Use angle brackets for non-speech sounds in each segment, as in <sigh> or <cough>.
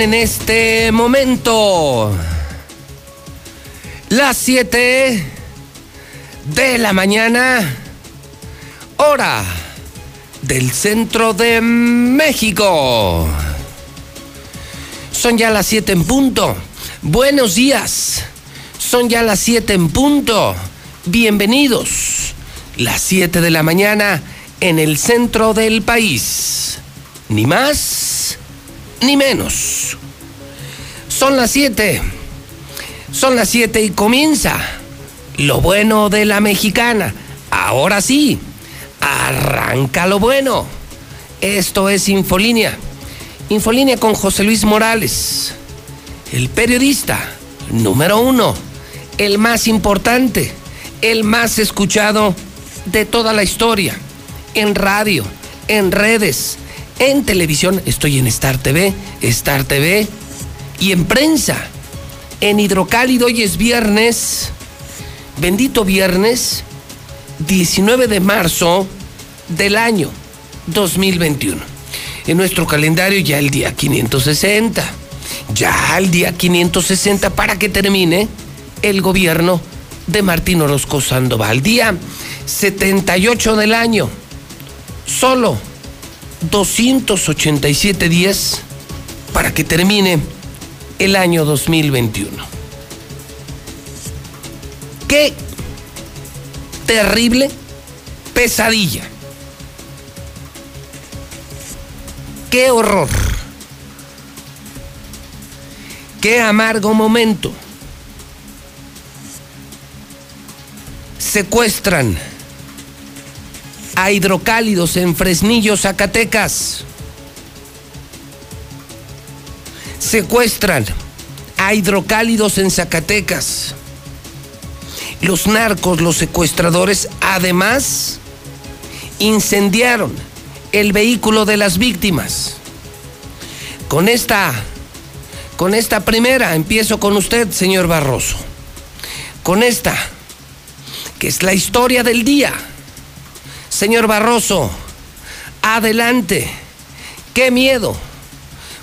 En este momento las 7 de la mañana, hora del centro de México. Son ya las 7 en punto. Buenos días. Son ya las 7 en punto. Bienvenidos. Las 7 de la mañana en el centro del país. Ni más ni menos. Son las 7. Son las 7 y comienza lo bueno de la mexicana. Ahora sí, arranca lo bueno. Esto es Infolínea. Infolínea con José Luis Morales, el periodista número uno, el más importante, el más escuchado de toda la historia, en radio, en redes, en televisión, estoy en Star TV, Star TV y en prensa. En Hidrocálido hoy es viernes, bendito viernes, 19 de marzo del año 2021. En nuestro calendario ya el día 560, ya el día 560 para que termine el gobierno de Martín Orozco Sandoval. Día 78 del año, solo 287 días para que termine el año 2021. Qué terrible pesadilla. Qué horror. Qué amargo momento. Secuestran a hidrocálidos en Fresnillo, Zacatecas. Secuestran a hidrocálidos en Zacatecas. Los narcos, los secuestradores, además, incendiaron el vehículo de las víctimas. Con esta, con esta primera, empiezo con usted, señor Barroso. Con esta, que es la historia del día Señor Barroso, adelante. Qué miedo.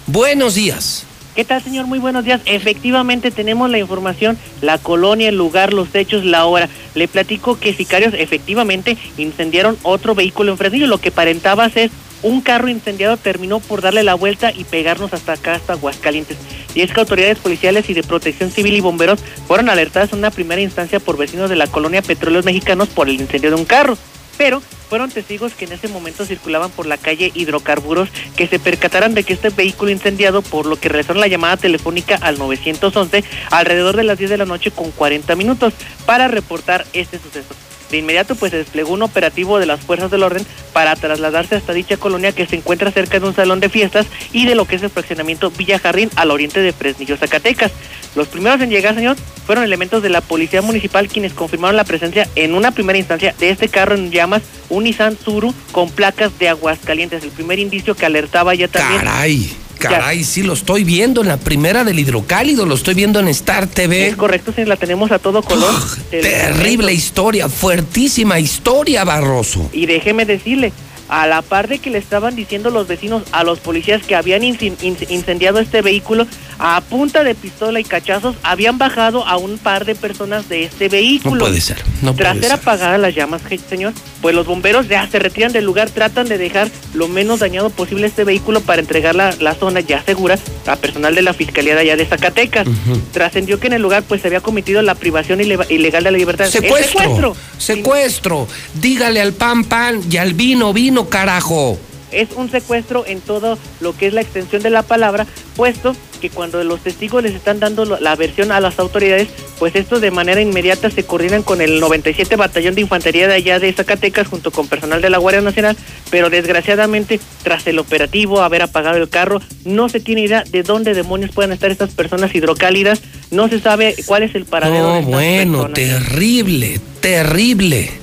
Buenos días. ¿Qué tal, señor? Muy buenos días. Efectivamente, tenemos la información, la colonia, el lugar, los hechos, la hora. Le platico que sicarios efectivamente incendiaron otro vehículo en Fresnillo. Lo que aparentaba ser un carro incendiado terminó por darle la vuelta y pegarnos hasta acá, hasta Aguascalientes. Y es que autoridades policiales y de protección civil y bomberos fueron alertadas en una primera instancia por vecinos de la colonia Petróleos Mexicanos por el incendio de un carro pero fueron testigos que en ese momento circulaban por la calle Hidrocarburos que se percataran de que este vehículo incendiado, por lo que realizaron la llamada telefónica al 911 alrededor de las 10 de la noche con 40 minutos para reportar este suceso. De inmediato pues se desplegó un operativo de las fuerzas del orden para trasladarse hasta dicha colonia que se encuentra cerca de un salón de fiestas y de lo que es el fraccionamiento Villa Jardín al oriente de Fresnillo, Zacatecas. Los primeros en llegar, señor, fueron elementos de la Policía Municipal quienes confirmaron la presencia en una primera instancia de este carro en llamas, un Nissan Suru con placas de Aguascalientes, el primer indicio que alertaba ya también. Caray. Caray, sí, lo estoy viendo en la primera del hidrocálido, lo estoy viendo en Star TV. Es correcto, sí, la tenemos a todo color. terrible historia, fuertísima historia, Barroso. Y déjeme decirle, a la par de que le estaban diciendo los vecinos a los policías que habían incendiado este vehículo, a punta de pistola y cachazos habían bajado a un par de personas de este vehículo. No puede ser, no Tras puede ser ser. apagadas las llamas, señor, pues los bomberos ya se retiran del lugar, tratan de dejar lo menos dañado posible este vehículo para entregar la, la zona ya segura a personal de la Fiscalía de allá de Zacatecas. Trascendió que en el lugar pues se había cometido la privación ile- ilegal de la libertad. Secuestro, secuestro. secuestro. Dígale al pan pan y al vino vino, carajo. es un secuestro en todo lo que es la extensión de la palabra, puesto que cuando los testigos les están dando la versión a las autoridades, pues estos de manera inmediata se coordinan con el 97 Batallón de Infantería de allá de Zacatecas junto con personal de la Guardia Nacional, pero desgraciadamente tras el operativo, haber apagado el carro, no se tiene idea de dónde demonios puedan estar estas personas hidrocálidas, no se sabe cuál es el paradero de No, estas bueno, personas. terrible, terrible.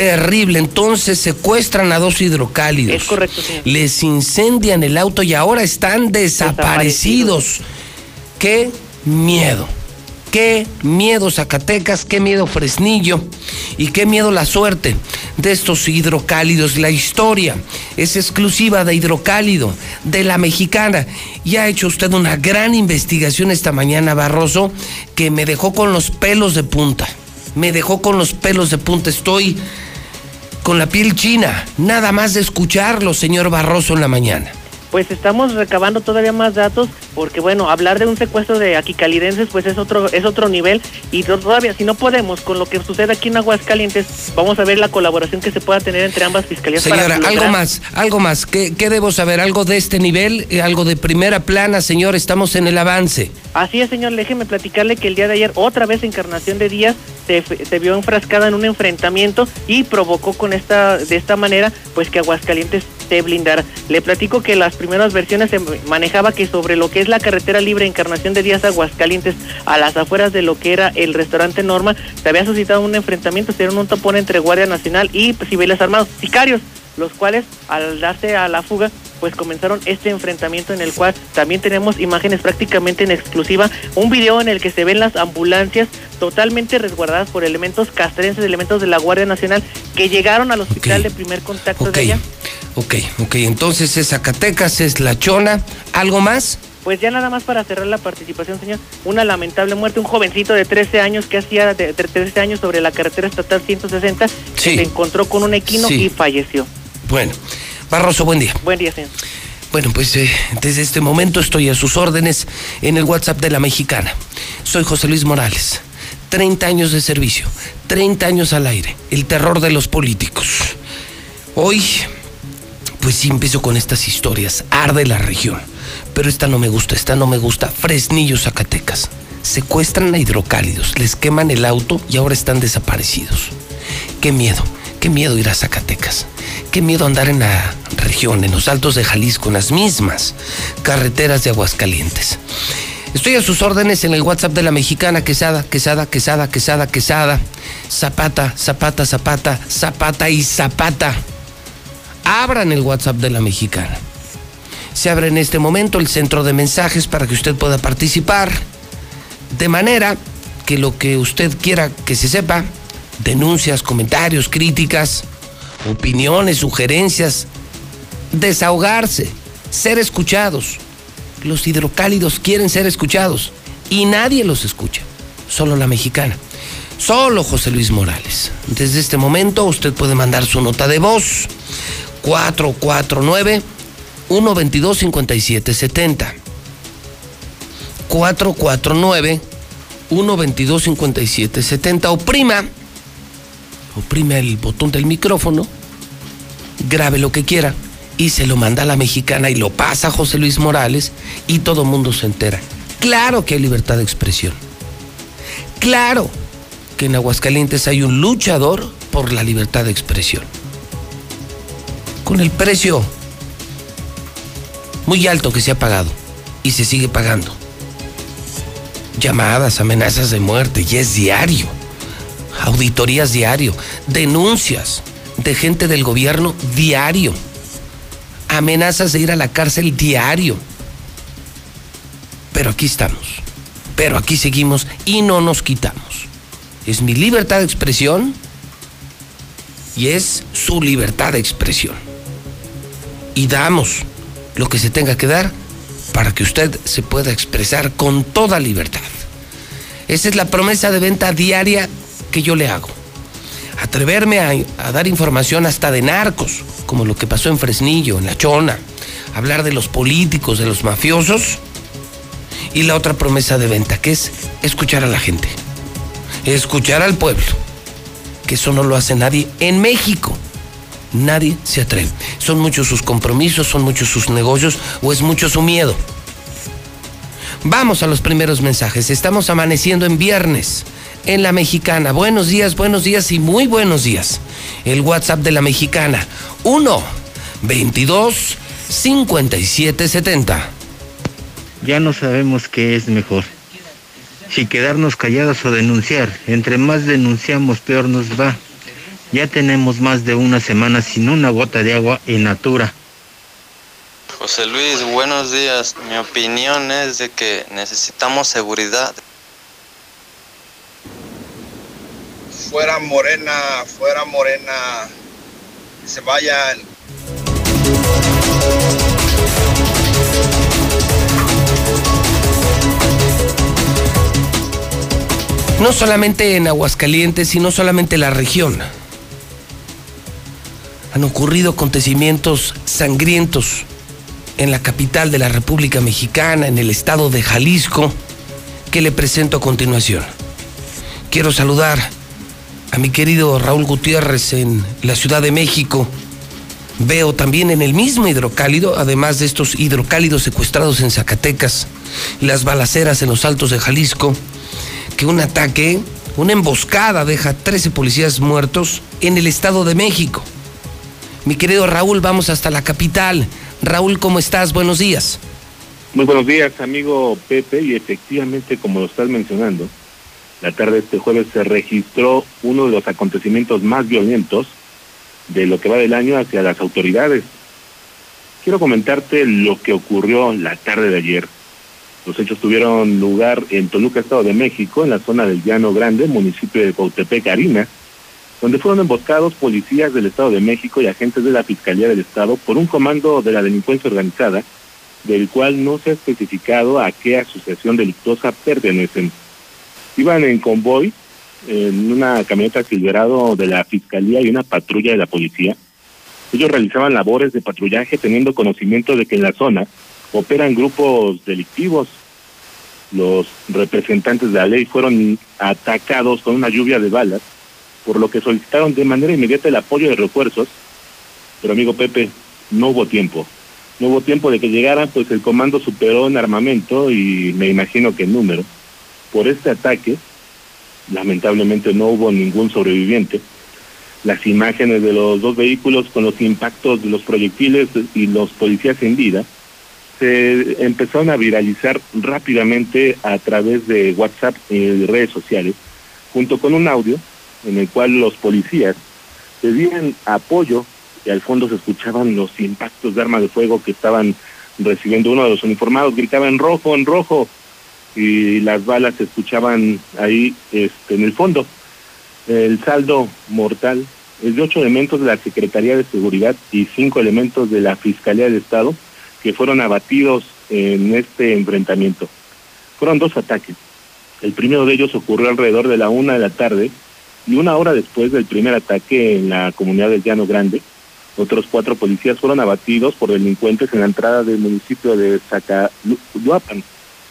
Terrible. Entonces secuestran a dos hidrocálidos. Es correcto, señor. Les incendian el auto y ahora están desaparecidos. Qué miedo. Qué miedo Zacatecas, qué miedo Fresnillo y qué miedo la suerte de estos hidrocálidos. La historia es exclusiva de hidrocálido, de la mexicana. Y ha hecho usted una gran investigación esta mañana, Barroso, que me dejó con los pelos de punta. Me dejó con los pelos de punta. Estoy con la piel china, nada más de escucharlo, señor Barroso, en la mañana. Pues estamos recabando todavía más datos porque bueno, hablar de un secuestro de aquicalidenses pues es otro es otro nivel y to- todavía si no podemos con lo que sucede aquí en Aguascalientes, vamos a ver la colaboración que se pueda tener entre ambas fiscalías para Señora, algo más, algo más. ¿Qué, qué debo saber? ¿Algo de este nivel? Eh, ¿Algo de primera plana, señor? Estamos en el avance. Así es, señor, déjeme platicarle que el día de ayer otra vez Encarnación de Díaz se, se vio enfrascada en un enfrentamiento y provocó con esta de esta manera pues que Aguascalientes se blindara. Le platico que las primeras versiones se manejaba que sobre lo que es la carretera libre Encarnación de Díaz Aguascalientes a las afueras de lo que era el restaurante Norma se había suscitado un enfrentamiento, se dieron un topón entre Guardia Nacional y civiles armados, sicarios los cuales al darse a la fuga pues comenzaron este enfrentamiento en el cual también tenemos imágenes prácticamente en exclusiva, un video en el que se ven las ambulancias totalmente resguardadas por elementos castrenses, elementos de la Guardia Nacional que llegaron al hospital de primer contacto de ella. ok, ok. Entonces es Zacatecas, es La Chona. ¿Algo más? Pues ya nada más para cerrar la participación, señor, una lamentable muerte, un jovencito de 13 años que hacía de, de 13 años sobre la carretera estatal 160, Sí. que se encontró con un equino Sí. y falleció. Bueno, Barroso, buen día. Buen día, señor. Bueno, pues eh, desde este momento estoy a sus órdenes en el WhatsApp de la mexicana. Soy José Luis Morales. 30 años de servicio, 30 años al aire, el terror de los políticos. Hoy, pues sí empiezo con estas historias. Arde la región. Pero esta no me gusta, esta no me gusta. Fresnillo, Zacatecas. Secuestran a hidrocálidos, les queman el auto y ahora están desaparecidos. Qué miedo, qué miedo ir a Zacatecas. Qué miedo andar en la región, en los altos de Jalisco, en las mismas carreteras de Aguascalientes. Estoy a sus órdenes en el WhatsApp de la mexicana Quesada, Quesada, Quesada, Quesada, Quesada. Zapata, Zapata, Zapata, Zapata y Zapata. Abran el WhatsApp de la mexicana. Se abre en este momento el centro de mensajes para que usted pueda participar. De manera que lo que usted quiera que se sepa, denuncias, comentarios, críticas, opiniones, sugerencias, desahogarse, ser escuchados. Los hidrocálidos quieren ser escuchados y nadie los escucha, solo la mexicana. Solo José Luis Morales. Desde este momento usted puede mandar su nota de voz 449 122 5770. 449 122 5770. Oprima, oprime el botón del micrófono, grabe lo que quiera y se lo manda a la mexicana y lo pasa a José Luis Morales y todo mundo se entera. Claro que hay libertad de expresión. Claro que en Aguascalientes hay un luchador por la libertad de expresión. Con el precio muy alto que se ha pagado y se sigue pagando. Llamadas, amenazas de muerte, y es diario. Auditorías diario, denuncias de gente del gobierno diario. Amenazas de ir a la cárcel diario. Pero aquí estamos. Pero aquí seguimos y no nos quitamos. Es mi libertad de expresión y es su libertad de expresión. y damos lo que se tenga que dar para que usted se pueda expresar con toda libertad. Esa es la promesa de venta diaria que yo le hago. Atreverme a, dar información hasta de narcos, como lo que pasó en Fresnillo, en La Chona, hablar de los políticos, de los mafiosos, y la otra promesa de venta, que es escuchar a la gente, escuchar al pueblo, que eso no lo hace nadie en México. Nadie se atreve. Son muchos sus compromisos, son muchos sus negocios o es mucho su miedo. Vamos a los primeros mensajes. Estamos amaneciendo en viernes en la mexicana. Buenos días, buenos días y muy buenos días. El WhatsApp de la mexicana. 1 22 57 70. Ya no sabemos qué es mejor. Si quedarnos callados o denunciar. Entre más denunciamos, peor nos va. Ya tenemos más de una semana sin una gota de agua en Natura. José Luis, buenos días. Mi opinión es de que necesitamos seguridad. Fuera Morena, fuera Morena. se vayan. No solamente en Aguascalientes, sino solamente en la región. Han ocurrido acontecimientos sangrientos en la capital de la República Mexicana, en el estado de Jalisco, que le presento a continuación. Quiero saludar a mi querido Raúl Gutiérrez en la Ciudad de México. Veo también en el mismo hidrocálido, además de estos hidrocálidos secuestrados en Zacatecas las balaceras en los altos de Jalisco, que un ataque, una emboscada deja 13 policías muertos en el Estado de México. Mi querido Raúl, vamos hasta la capital, Raúl, ¿cómo estás? Buenos días. Muy buenos días, amigo Pepe, y efectivamente, como lo estás mencionando, la tarde de este jueves se registró uno de los acontecimientos más violentos de lo que va del año hacia las autoridades. Quiero comentarte lo que ocurrió la tarde de ayer. Los hechos tuvieron lugar en Toluca, Estado de México, en la zona del Llano Grande, municipio de Cautepec, Harina, donde fueron emboscados policías del Estado de México y agentes de la Fiscalía del Estado por un comando de la delincuencia organizada, del cual no se ha especificado a qué asociación delictuosa pertenecen. Iban en convoy en una camioneta Silverado de la Fiscalía y una patrulla de la policía. Ellos realizaban labores de patrullaje teniendo conocimiento de que en la zona operan grupos delictivos. Los representantes de la ley fueron atacados con una lluvia de balas por lo que solicitaron de manera inmediata el apoyo de refuerzos, pero amigo Pepe, no hubo tiempo. No hubo tiempo de que llegaran, pues el comando superó en armamento y me imagino que en número. Por este ataque, lamentablemente no hubo ningún sobreviviente. Las imágenes de los dos vehículos con los impactos de los proyectiles y los policías en vida se empezaron a viralizar rápidamente a través de WhatsApp y redes sociales, junto con un audio en el cual los policías pedían apoyo y al fondo se escuchaban los impactos de arma de fuego que estaban recibiendo uno de los uniformados, gritaba en rojo, en rojo, y las balas se escuchaban ahí este, en el fondo. El saldo mortal es de ocho elementos de la Secretaría de Seguridad y cinco elementos de la Fiscalía del Estado que fueron abatidos en este enfrentamiento. Fueron dos ataques. El primero de ellos ocurrió alrededor de la una de la tarde y una hora después del primer ataque en la comunidad del Llano Grande, otros cuatro policías fueron abatidos por delincuentes en la entrada del municipio de Zacaluapan.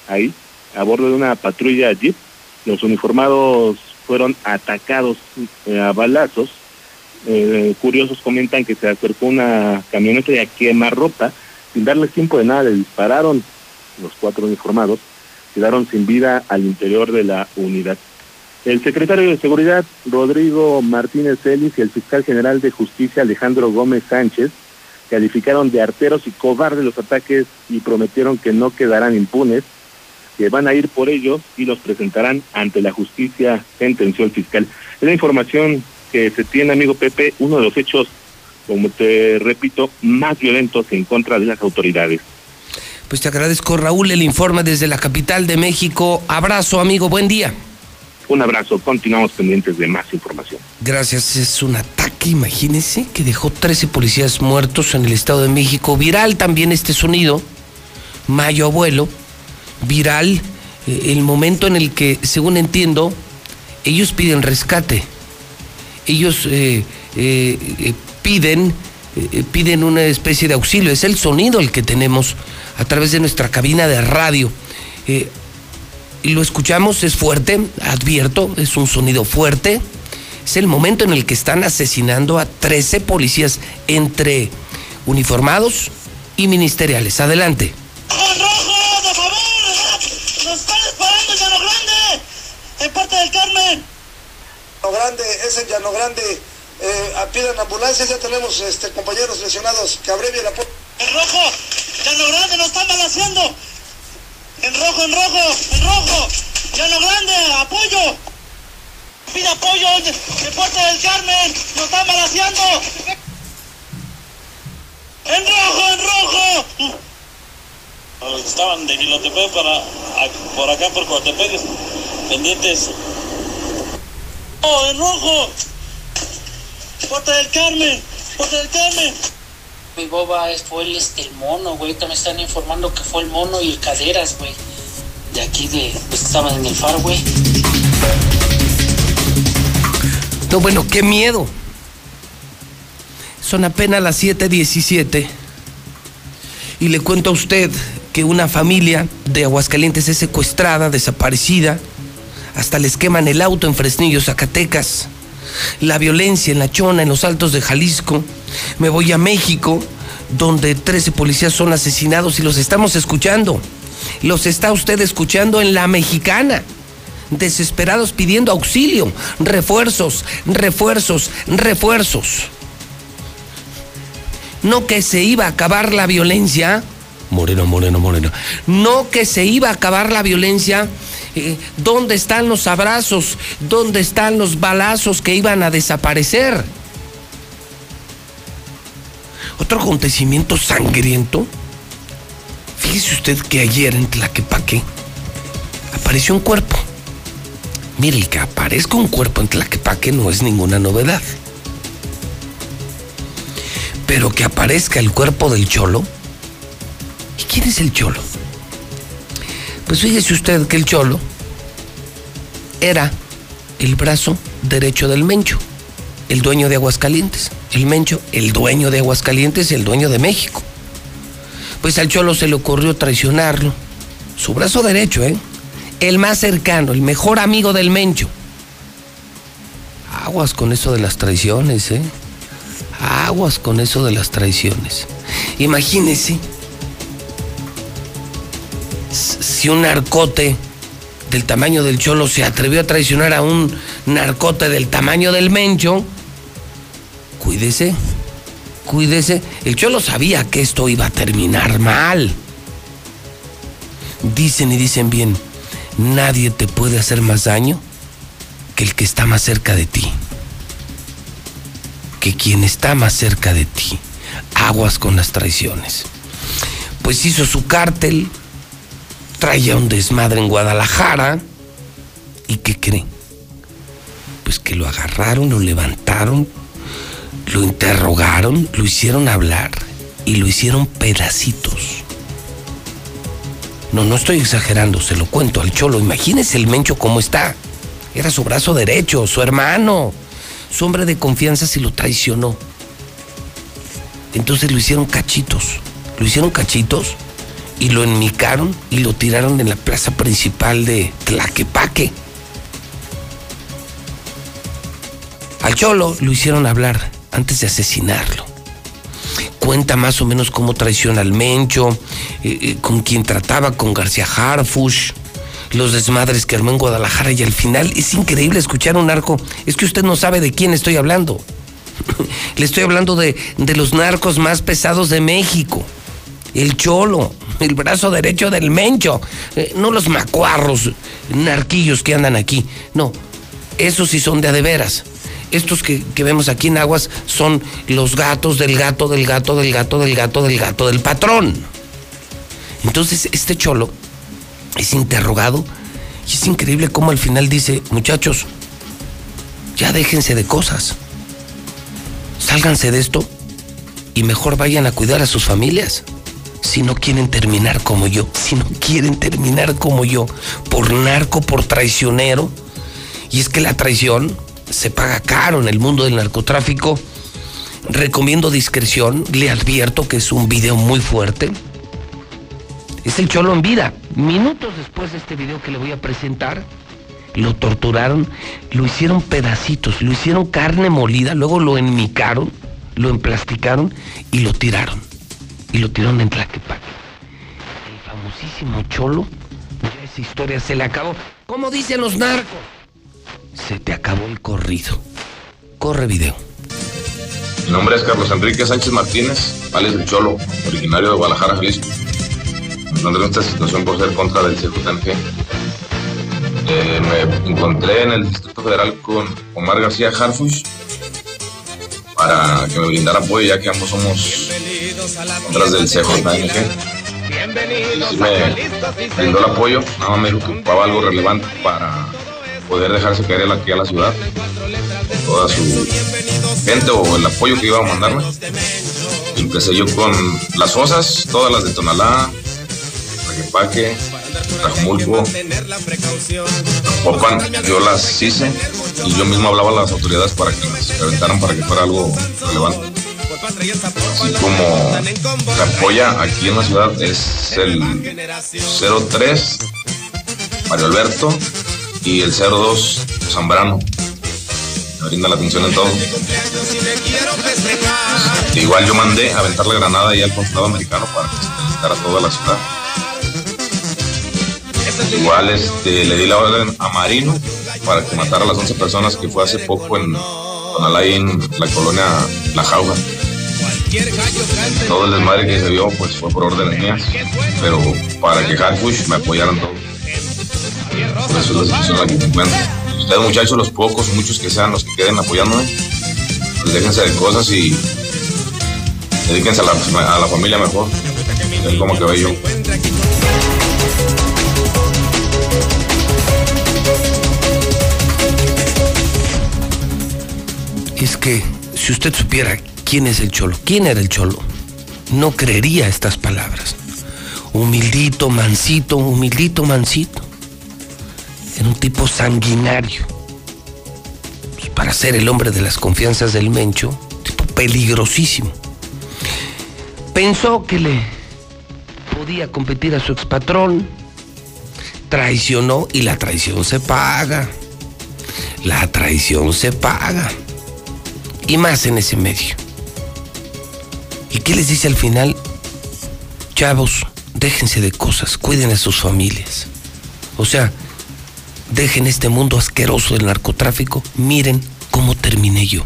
Ahí, a bordo de una patrulla Jeep, los uniformados fueron atacados eh, a balazos. Eh, curiosos comentan que se acercó una camioneta de a ropa, sin darles tiempo de nada, le dispararon los cuatro uniformados, quedaron sin vida al interior de la unidad. El secretario de Seguridad, Rodrigo Martínez Ellis, y el fiscal general de Justicia, Alejandro Gómez Sánchez, calificaron de arteros y cobardes los ataques y prometieron que no quedarán impunes, que van a ir por ellos y los presentarán ante la justicia, sentenció el fiscal. Es la información que se tiene, amigo Pepe, uno de los hechos, como te repito, más violentos en contra de las autoridades. Pues te agradezco, Raúl, el informe desde la capital de México. Abrazo, amigo, buen día. Un abrazo, continuamos pendientes de más información. Gracias, es un ataque, imagínense, que dejó 13 policías muertos en el Estado de México. Viral también este sonido, Mayo Abuelo, viral eh, el momento en el que, según entiendo, ellos piden rescate. Ellos eh, eh, piden, piden una especie de auxilio. Es el sonido el que tenemos a través de nuestra cabina de radio y lo escuchamos, es fuerte, advierto, es un sonido fuerte. Es el momento en el que están asesinando a 13 policías entre uniformados y ministeriales. Adelante. ¡En parte del Carmen! Llano Grande, es en Llano Grande. Eh, pidan ambulancias, ya tenemos este, compañeros lesionados que abrevien la... ¡En rojo! ¡Llano Grande, nos están balanceando! En rojo, en rojo, en rojo. Llano Grande, apoyo. Pide apoyo de Puerto del Carmen. Nos están balaseando. En rojo, en rojo. Estaban de Gilotepec para por acá por Coatepec, pendientes. Oh, en rojo. Puerto del Carmen, Puerto del Carmen mi boba fue el, este, el mono, güey. También están informando que fue el mono y el caderas, güey. De aquí, de pues, estaban en el far, güey. No, bueno, qué miedo. Son apenas las 7:17. Y le cuento a usted que una familia de Aguascalientes es secuestrada, desaparecida. Hasta les queman el auto en Fresnillo, Zacatecas la violencia en La Chona, en los altos de Jalisco. Me voy a México, donde 13 policías son asesinados y los estamos escuchando. Los está usted escuchando en La Mexicana. Desesperados pidiendo auxilio, refuerzos, refuerzos, refuerzos. No que se iba a acabar la violencia. Moreno, moreno, moreno. No que se iba a acabar la violencia eh, ¿Dónde están los abrazos? ¿Dónde están los balazos que iban a desaparecer? Otro acontecimiento sangriento. Fíjese usted que ayer en Tlaquepaque apareció un cuerpo. Mire, que aparezca un cuerpo en Tlaquepaque no es ninguna novedad. Pero que aparezca el cuerpo del cholo. ¿Y quién es el cholo? Pues fíjese usted que el Cholo era el brazo derecho del Mencho, el dueño de Aguascalientes. El Mencho, el dueño de Aguascalientes el dueño de México. Pues al Cholo se le ocurrió traicionarlo. Su brazo derecho, ¿eh? El más cercano, el mejor amigo del Mencho. Aguas con eso de las traiciones, ¿eh? Aguas con eso de las traiciones. Imagínese si un narcote del tamaño del cholo se atrevió a traicionar a un narcote del tamaño del mencho, cuídese, cuídese. El cholo sabía que esto iba a terminar mal. Dicen y dicen bien, nadie te puede hacer más daño que el que está más cerca de ti. Que quien está más cerca de ti. Aguas con las traiciones. Pues hizo su cártel, traía un desmadre en Guadalajara. ¿Y qué creen? Pues que lo agarraron, lo levantaron, lo interrogaron, lo hicieron hablar y lo hicieron pedacitos. No, no estoy exagerando, se lo cuento al cholo. Imagínese el mencho cómo está. Era su brazo derecho, su hermano, su hombre de confianza se lo traicionó. Entonces lo hicieron cachitos. Lo hicieron cachitos y lo enmicaron y lo tiraron en la plaza principal de Tlaquepaque. Al Cholo lo hicieron hablar antes de asesinarlo. Cuenta más o menos cómo traiciona al Mencho, eh, eh, con quien trataba con García Harfush, los desmadres que armó en Guadalajara y al final es increíble escuchar un narco. Es que usted no sabe de quién estoy hablando. <laughs> Le estoy hablando de, de los narcos más pesados de México. El Cholo, el brazo derecho del Mencho, eh, no los macuarros, narquillos que andan aquí, no, esos sí son de adeveras. Estos que, que vemos aquí en Aguas son los gatos del gato, del gato, del gato, del gato, del gato, del patrón. Entonces, este cholo es interrogado Y es increíble cómo al final dice, muchachos, ya déjense de cosas. Sálganse de esto y mejor vayan a cuidar a sus familias. Si no quieren terminar como yo, si no quieren terminar como yo, por narco, por traicionero. Y es que la traición se paga caro en el mundo del narcotráfico. Recomiendo discreción, le advierto que es un video muy fuerte. Es el cholo en vida. Minutos después de este video que le voy a presentar, lo torturaron, lo hicieron pedacitos, lo hicieron carne molida, luego lo enmicaron, lo emplasticaron y lo tiraron. Y lo tiraron en Tlaquepaque. El famosísimo cholo, ya esa historia se le acabó. ¿Cómo dicen los narcos? Se te acabó el corrido. Corre video. Mi nombre es Carlos Enrique Sánchez Martínez, alias El Cholo, originario de Guadalajara, Jalisco. Me encontré en esta situación por ser contra del CJNG. Eh, me encontré en el Distrito Federal con Omar García Harfush para que me brindara apoyo, ya que ambos somos contras del. Sí me brindó el apoyo, nada más me dijo que ocupaba algo relevante para poder dejarse caer aquí a la ciudad. Toda su gente o el apoyo que iba a mandarme. Empecé yo con las fosas, todas las de Tonalá, Paque, Tajumulco, Popan, yo las hice y yo mismo hablaba a las autoridades para que las aventaran para que fuera algo relevante. Así como se apoya aquí en la ciudad es el 03 Mario Alberto y el 02 Zambrano. Me brinda la atención en todo. Igual yo mandé a aventar la granada ahí al consulado americano para que se conectara toda la ciudad. Igual este, le di la orden a Marino para que matara a las 11 personas que fue hace poco en Tonalá, en la colonia La Jauja. Todo el desmadre que se vio pues fue por órdenes mías, pero para que Harfush me apoyaran todos. Por eso es la situación en la que encuentro. Ustedes muchachos, los pocos muchos que sean los que queden apoyándome, pues déjense de cosas y dedíquense a la, a la familia mejor. Es como que veo yo. Es que si usted supiera quién es el cholo, quién era el cholo, no creería estas palabras. Humildito, mansito, humildito, mansito. Era un tipo sanguinario. Para ser el hombre de las confianzas del Mencho, tipo peligrosísimo. Pensó que le podía competir a su expatrón, traicionó y la traición se paga. La traición se paga. Y más en ese medio. ¿Y qué les dice al final? Chavos, déjense de cosas, cuiden a sus familias. O sea, dejen este mundo asqueroso del narcotráfico. Miren cómo terminé yo.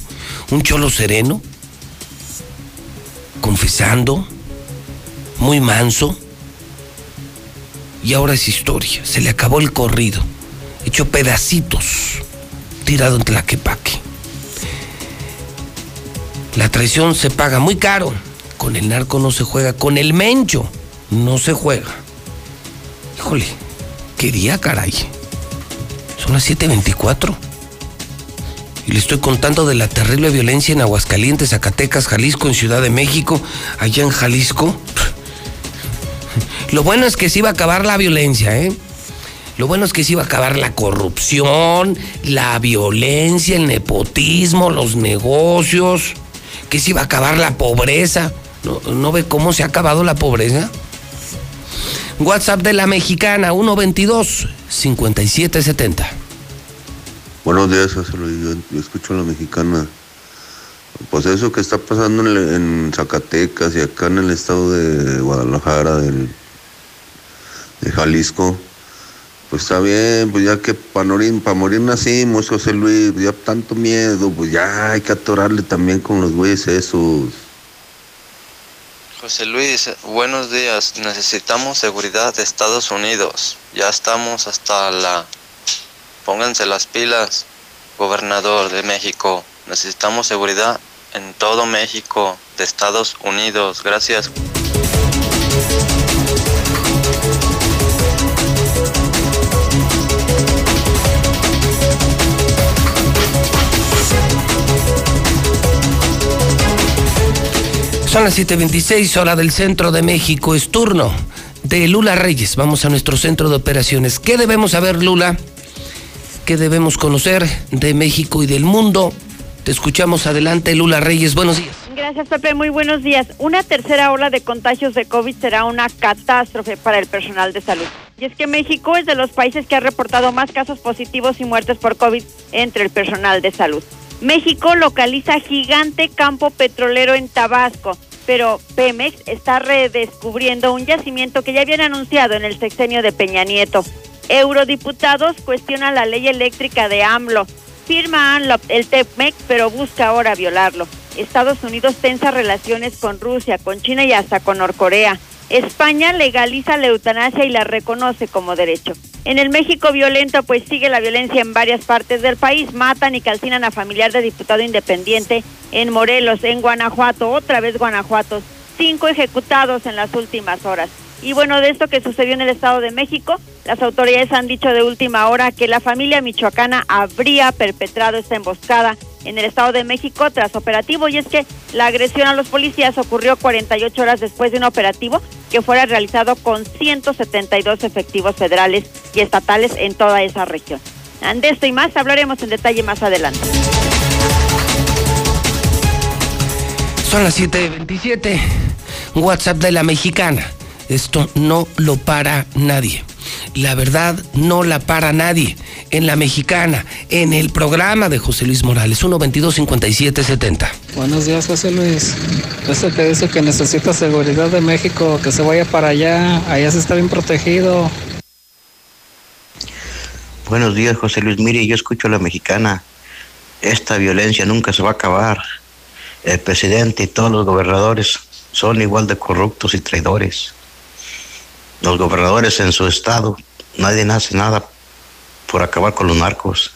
Un cholo sereno, confesando, muy manso. Y ahora es historia. Se le acabó el corrido. Hecho pedacitos. Tirado en Tlaquepaque. La traición se paga muy caro. Con el narco no se juega. Con el mencho no se juega. Híjole, qué día, caray. Son las 7:24. Y le estoy contando de la terrible violencia en Aguascalientes, Zacatecas, Jalisco, en Ciudad de México, allá en Jalisco. Lo bueno es que se iba a acabar la violencia, ¿eh? Lo bueno es que se iba a acabar la corrupción, la violencia, el nepotismo, los negocios, que se iba a acabar la pobreza. ¿No, no ve cómo se ha acabado la pobreza? WhatsApp de la mexicana 122-5770. Buenos días, José Luis. Yo, escucho a la mexicana. Pues eso que está pasando en, Zacatecas y acá en el estado de Guadalajara, del, de Jalisco, pues está bien, pues ya que para para morir nacimos, José Luis, ya tanto miedo, pues ya hay que atorarle también con los güeyes esos. José Luis, buenos días. Necesitamos seguridad de Estados Unidos. Ya estamos hasta la... Pónganse las pilas, gobernador de México. Necesitamos seguridad en todo México, de Estados Unidos. Gracias. Son las 7:26 hora del centro de México. Es turno de Lula Reyes. Vamos a nuestro centro de operaciones. ¿Qué debemos saber, Lula? ¿Qué debemos conocer de México y del mundo? Te escuchamos adelante, Lula Reyes. Buenos días. Gracias, Pepe. Muy buenos días. Una tercera ola de contagios de COVID será una catástrofe para el personal de salud. Y es que México es de los países que ha reportado más casos positivos y muertes por COVID entre el personal de salud. México localiza gigante campo petrolero en Tabasco, pero Pemex está redescubriendo un yacimiento que ya habían anunciado en el sexenio de Peña Nieto. Eurodiputados cuestionan la ley eléctrica de AMLO. Firma el TEPMEC, pero busca ahora violarlo. Estados Unidos tensa relaciones con Rusia, con China y hasta con Norcorea. España legaliza la eutanasia y la reconoce como derecho. En el México violento, pues sigue la violencia en varias partes del país. Matan y calcinan a familiar de diputado independiente en Morelos, en Guanajuato, otra vez Guanajuato. Cinco ejecutados en las últimas horas. Y bueno, de esto que sucedió en el Estado de México, las autoridades han dicho de última hora que la familia michoacana habría perpetrado esta emboscada en el Estado de México tras operativo y es que la agresión a los policías ocurrió 48 horas después de un operativo que fuera realizado con 172 efectivos federales y estatales en toda esa región. De esto y más hablaremos en detalle más adelante. Son las 7:27. WhatsApp de la mexicana esto no lo para nadie. La verdad no la para nadie. En la mexicana, en el programa de José Luis Morales, 122-5770. Buenos días, José Luis. Ese que dice que necesita seguridad de México, que se vaya para allá. Allá se está bien protegido. Buenos días, José Luis. Mire, yo escucho a la mexicana. Esta violencia nunca se va a acabar. El presidente y todos los gobernadores son igual de corruptos y traidores los gobernadores en su estado, nadie hace nada por acabar con los narcos.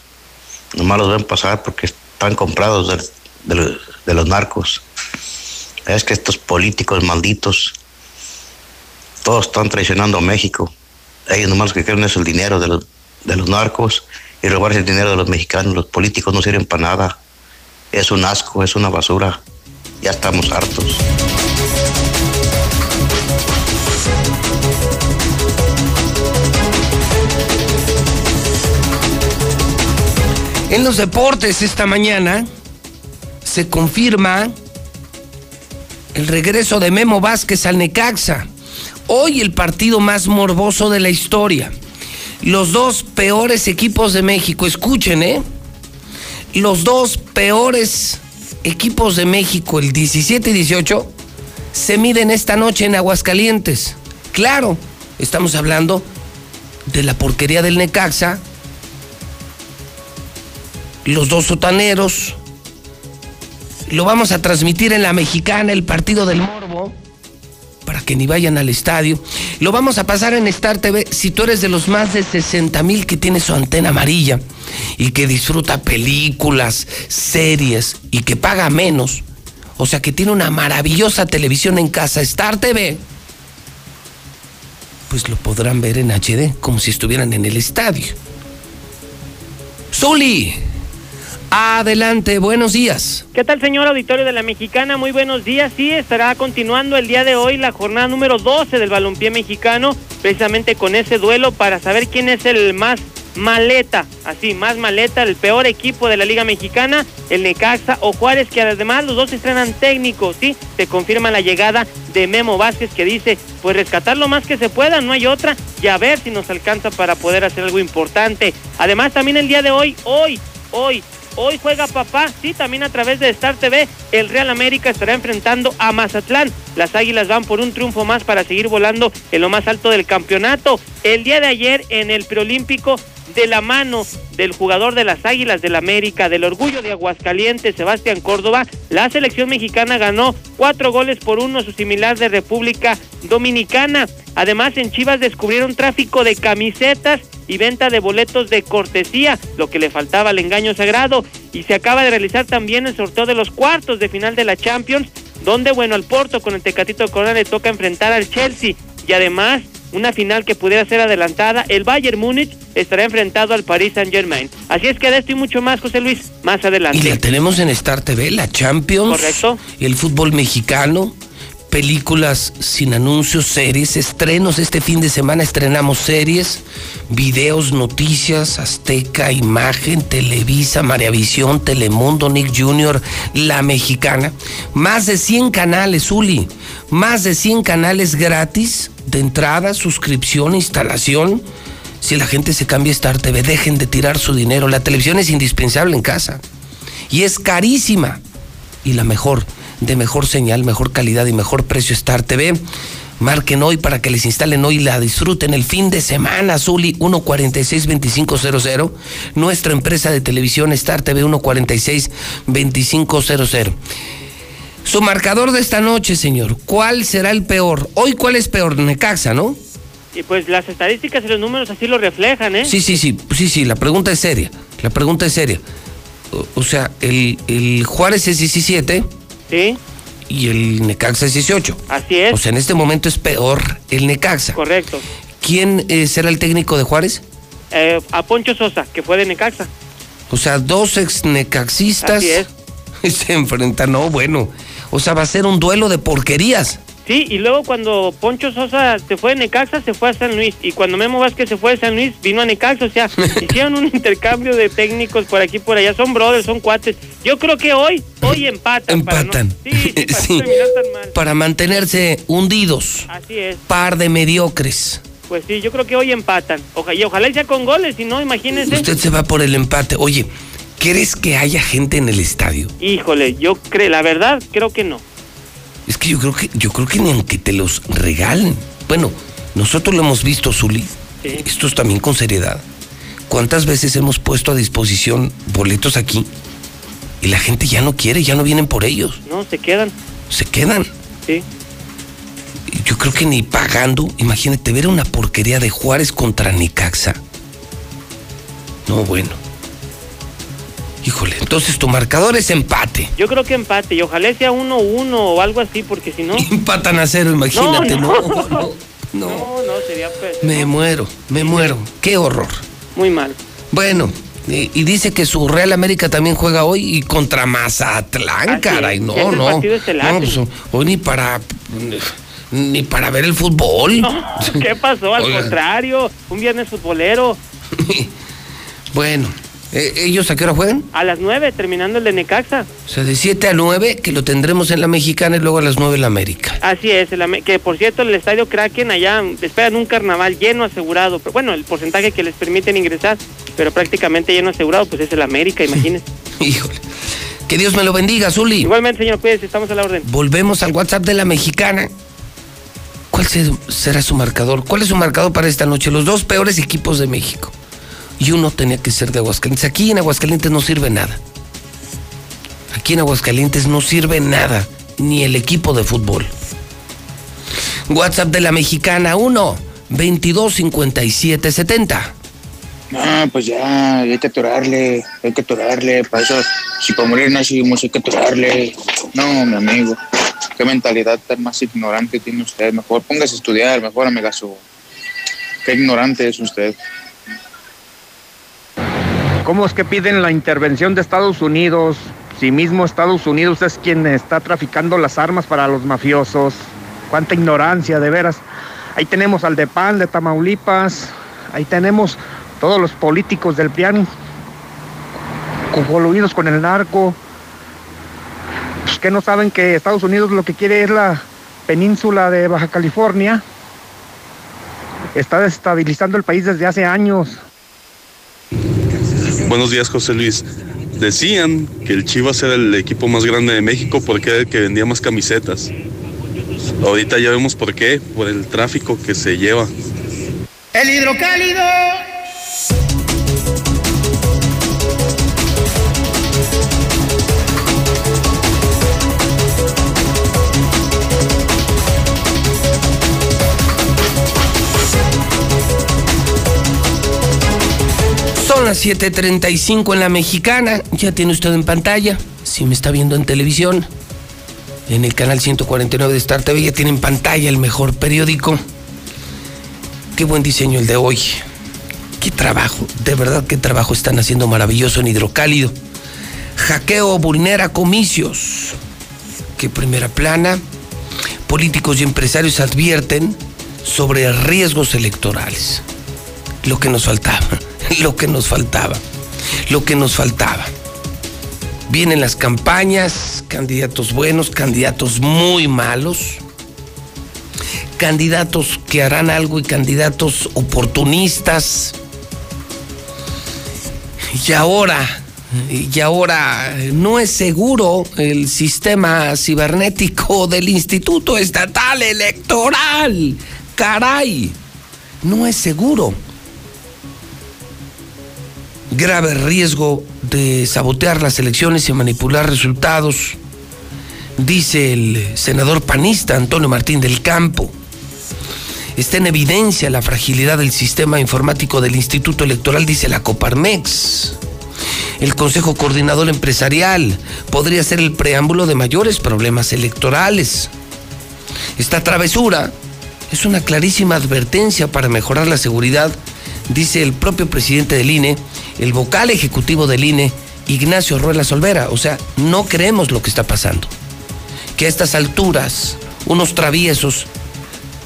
Nomás los ven pasar porque están comprados de, los narcos. Es que estos políticos malditos, todos están traicionando a México. Ellos nomás lo que quieren es el dinero de los, de los narcos y robarse el dinero de los mexicanos. Los políticos no sirven para nada. Es un asco, es una basura. Ya estamos hartos. En los deportes esta mañana se confirma el regreso de Memo Vázquez al Necaxa. Hoy el partido más morboso de la historia. Los dos peores equipos de México, escuchen, ¿eh? Los dos peores equipos de México, el 17 y 18, se miden esta noche en Aguascalientes. Claro, estamos hablando de la porquería del Necaxa los dos sotaneros. Lo vamos a transmitir en la mexicana, el partido del Morbo, para que ni vayan al estadio. Lo vamos a pasar en Star TV. Si tú eres de los más de 60 mil que tiene su antena amarilla y que disfruta películas, series y que paga menos, o sea que tiene una maravillosa televisión en casa, Star TV, pues lo podrán ver en HD, como si estuvieran en el estadio. Zuli, Adelante, buenos días. ¿Qué tal, señor auditorio de la Mexicana? Muy buenos días. Sí, estará continuando el día de hoy la jornada número 12 del balompié mexicano, precisamente con ese duelo para saber quién es el más maleta, así, más maleta, el peor equipo de la Liga Mexicana, el Necaxa o Juárez, que además los dos estrenan técnicos, ¿sí? Se confirma la llegada de Memo Vázquez que dice, pues rescatar lo más que se pueda, no hay otra, y a ver si nos alcanza para poder hacer algo importante. Además, también el día de hoy, hoy, hoy, Hoy juega papá, sí, también a través de Star TV. El Real América estará enfrentando a Mazatlán. Las Águilas van por un triunfo más para seguir volando en lo más alto del campeonato. El día de ayer en el preolímpico de la mano del jugador de las Águilas del América, del orgullo de Aguascalientes, Sebastián Córdoba, la selección mexicana ganó cuatro goles por uno, su similar de República Dominicana. Además, en Chivas descubrieron tráfico de camisetas y venta de boletos de cortesía, lo que le faltaba al engaño sagrado. Y se acaba de realizar también el sorteo de los cuartos de final de la Champions, donde, bueno, al Porto con el Tecatito Corona le toca enfrentar al Chelsea. Y además, una final que pudiera ser adelantada, el Bayern Múnich estará enfrentado al Paris Saint Germain. Así es que de esto y mucho más, José Luis, más adelante. Y la tenemos en Star TV, la Champions. Correcto. El fútbol mexicano películas sin anuncios, series, estrenos. Este fin de semana estrenamos series, videos, noticias, Azteca, Imagen, Televisa, Maravisión, Telemundo, Nick Jr., La Mexicana. Más de 100 canales, Uli. Más de 100 canales gratis de entrada, suscripción, instalación. Si la gente se cambia a Star TV, dejen de tirar su dinero. La televisión es indispensable en casa. Y es carísima. Y la mejor de mejor señal, mejor calidad y mejor precio Star TV. Marquen hoy para que les instalen hoy y la disfruten el fin de semana. Zuli 146-2500. Nuestra empresa de televisión Star TV 146-2500. Su marcador de esta noche, señor. ¿Cuál será el peor? Hoy, ¿cuál es peor? Necaxa, ¿no? Y pues las estadísticas y los números así lo reflejan, ¿eh? Sí, sí, sí. Sí, sí. La pregunta es seria. La pregunta es seria. O, o sea, el, el Juárez es 17. Sí. Y el Necaxa es 18. Así es. O sea, en este momento es peor el Necaxa. Correcto. ¿Quién eh, será el técnico de Juárez? Eh, a Poncho Sosa, que fue de Necaxa. O sea, dos ex necaxistas Así es. <laughs> se enfrentan. No, bueno. O sea, va a ser un duelo de porquerías. Sí, y luego cuando Poncho Sosa se fue de Necaxa, se fue a San Luis. Y cuando Memo Vázquez se fue de San Luis, vino a Necaxa. O sea, <laughs> hicieron un intercambio de técnicos por aquí y por allá. Son brothers, son cuates. Yo creo que hoy, hoy empatan. para no- Empatan. sí, sí, para Sí. no terminar tan mal. Para mantenerse hundidos. Así es. Par de mediocres. Pues sí, yo creo que hoy empatan. Oja- y ojalá sea con goles, si no, imagínense. Usted se va por el empate. Oye, ¿crees que haya gente en el estadio? Híjole, yo creo, la verdad, creo que no. Es que yo creo que, yo creo que ni aunque te los regalen. Bueno, nosotros lo hemos visto, Zuli. Esto es también con seriedad. ¿Cuántas veces hemos puesto a disposición boletos aquí? Y la gente ya no quiere, ya no vienen por ellos. No, se quedan. Se quedan. Sí. Yo creo que ni pagando, imagínate ver una porquería de Juárez contra Necaxa. No, bueno. Híjole, entonces tu marcador es empate. Yo creo que empate. Y ojalá sea 1-1 o algo así, porque si no. <laughs> Empatan a cero, imagínate, no, no, no, no, no, no, sería pues, Me muero, me muero. Qué horror. muy mal. Bueno, y, y dice que su Real América también juega hoy y contra Mazatlán, Así caray. es, No, ese no. No, pues, hoy ni para ni para ver el fútbol. ¿Qué pasó? Al <laughs> Oiga. contrario, un viernes futbolero. <laughs> Bueno, ¿eh, ¿ellos a qué hora juegan? A las 9, terminando el de Necaxa. O sea, de 7 a 9, que lo tendremos en la Mexicana y luego a las 9 en la América. Así es, el que por cierto el estadio Kraken allá esperan un carnaval lleno asegurado. Pero, bueno, el porcentaje que les permiten ingresar, pero prácticamente lleno asegurado, pues es el América, imagínense. <laughs> Híjole. Que Dios me lo bendiga, Zuli. Igualmente, señor Pérez, estamos a la orden. Volvemos al WhatsApp de la Mexicana. ¿Cuál se- será su marcador? ¿Cuál es su marcador para esta noche? Los dos peores equipos de México. Y uno tenía que ser de Aguascalientes. Aquí en Aguascalientes no sirve nada. Aquí en Aguascalientes no sirve nada. Ni el equipo de fútbol. WhatsApp de la Mexicana 1 22 57 70. No, pues ya, hay que atorarle, hay que atorarle, para eso, si para morir nacimos, hay que atorarle. No, mi amigo, qué mentalidad tan más ignorante tiene usted. Mejor póngase a estudiar, mejor amigazo. Qué ignorante es usted. ¿Cómo es que piden la intervención de Estados Unidos? Si mismo Estados Unidos es quien está traficando las armas para los mafiosos. Cuánta ignorancia, de veras. Ahí tenemos al de PAN de Tamaulipas. Ahí tenemos todos los políticos del PRIAN coludidos con el narco. Pues que no saben que Estados Unidos lo que quiere es la península de Baja California. Está desestabilizando el país desde hace años. Buenos días, José Luis. Decían que el Chivas era el equipo más grande de México porque era el que vendía más camisetas. Ahorita ya vemos por qué, por el tráfico que se lleva. El hidrocálido. Son las 7:35 en la mexicana. Ya tiene usted en pantalla. Si me está viendo en televisión, en el canal 149 de Star TV, ya tiene en pantalla el mejor periódico. Qué buen diseño el de hoy. Qué trabajo, de verdad qué trabajo están haciendo maravilloso en Hidrocálido. Hackeo vulnera comicios. Qué primera plana. políticos y empresarios advierten sobre riesgos electorales. Lo que nos faltaba, <laughs> lo que nos faltaba, lo que nos faltaba. Vienen las campañas, candidatos buenos, candidatos muy malos, candidatos que harán algo y candidatos oportunistas. Y ahora, y ahora no es seguro el sistema cibernético <laughs> del Instituto Estatal Electoral. Caray, no es seguro. Grave riesgo de sabotear las elecciones y manipular resultados, dice el senador panista Antonio Martín del Campo. Está en evidencia la fragilidad del sistema informático del Instituto Electoral, dice la Coparmex. El Consejo Coordinador Empresarial podría ser el preámbulo de mayores problemas electorales. Esta travesura es una clarísima advertencia para mejorar la seguridad, dice el propio presidente del INE, el vocal ejecutivo del INE, Ignacio Ruela Solvera. O sea, no creemos lo que está pasando. Que a estas alturas unos traviesos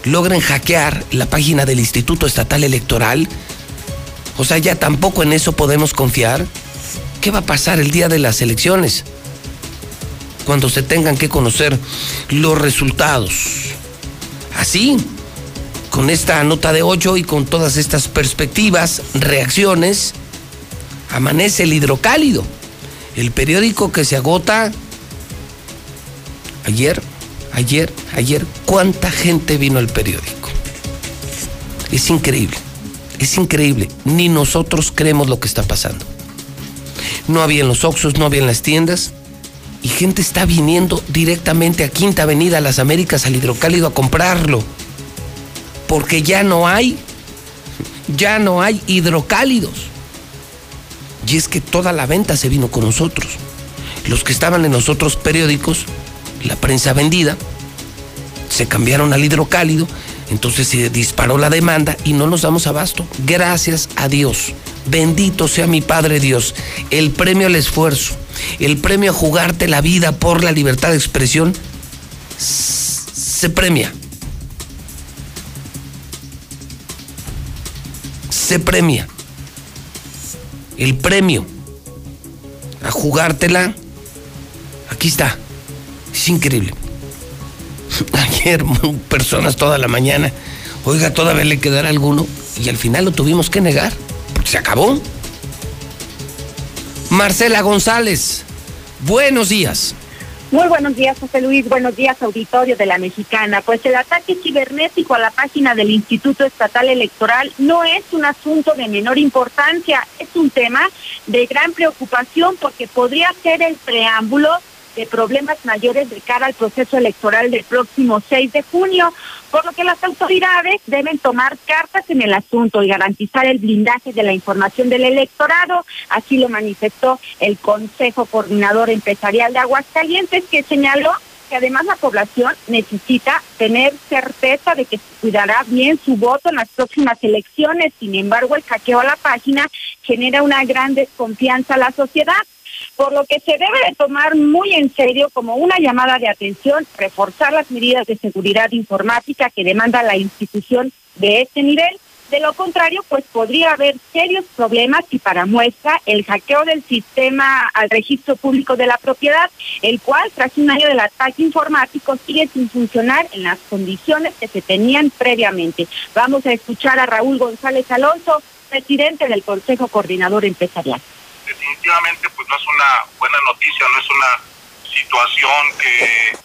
logren hackear la página del Instituto Estatal Electoral. O sea, ya tampoco en eso podemos confiar. ¿Qué va a pasar el día de las elecciones? Cuando se tengan que conocer los resultados. Así, con esta nota de 8 y con todas estas perspectivas, reacciones, amanece el hidrocálido, el periódico que se agota ayer, ayer, ayer, cuánta gente vino al periódico. Es increíble, es increíble, ni nosotros creemos lo que está pasando. No había en los Oxos, no había en las tiendas, y gente está viniendo directamente a Quinta Avenida, a las Américas, al hidrocálido a comprarlo. Porque ya no hay, ya no hay hidrocálidos. Y es que toda la venta se vino con nosotros. Los que estaban en los otros periódicos, la prensa vendida, se cambiaron al hidrocálido, entonces se disparó la demanda y no nos damos abasto. Gracias a Dios. Bendito sea mi Padre Dios. El premio al esfuerzo, el premio a jugarte la vida por la libertad de expresión, se premia. Se premia. El premio a jugártela, aquí está. Es increíble. <laughs> Ayer personas toda la mañana, oiga, todavía le quedará alguno, y al final lo tuvimos que negar, porque se acabó. Marcela González, buenos días. Muy buenos días, José Luis. Buenos días, auditorio de la Mexicana. Pues el ataque cibernético a la página del Instituto Estatal Electoral no es un asunto de menor importancia, es un tema de gran preocupación porque podría ser el preámbulo de problemas mayores de cara al proceso electoral del próximo 6 de junio, por lo que las autoridades deben tomar cartas en el asunto y garantizar el blindaje de la información del electorado. Así lo manifestó el Consejo Coordinador Empresarial de Aguascalientes, que señaló que además la población necesita tener certeza de que se cuidará bien su voto en las próximas elecciones. Sin embargo, el hackeo a la página genera una gran desconfianza a la sociedad por lo que se debe de tomar muy en serio como una llamada de atención, reforzar las medidas de seguridad informática que demanda la institución de este nivel. De lo contrario, pues podría haber serios problemas y para muestra el hackeo del sistema al registro público de la propiedad, el cual tras un año del ataque informático sigue sin funcionar en las condiciones que se tenían previamente. Vamos a escuchar a Raúl González Alonso, presidente del Consejo Coordinador Empresarial definitivamente pues no es una buena noticia, no es una situación que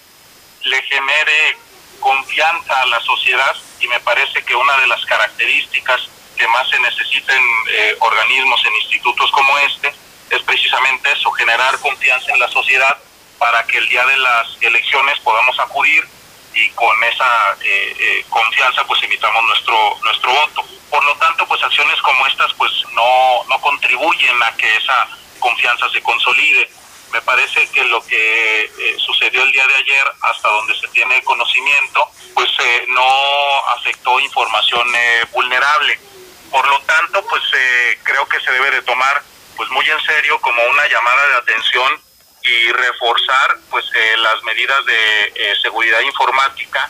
le genere confianza a la sociedad y me parece que una de las características que más se necesita en eh, organismos, en institutos como este, es precisamente eso, generar confianza en la sociedad para que el día de las elecciones podamos acudir y con esa eh, eh, confianza pues emitamos nuestro nuestro voto. Por lo tanto, pues acciones como estas pues no, no contribuyen a que esa confianza se consolide. Me parece que lo que eh, sucedió el día de ayer, hasta donde se tiene conocimiento, pues no afectó información vulnerable. Por lo tanto, pues creo que se debe de tomar pues muy en serio como una llamada de atención y reforzar pues eh, las medidas de eh, seguridad informática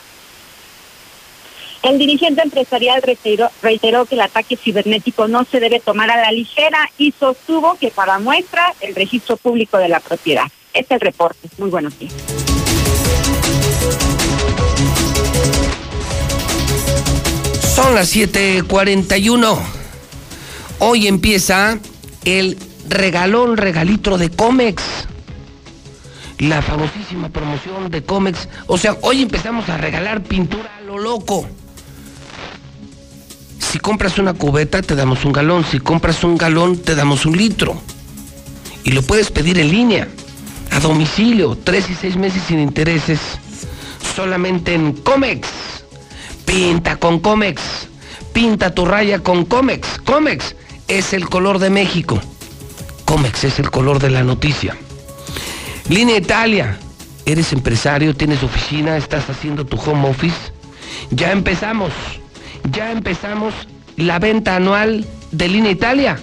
El dirigente empresarial reiteró, reiteró que el ataque cibernético no se debe tomar a la ligera y sostuvo que para muestra el registro público de la propiedad. Este es el reporte. Muy buenos días. Son las 7:41. Hoy empieza el regalón regalitro de Comex. La famosísima promoción de Comex. O sea, hoy empezamos a regalar pintura a lo loco. Si compras una cubeta, te damos un galón. Si compras un galón, te damos un litro. Y lo puedes pedir en línea, a domicilio, tres y seis meses sin intereses, solamente en Comex. Pinta con Comex. Pinta tu raya con Comex. Comex es el color de México. Comex es el color de la noticia. Línea Italia. Eres empresario, tienes oficina, estás haciendo tu home office. Ya empezamos. Ya empezamos la venta anual de Línea Italia.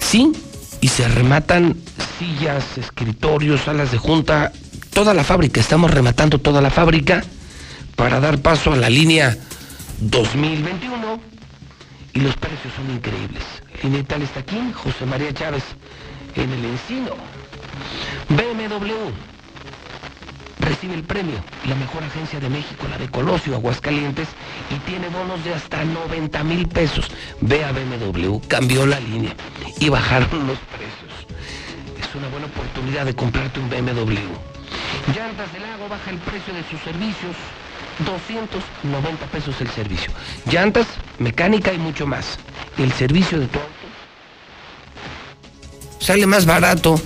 Sí, y se rematan sillas, escritorios, salas de junta, toda la fábrica. Estamos rematando toda la fábrica para dar paso a la línea 2021 y los precios son increíbles. Línea Italia está aquí, José María Chávez, en el Encino. BMW recibe el premio, la mejor agencia de México, la de Colosio, Aguascalientes, y tiene bonos de hasta 90 mil pesos. Ve a BMW, cambió la línea y bajaron los precios. Es una buena oportunidad de comprarte un BMW. Llantas del Lago baja el precio de sus servicios. 290 pesos el servicio. Llantas, mecánica y mucho más. El servicio de tu auto sale más barato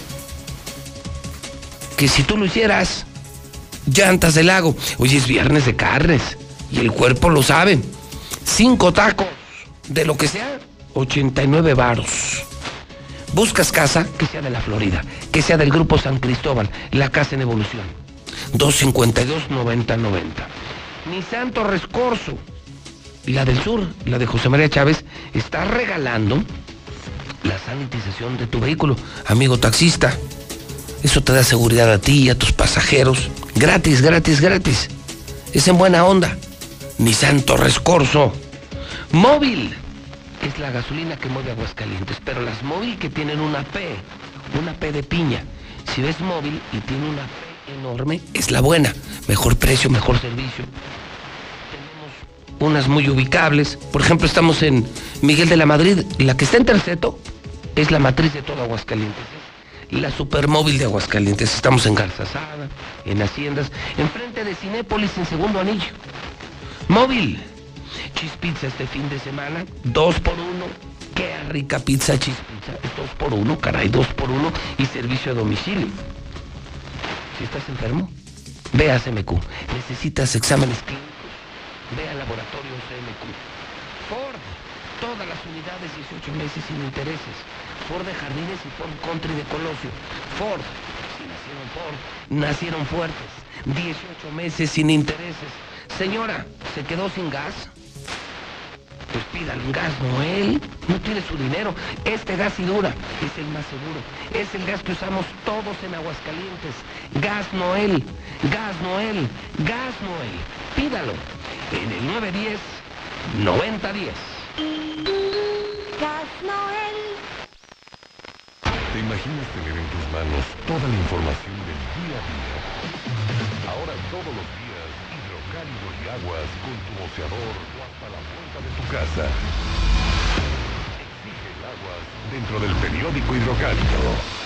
que si tú lo hicieras. Llantas del lago. Hoy es viernes de carnes y el cuerpo lo sabe. Cinco tacos de lo que sea, 89 varos. Buscas casa que sea de la Florida, que sea del Grupo San Cristóbal, la casa en evolución. 252 90 90. Nissan Torres Corso, la del sur, la de José María Chávez, está regalando la sanitización de tu vehículo, amigo taxista. Eso te da seguridad a ti y a tus pasajeros. Gratis, gratis, gratis. Es en buena onda. Nissan Torres Corso. Móvil. Es la gasolina que mueve Aguascalientes, pero las móvil que tienen una P, una P de piña. Si ves móvil y tiene una P enorme, es la buena. Mejor precio, mejor servicio. Tenemos unas muy ubicables. Por ejemplo, estamos en Miguel de la Madrid. La que está en Terceto es la matriz de todo Aguascalientes. La supermóvil de Aguascalientes. Estamos en Garzazada, en Haciendas, enfrente de Cinépolis en segundo anillo. Móvil. Cheese Pizza este fin de semana, dos por uno. Qué rica pizza Cheese Pizza. Es dos por uno, caray, dos por uno y servicio a domicilio. Si estás enfermo, ve a CMQ. Necesitas exámenes clínicos, ve al laboratorio CMQ. Todas las unidades 18 meses sin intereses. Ford de Jardines y Ford Country de Colosio. Ford, si nacieron Ford, nacieron fuertes. 18 meses sin intereses. Señora, ¿se quedó sin gas? Pues pídale gas Noel. No tiene su dinero. Este gas y dura es el más seguro. Es el gas que usamos todos en Aguascalientes. Gas Noel. Gas Noel. Gas Noel. Pídalo en el 910 9010. Noel. ¿Te imaginas tener en tus manos toda la información del día a día? Ahora todos los días, hidrocálido y aguas con tu boceador o hasta la puerta de tu casa. Exige el aguas dentro del periódico hidrocálido.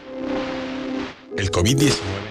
El COVID-19 nos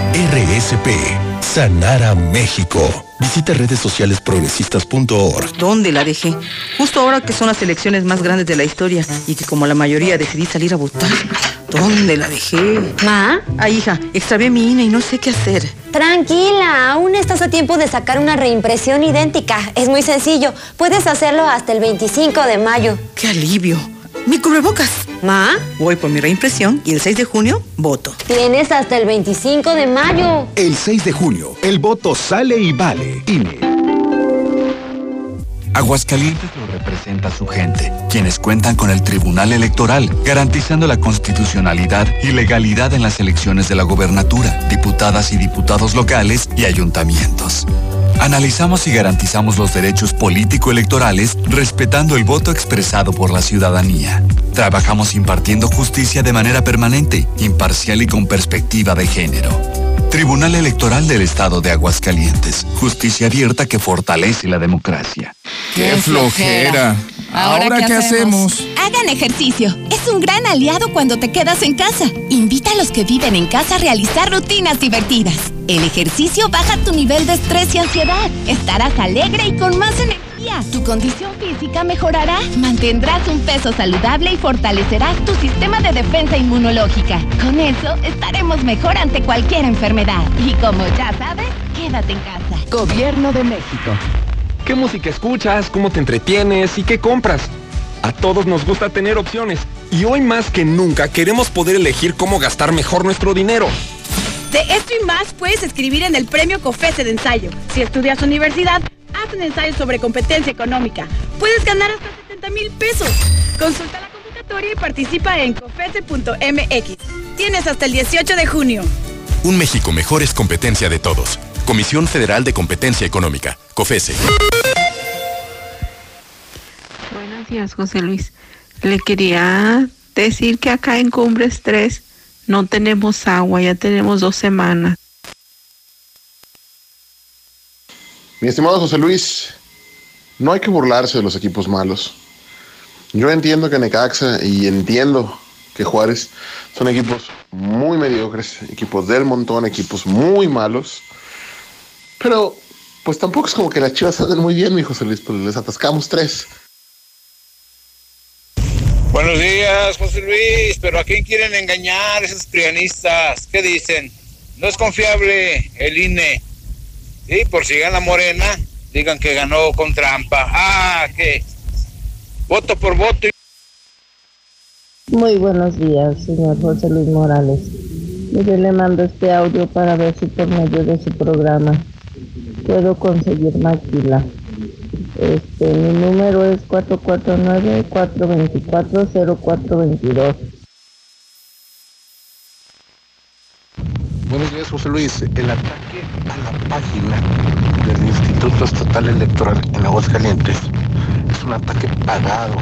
RSP, sanar a México. Visita redes sociales progresistas.org. ¿Dónde la dejé? Justo ahora que son las elecciones más grandes de la historia y que como la mayoría decidí salir a votar. ¿Dónde la dejé? ¿Ma? Ah, hija, extravié mi INE y no sé qué hacer. Tranquila, aún estás a tiempo de sacar una reimpresión idéntica. Es muy sencillo. Puedes hacerlo hasta el 25 de mayo. ¡Qué alivio! ¡Mi cubrebocas! ¿Ma? Voy por mi reimpresión y el 6 de junio voto. Tienes hasta el 25 de mayo. El 6 de junio, el voto sale y vale. INE. Aguascalientes lo representa su gente, quienes cuentan con el Tribunal Electoral, garantizando la constitucionalidad y legalidad en las elecciones de la gobernatura, diputadas y diputados locales y ayuntamientos. Analizamos y garantizamos los derechos político-electorales respetando el voto expresado por la ciudadanía. Trabajamos impartiendo justicia de manera permanente, imparcial y con perspectiva de género. Tribunal Electoral del Estado de Aguascalientes. Justicia abierta que fortalece la democracia. ¡Qué flojera! ¿Ahora, qué, hacemos? Hagan ejercicio. Es un gran aliado cuando te quedas en casa. Invita a los que viven en casa a realizar rutinas divertidas. El ejercicio baja tu nivel de estrés y ansiedad. Estarás alegre y con más energía. Tu condición física mejorará. Mantendrás un peso saludable y fortalecerás tu sistema de defensa inmunológica. Con eso estaremos mejor ante cualquier enfermedad. Y como ya sabes, quédate en casa. Gobierno de México. ¿Qué música escuchas? ¿Cómo te entretienes? ¿Y qué compras? A todos nos gusta tener opciones. Y hoy más que nunca queremos poder elegir cómo gastar mejor nuestro dinero. De esto y más puedes escribir en el premio COFESE de ensayo. Si estudias universidad, haz un ensayo sobre competencia económica. Puedes ganar hasta 70 mil pesos. Consulta la convocatoria y participa en cofese.mx. Tienes hasta el 18 de junio. Un México mejor es competencia de todos. Comisión Federal de Competencia Económica, COFESE. Buenos días, José Luis. Le quería decir que acá en Cumbres 3 no tenemos agua, ya tenemos dos semanas. Mi estimado José Luis, no hay que burlarse de los equipos malos. Yo entiendo que Necaxa y entiendo que Juárez son equipos muy mediocres, equipos del montón, equipos muy malos. Pero, pues tampoco es como que las chivas anden muy bien, mi José Luis, pues les atascamos tres. Buenos días, José Luis, pero ¿a quién quieren engañar esos trianistas? ¿Qué dicen? No es confiable el INE. Sí, por si gana Morena, digan que ganó con trampa. Ah, que voto por voto. Muy buenos días, señor José Luis Morales. Yo le mando este audio para ver si por medio de su programa puedo conseguir maquila. Este, mi número es 449-424-0422. Buenos días, José Luis. El ataque a la página del Instituto Estatal Electoral en Aguascalientes es un ataque pagado.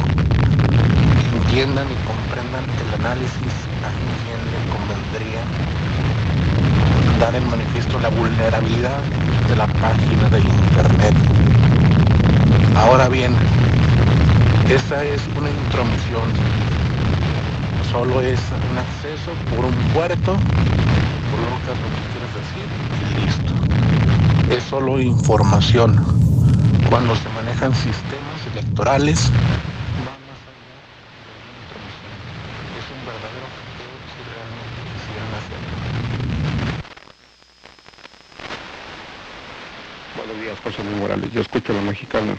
Entiendan y comprendan el análisis a quién le convendría dar en manifiesto la vulnerabilidad de la página del Internet. Ahora bien, Esa es una intromisión. Solo es un acceso por un puerto, colocas lo que quieres decir y listo. Es solo información. Cuando se manejan sistemas electorales, Buenos días, José Luis Morales. Yo escucho a la mexicana.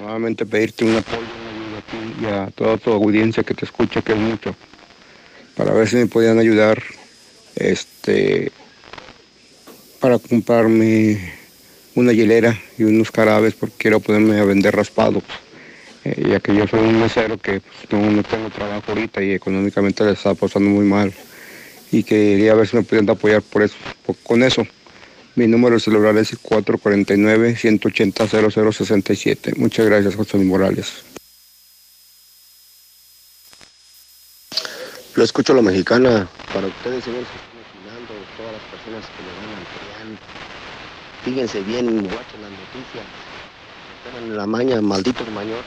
Nuevamente pedirte un apoyo, una ayuda a ti y a toda tu audiencia que te escucha, que es mucho, para ver si me podían ayudar este, para comprarme una hielera y unos carabes porque quiero ponerme a vender raspados. Eh, ya que yo soy un mesero que pues, no, no tengo trabajo ahorita y económicamente le está pasando muy mal. Y quería ver si me podían apoyar por eso, con eso. Mi número de celular es 449-180-0067. Muchas gracias, José Morales. Lo escucho a la mexicana. Para ustedes, señores, que están opinando, todas las personas que le van al PRIAN, fíjense bien, guachen las noticias. Tengan la maña, malditos mañor,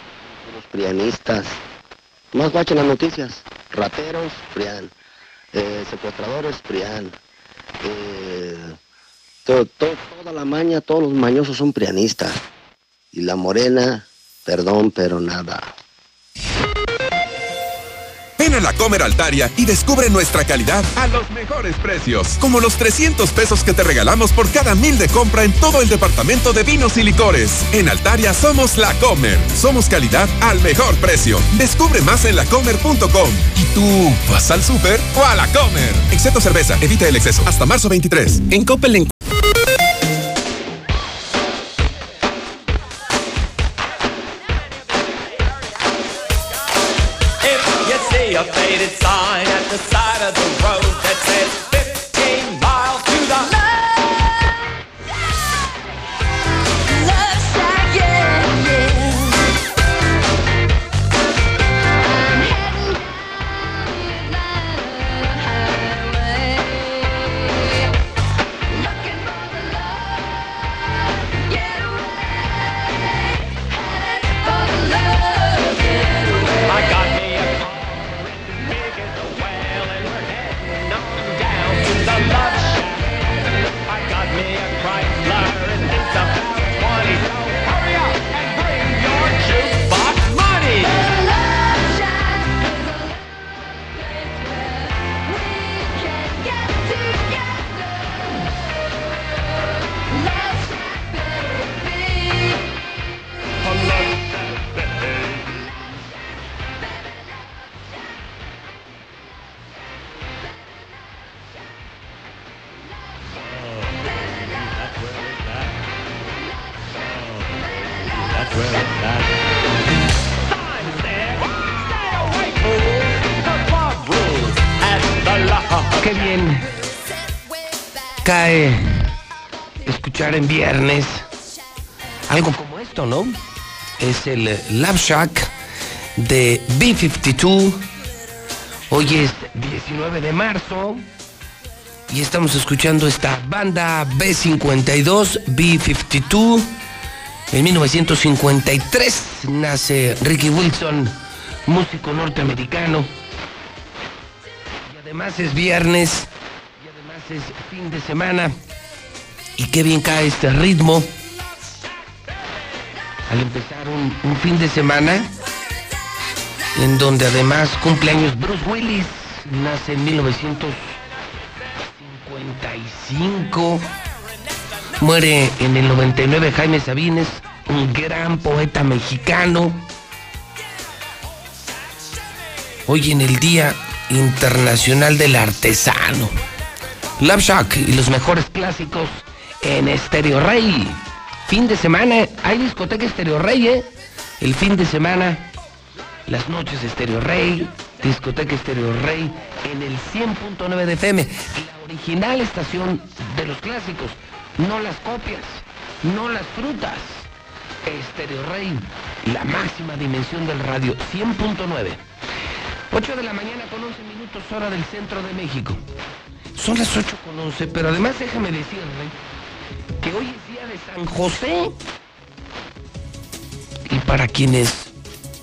los prianistas. Más guachen las noticias. Rateros, PRIAN. Eh, secuestradores, PRIAN. Eh, to- to- toda la maña, todos los mañosos son prianistas. Y la morena, perdón, pero nada. Ven a la Comer Altaria y descubre nuestra calidad a los mejores precios. Como los 300 pesos que te regalamos por cada mil de compra en todo el departamento de vinos y licores. En Altaria somos la Comer. Somos calidad al mejor precio. Descubre más en lacomer.com. ¿Y tú vas al súper o a la Comer? Excepto cerveza, evita el exceso. Hasta marzo 23. En Coppel the side of the el Love Shack de B52. Hoy es 19 de marzo y estamos escuchando esta banda B52, B52. En 1953 nace Ricky Wilson, músico norteamericano. Y además es viernes, y además es fin de semana. Y qué bien cae este ritmo. Al empezar un, fin de semana, en donde además cumpleaños Bruce Willis, nace en 1955. Muere en el 99 Jaime Sabines, un gran poeta mexicano. Hoy en el Día Internacional del Artesano. Love Shack y los mejores clásicos en Estéreo Rey. Fin de semana, hay discoteca Estéreo Rey, ¿eh? El fin de semana, las noches Estéreo Rey, discoteca Estéreo Rey en el 100.9 de FM. La original estación de los clásicos, no las copias, no las frutas. Estéreo Rey, la máxima dimensión del radio, 100.9. 8 de la mañana con 11 minutos hora del centro de México. Son las 8 con 11, pero además déjame decirle que hoy es San José. Y para quienes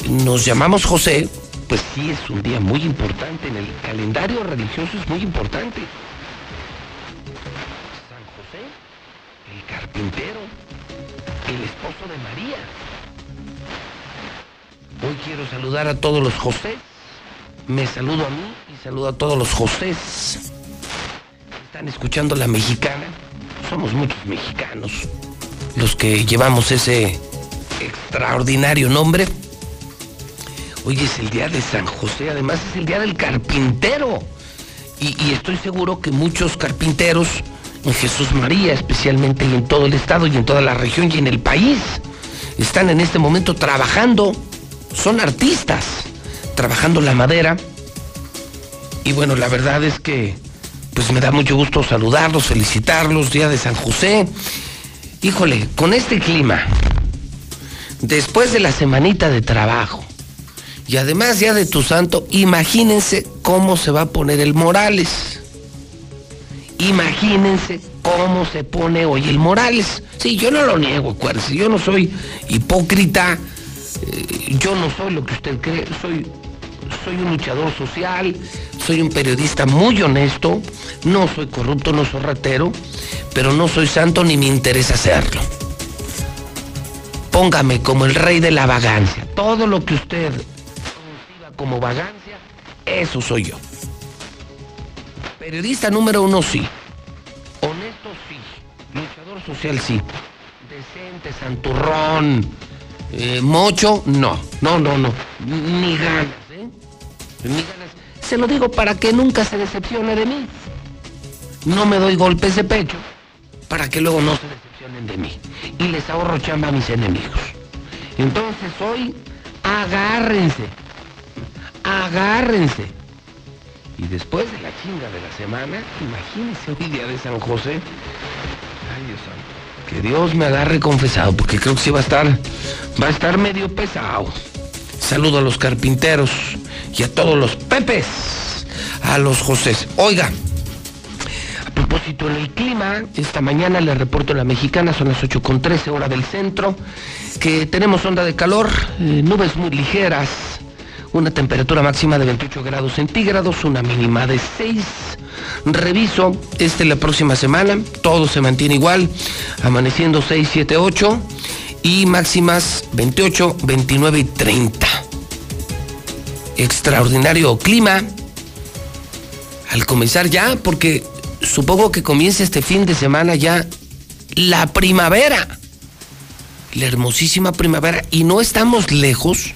nos llamamos José, pues sí es un día muy importante. En el calendario religioso es muy importante. San José, el carpintero, el esposo de María. Hoy quiero saludar a todos los José. Me saludo a mí y saludo a todos los Josés. Están escuchando la mexicana. Somos muchos mexicanos los que llevamos ese extraordinario nombre. Hoy es el día de San José, además es el día del carpintero. Y, y estoy seguro que muchos carpinteros en Jesús María, especialmente y en todo el estado y en toda la región y en el país, están en este momento trabajando, son artistas, trabajando la madera. Y bueno, la verdad es que pues me da mucho gusto saludarlos, felicitarlos, Día de San José. Híjole, con este clima, después de la semanita de trabajo, y además ya de tu santo, imagínense cómo se va a poner el Morales. Imagínense cómo se pone hoy el Morales. Sí, yo no lo niego, acuérdense, yo no soy hipócrita, eh, yo no soy lo que usted cree, soy, soy un luchador social, soy un periodista muy honesto, no soy corrupto, no soy ratero, pero no soy santo ni me interesa serlo. Póngame como el rey de la vagancia. Todo lo que usted conciba como vagancia, eso soy yo. Periodista número uno, sí. Honesto, sí. Luchador social, sí. Decente, santurrón. eh, mocho, no. No, no, no. Ni ganas, ¿eh? Ni ganas. Se lo digo para que nunca se decepcione de mí. No me doy golpes de pecho para que luego no se decepcionen de mí. Y les ahorro chamba a mis enemigos. Entonces hoy, agárrense. Agárrense. Y después de la chinga de la semana, imagínense hoy día de San José. Ay. Que Dios me agarre confesado, porque creo que sí va a estar, va a estar medio pesado. Saludo a los carpinteros y a todos los pepes, a los Josés. Oiga, a propósito del clima, esta mañana le reporto a la mexicana, son las 8 con 13 hora del centro, que tenemos onda de calor, eh, nubes muy ligeras, una temperatura máxima de 28 grados centígrados, una mínima de 6. Reviso este la próxima semana, todo se mantiene igual, amaneciendo 6, 7, 8 y máximas 28, 29 y 30. Extraordinario clima al comenzar ya, porque supongo que comienza este fin de semana ya la primavera, la hermosísima primavera, y no estamos lejos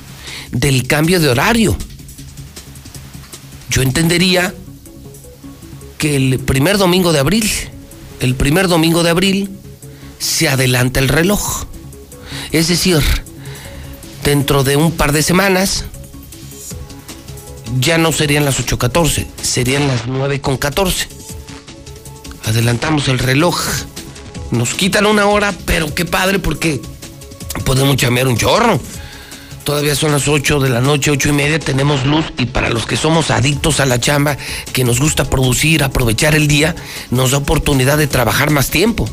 del cambio de horario. Yo entendería que el primer domingo de abril, el primer domingo de abril, se adelanta el reloj. Es decir, dentro de un par de semanas, ya no serían las 8.14, serían las 9.14. Adelantamos el reloj. Nos quitan una hora, pero qué padre porque podemos chambear un chorro. Todavía son las 8 de la noche, 8 y media, tenemos luz y para los que somos adictos a la chamba, que nos gusta producir, aprovechar el día, nos da oportunidad de trabajar más tiempo.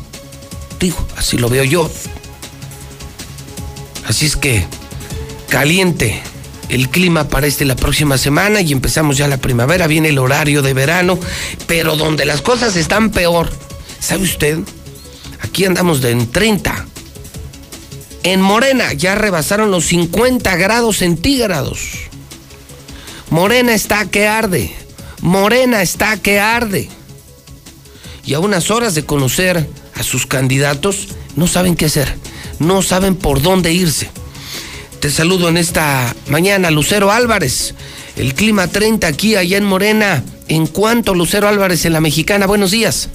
Digo, así lo veo yo. Así es que, caliente el clima para este la próxima semana y empezamos ya la primavera, viene el horario de verano, pero donde las cosas están peor, ¿sabe usted? Aquí andamos de en 30. En Morena ya rebasaron los 50 grados centígrados. Morena está que arde. Morena está que arde. Y a unas horas de conocer a sus candidatos, no saben qué hacer. No saben por dónde irse. Te saludo en esta mañana, Lucero Álvarez. El clima 30 aquí, allá en Morena. ¿En cuánto, Lucero Álvarez, en la mexicana? Buenos días.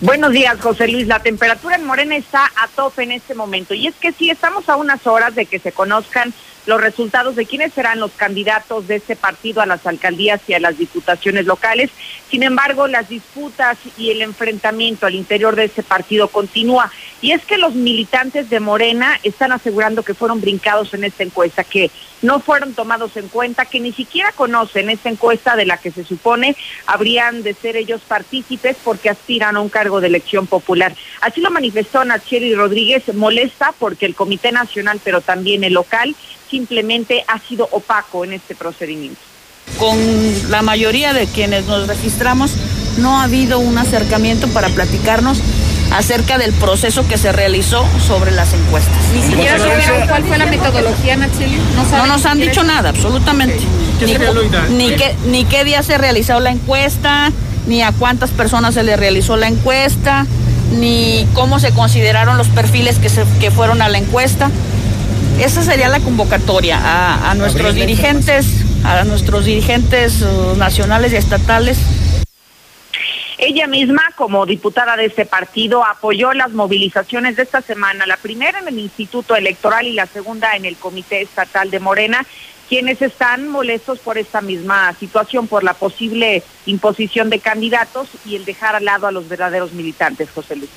Buenos días, José Luis. La temperatura en Morena está a tope en este momento. Y es que sí, estamos a unas horas de que se conozcan los resultados de quiénes serán los candidatos de este partido a las alcaldías y a las diputaciones locales. Sin embargo, las disputas y el enfrentamiento al interior de este partido continúa. Y es que los militantes de Morena están asegurando que fueron brincados en esta encuesta, que no fueron tomados en cuenta, que ni siquiera conocen esta encuesta de la que se supone habrían de ser ellos partícipes porque aspiran a un cargo de elección popular. Así lo manifestó Nacheli Rodríguez, molesta porque el Comité Nacional, pero también el local, simplemente ha sido opaco en este procedimiento. Con la mayoría de quienes nos registramos no ha habido un acercamiento para platicarnos acerca del proceso que se realizó sobre las encuestas. Ni siquiera supieron cuál fue la metodología, Nacheli. No, nos han dicho nada, absolutamente. ¿Qué Ni, qué, ni qué día se realizó la encuesta, ni a cuántas personas se le realizó la encuesta, ni cómo se consideraron los perfiles que, se, que fueron a la encuesta. Esa sería la convocatoria a, a nuestros dirigentes, a nuestros dirigentes uh, nacionales y estatales Ella misma, como diputada de este partido, apoyó las movilizaciones de esta semana, la primera en el Instituto Electoral y la segunda en el Comité Estatal de Morena, quienes están molestos por esta misma situación, por la posible imposición de candidatos y el dejar al lado a los verdaderos militantes, José Luis.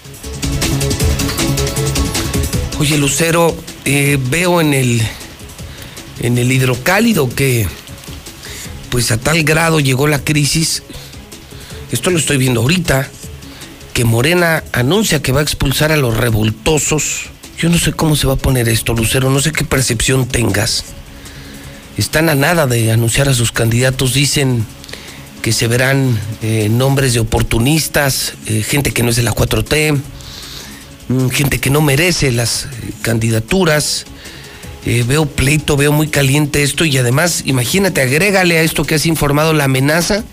Oye, Lucero, eh, veo en el, en el hidrocálido que pues a tal grado llegó la crisis, esto lo estoy viendo ahorita, que Morena anuncia que va a expulsar a los revoltosos. Yo no sé cómo se va a poner esto, Lucero, no sé qué percepción tengas. Están a nada de anunciar a sus candidatos, dicen que se verán eh, nombres de oportunistas, eh, gente que no es de la 4T, mm, gente que no merece las candidaturas. Eh, veo pleito, veo muy caliente esto y además, imagínate, agrégale a esto que has informado la amenaza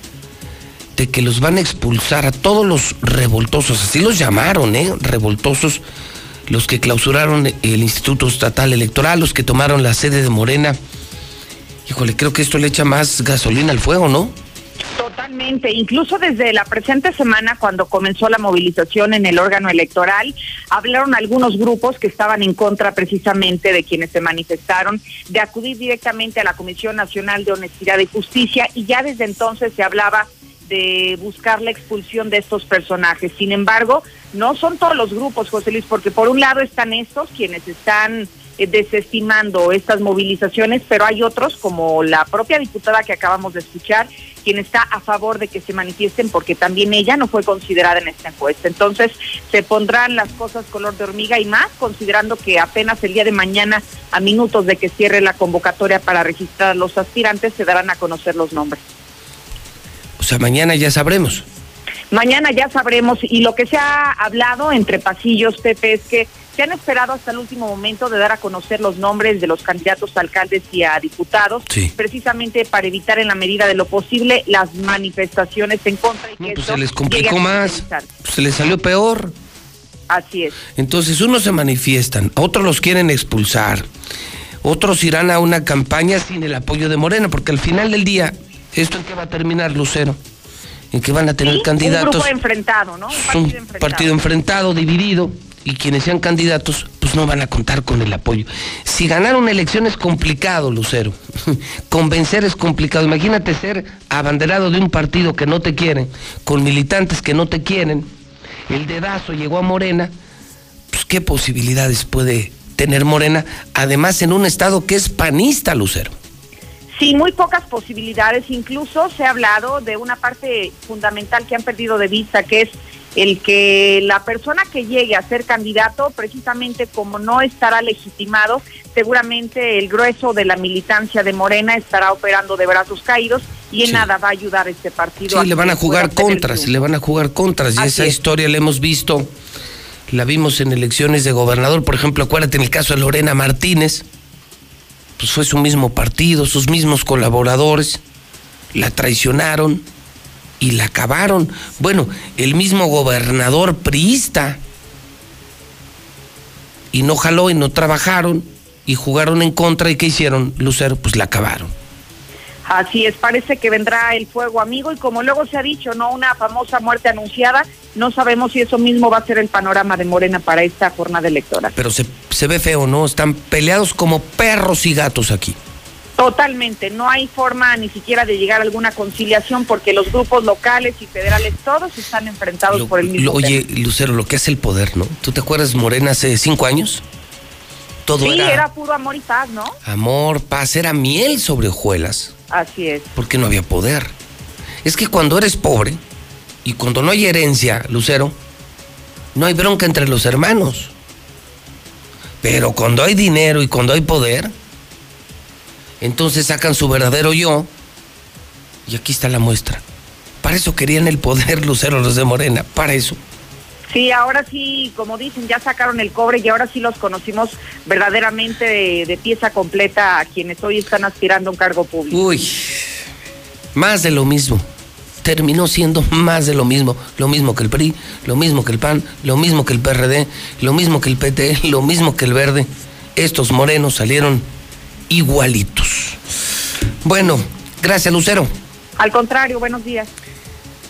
de que los van a expulsar a todos los revoltosos, así los llamaron, ¿eh? Revoltosos, los que clausuraron el Instituto Estatal Electoral, los que tomaron la sede de Morena. Híjole, creo que esto le echa más gasolina al fuego, ¿no? Totalmente, incluso desde la presente semana, cuando comenzó la movilización en el órgano electoral, hablaron algunos grupos que estaban en contra precisamente de quienes se manifestaron, de acudir directamente a la Comisión Nacional de Honestidad y Justicia, y ya desde entonces se hablaba de buscar la expulsión de estos personajes. Sin embargo, no son todos los grupos, José Luis, porque por un lado están estos quienes están desestimando estas movilizaciones, pero hay otros, como la propia diputada que acabamos de escuchar, quien está a favor de que se manifiesten porque también ella no fue considerada en esta encuesta. Entonces, se pondrán las cosas color de hormiga y más, considerando que apenas el día de mañana, a minutos de que cierre la convocatoria para registrar a los aspirantes, se darán a conocer los nombres. O sea, mañana ya sabremos. Mañana ya sabremos y lo que se ha hablado entre pasillos, Pepe, es que se han esperado hasta el último momento de dar a conocer los nombres de los candidatos a alcaldes y a diputados, precisamente para evitar en la medida de lo posible las manifestaciones en contra y que Pues se les complicó más, pues se les salió peor. Así es. Entonces, unos se manifiestan, otros los quieren expulsar, otros irán a una campaña sin el apoyo de Morena, porque al final del día, ¿esto en qué va a terminar, Lucero? En que van a tener Un candidatos, grupo enfrentado, ¿no? Un un enfrentado. partido enfrentado, dividido, y quienes sean candidatos, pues no van a contar con el apoyo. Si ganar una elección es complicado, Lucero. <laughs> Convencer es complicado. Imagínate ser abanderado de un partido que no te quieren, con militantes que no te quieren. El dedazo llegó a Morena. Pues qué posibilidades puede tener Morena, además en un estado que es panista, Lucero. Sí, muy pocas posibilidades. Incluso se ha hablado de una parte fundamental que han perdido de vista, que es el que la persona que llegue a ser candidato, precisamente como no estará legitimado, seguramente el grueso de la militancia de Morena estará operando de brazos caídos y en Sí. nada va a ayudar a este partido. Sí, le van a jugar contras, le van a jugar contras. Y esa es. historia la hemos visto, la vimos en elecciones de gobernador. Por ejemplo, acuérdate en el caso de Lorena Martínez, pues fue su mismo partido, sus mismos colaboradores, la traicionaron y la acabaron. Bueno, el mismo gobernador priista. Y no jaló y no trabajaron y jugaron en contra. ¿Y qué hicieron, Lucero? Pues la acabaron. Así es, parece que vendrá el fuego amigo y como luego se ha dicho, ¿no? Una famosa muerte anunciada, no sabemos si eso mismo va a ser el panorama de Morena para esta jornada electoral. Pero se, se ve feo, ¿no? Están peleados como perros y gatos aquí. Totalmente, no hay forma ni siquiera de llegar a alguna conciliación porque los grupos locales y federales todos están enfrentados por el mismo Lo- oye. Lucero, lo que hace el poder, ¿no? ¿Tú te acuerdas Morena hace cinco años? Todo sí, era, era puro amor y paz, ¿no? amor, paz, era miel sobre hojuelas, Así es. porque no había poder. Es que cuando eres pobre y cuando no hay herencia, Lucero, no hay bronca entre los hermanos. Pero cuando hay dinero y cuando hay poder, entonces sacan su verdadero yo y aquí está la muestra. Para eso querían el poder, <laughs> Lucero, los de Morena, para eso. Sí, ahora sí, como dicen, ya sacaron el cobre y ahora sí los conocimos verdaderamente de, de pieza completa a quienes hoy están aspirando a un cargo público. Uy, más de lo mismo. Terminó siendo más de lo mismo. Lo mismo que el PRI, lo mismo que el PAN, lo mismo que el PRD, lo mismo que el PT, lo mismo que el Verde. Estos morenos salieron igualitos. Bueno, gracias Lucero. Al contrario, buenos días.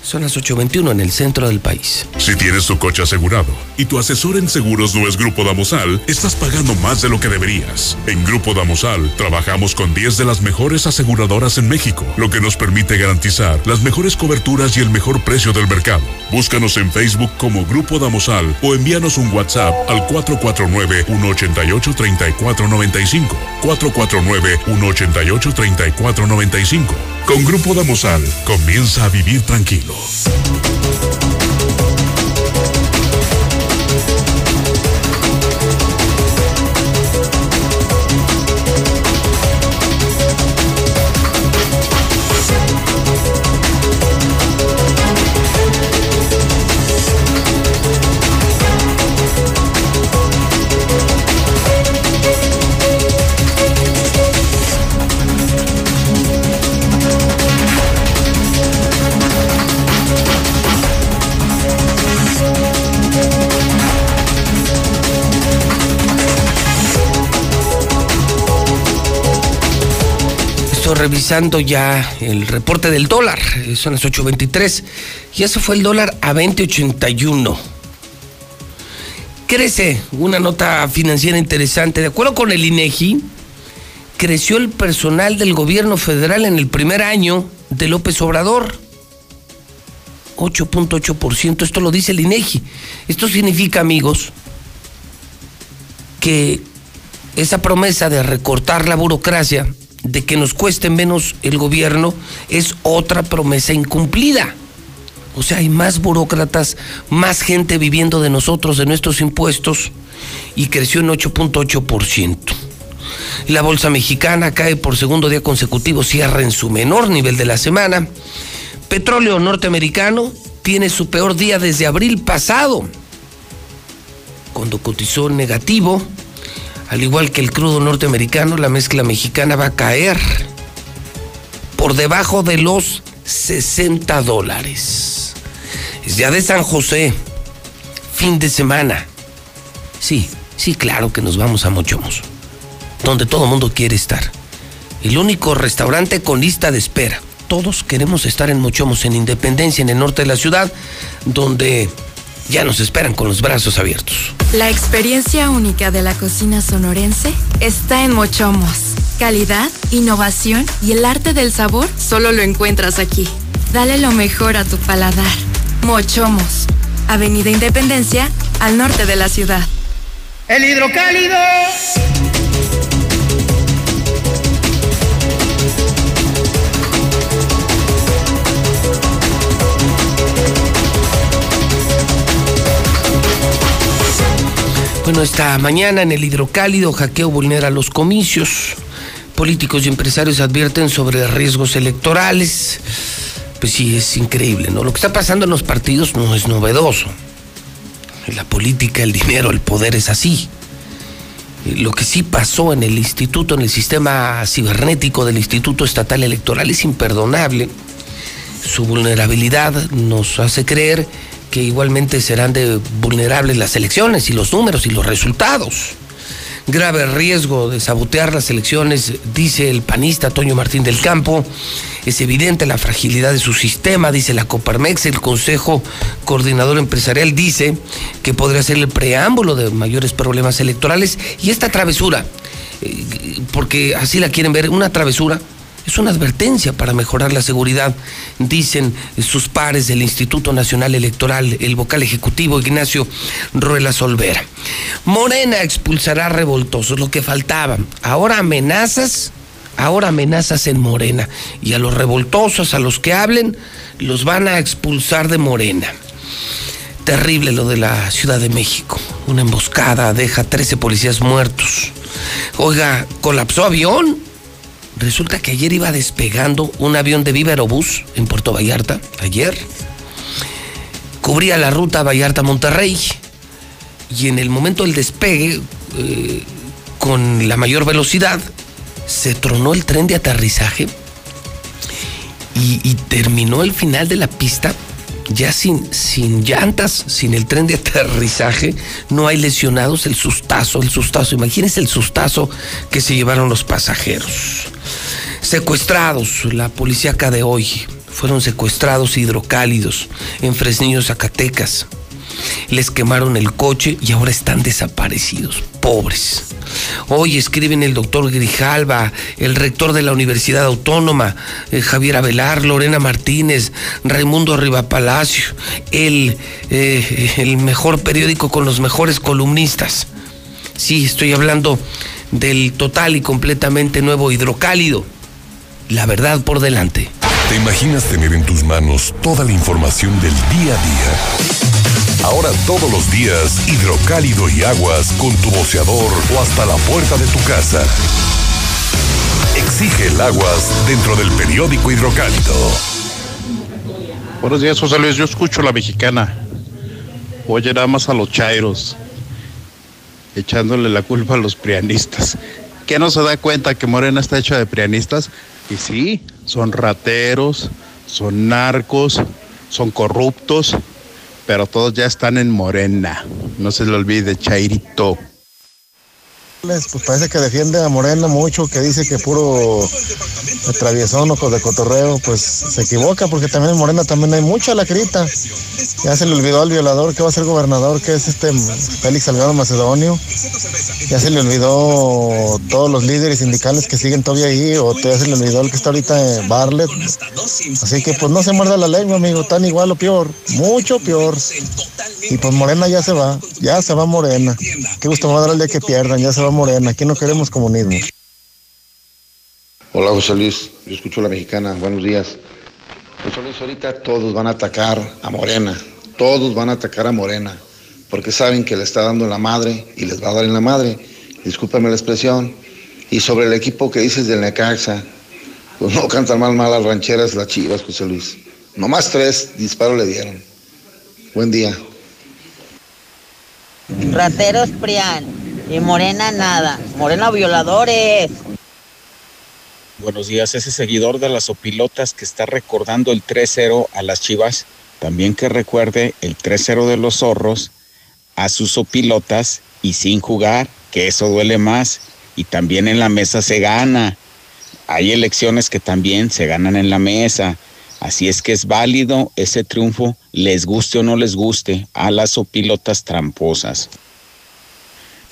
Son las 8.21 en el centro del país. Si tienes tu coche asegurado y tu asesor en seguros no es Grupo Damosal, estás pagando más de lo que deberías. En Grupo Damosal trabajamos con 10 de las mejores aseguradoras en México, lo que nos permite garantizar las mejores coberturas y el mejor precio del mercado. Búscanos en Facebook como Grupo Damosal o envíanos un WhatsApp al 449-188-3495. 449-188-3495. Con Grupo Damosal, comienza a vivir tranquilo. Bonito. Revisando ya el reporte del dólar. eh, Son las 8.23. Y eso fue el dólar a 20.81. Crece una nota financiera interesante. De acuerdo con el INEGI, creció el personal del gobierno federal en el primer año de López Obrador. 8.8%. Esto lo dice el INEGI. Esto significa, amigos, que esa promesa de recortar la burocracia, de que nos cueste menos el gobierno, es otra promesa incumplida. O sea, hay más burócratas, más gente viviendo de nosotros, de nuestros impuestos, y creció en 8.8%. La bolsa mexicana cae por segundo día consecutivo, cierra en su menor nivel de la semana. Petróleo norteamericano tiene su peor día desde abril pasado, cuando cotizó negativo. Al igual que el crudo norteamericano, la mezcla mexicana va a caer por debajo de los 60 dólares. Es ya de San José, fin de semana. Sí, sí, claro que nos vamos a Mochomos, donde todo el mundo quiere estar. El único restaurante con lista de espera. Todos queremos estar en Mochomos, en Independencia, en el norte de la ciudad, donde ya nos esperan con los brazos abiertos. La experiencia única de la cocina sonorense está en Mochomos. Calidad, innovación y el arte del sabor solo lo encuentras aquí. Dale lo mejor a tu paladar. Mochomos, Avenida Independencia, al norte de la ciudad. El hidrocálido. Bueno, esta mañana en el hidrocálido, hackeo vulnera los comicios. Políticos y empresarios advierten sobre riesgos electorales. Pues sí, es increíble, ¿no? Lo que está pasando en los partidos no es novedoso. La política, el dinero, el poder es así. Lo que sí pasó en el instituto, en el sistema cibernético del Instituto Estatal Electoral es imperdonable. Su vulnerabilidad nos hace creer que igualmente serán de vulnerables las elecciones y los números y los resultados. Grave riesgo de sabotear las elecciones, dice el panista Toño Martín del Campo. Es evidente la fragilidad de su sistema, dice la Coparmex. El Consejo Coordinador Empresarial dice que podría ser el preámbulo de mayores problemas electorales. Y esta travesura, eh, porque así la quieren ver, una travesura Es una advertencia para mejorar la seguridad, dicen sus pares del Instituto Nacional Electoral, el vocal ejecutivo Ignacio Ruela Solvera. Morena expulsará revoltosos, lo que faltaba. Ahora amenazas, ahora amenazas en Morena. Y a los revoltosos, a los que hablen, los van a expulsar de Morena. Terrible lo de la Ciudad de México. Una emboscada deja 13 policías muertos. Oiga, colapsó avión. Resulta que ayer iba despegando un avión de Viva Aerobús en Puerto Vallarta. Ayer. Cubría la ruta Vallarta-Monterrey. Y en el momento del despegue, eh, con la mayor velocidad, se tronó el tren de aterrizaje y, y terminó el final de la pista ya sin, sin llantas, sin el tren de aterrizaje, no hay lesionados, el sustazo, el sustazo, imagínense el sustazo que se llevaron los pasajeros. Secuestrados, la policía acá de hoy, fueron secuestrados hidrocálidos en Fresnillo, Zacatecas. Les quemaron el coche y ahora están desaparecidos, pobres. Hoy escriben el doctor Grijalva, el rector de la Universidad Autónoma, eh, Javier Avelar, Lorena Martínez, Raimundo Rivapalacio, el, eh, el mejor periódico con los mejores columnistas. Sí, estoy hablando del total y completamente nuevo hidrocálido. La verdad por delante. ¿Te imaginas tener en tus manos toda la información del día a día? Ahora todos los días, hidrocálido y aguas con tu boceador o hasta la puerta de tu casa. Exige el aguas dentro del periódico hidrocálido. Buenos días, José Luis. Yo escucho la mexicana. Oye, nada más a los chairos. Echándole la culpa a los prianistas. ¿Qué no se da cuenta que Morena está hecha de prianistas? Y sí, son rateros, son narcos, son corruptos, pero todos ya están en Morena. No se le olvide, Chairito. Pues parece que defiende a Morena mucho, que dice que puro traviesón o de cotorreo, pues se equivoca porque también en Morena también hay mucha lacrita. Ya se le olvidó al violador que va a ser gobernador, que es este Félix Salgado Macedonio. Ya se le olvidó todos los líderes sindicales que siguen todavía ahí, o ya se le olvidó el que está ahorita en Barlet. Así que pues no se muerda la lengua, amigo, tan igual o peor, mucho peor. Y pues Morena ya se va, ya se va Morena. Qué gusto me va a dar el día que pierdan, ya se va Morena. Aquí no queremos comunismo. Hola José Luis, yo escucho la mexicana, buenos días. José Luis, ahorita todos van a atacar a Morena, todos van a atacar a Morena, porque saben que le está dando en la madre y les va a dar en la madre, discúlpame la expresión. Y sobre el equipo que dices del Necaxa, pues no cantan mal mal las rancheras, las chivas, José Luis. Nomás tres disparos le dieron. Buen día. Rateros Prián y Morena nada. Morena violadores. Buenos días, ese seguidor de las opilotas que está recordando el 3-0 a las Chivas, también que recuerde el 3-0 de los zorros a sus opilotas y sin jugar, que eso duele más. Y también en la mesa se gana. Hay elecciones que también se ganan en la mesa. Así es que es válido ese triunfo, les guste o no les guste, a las opilotas tramposas.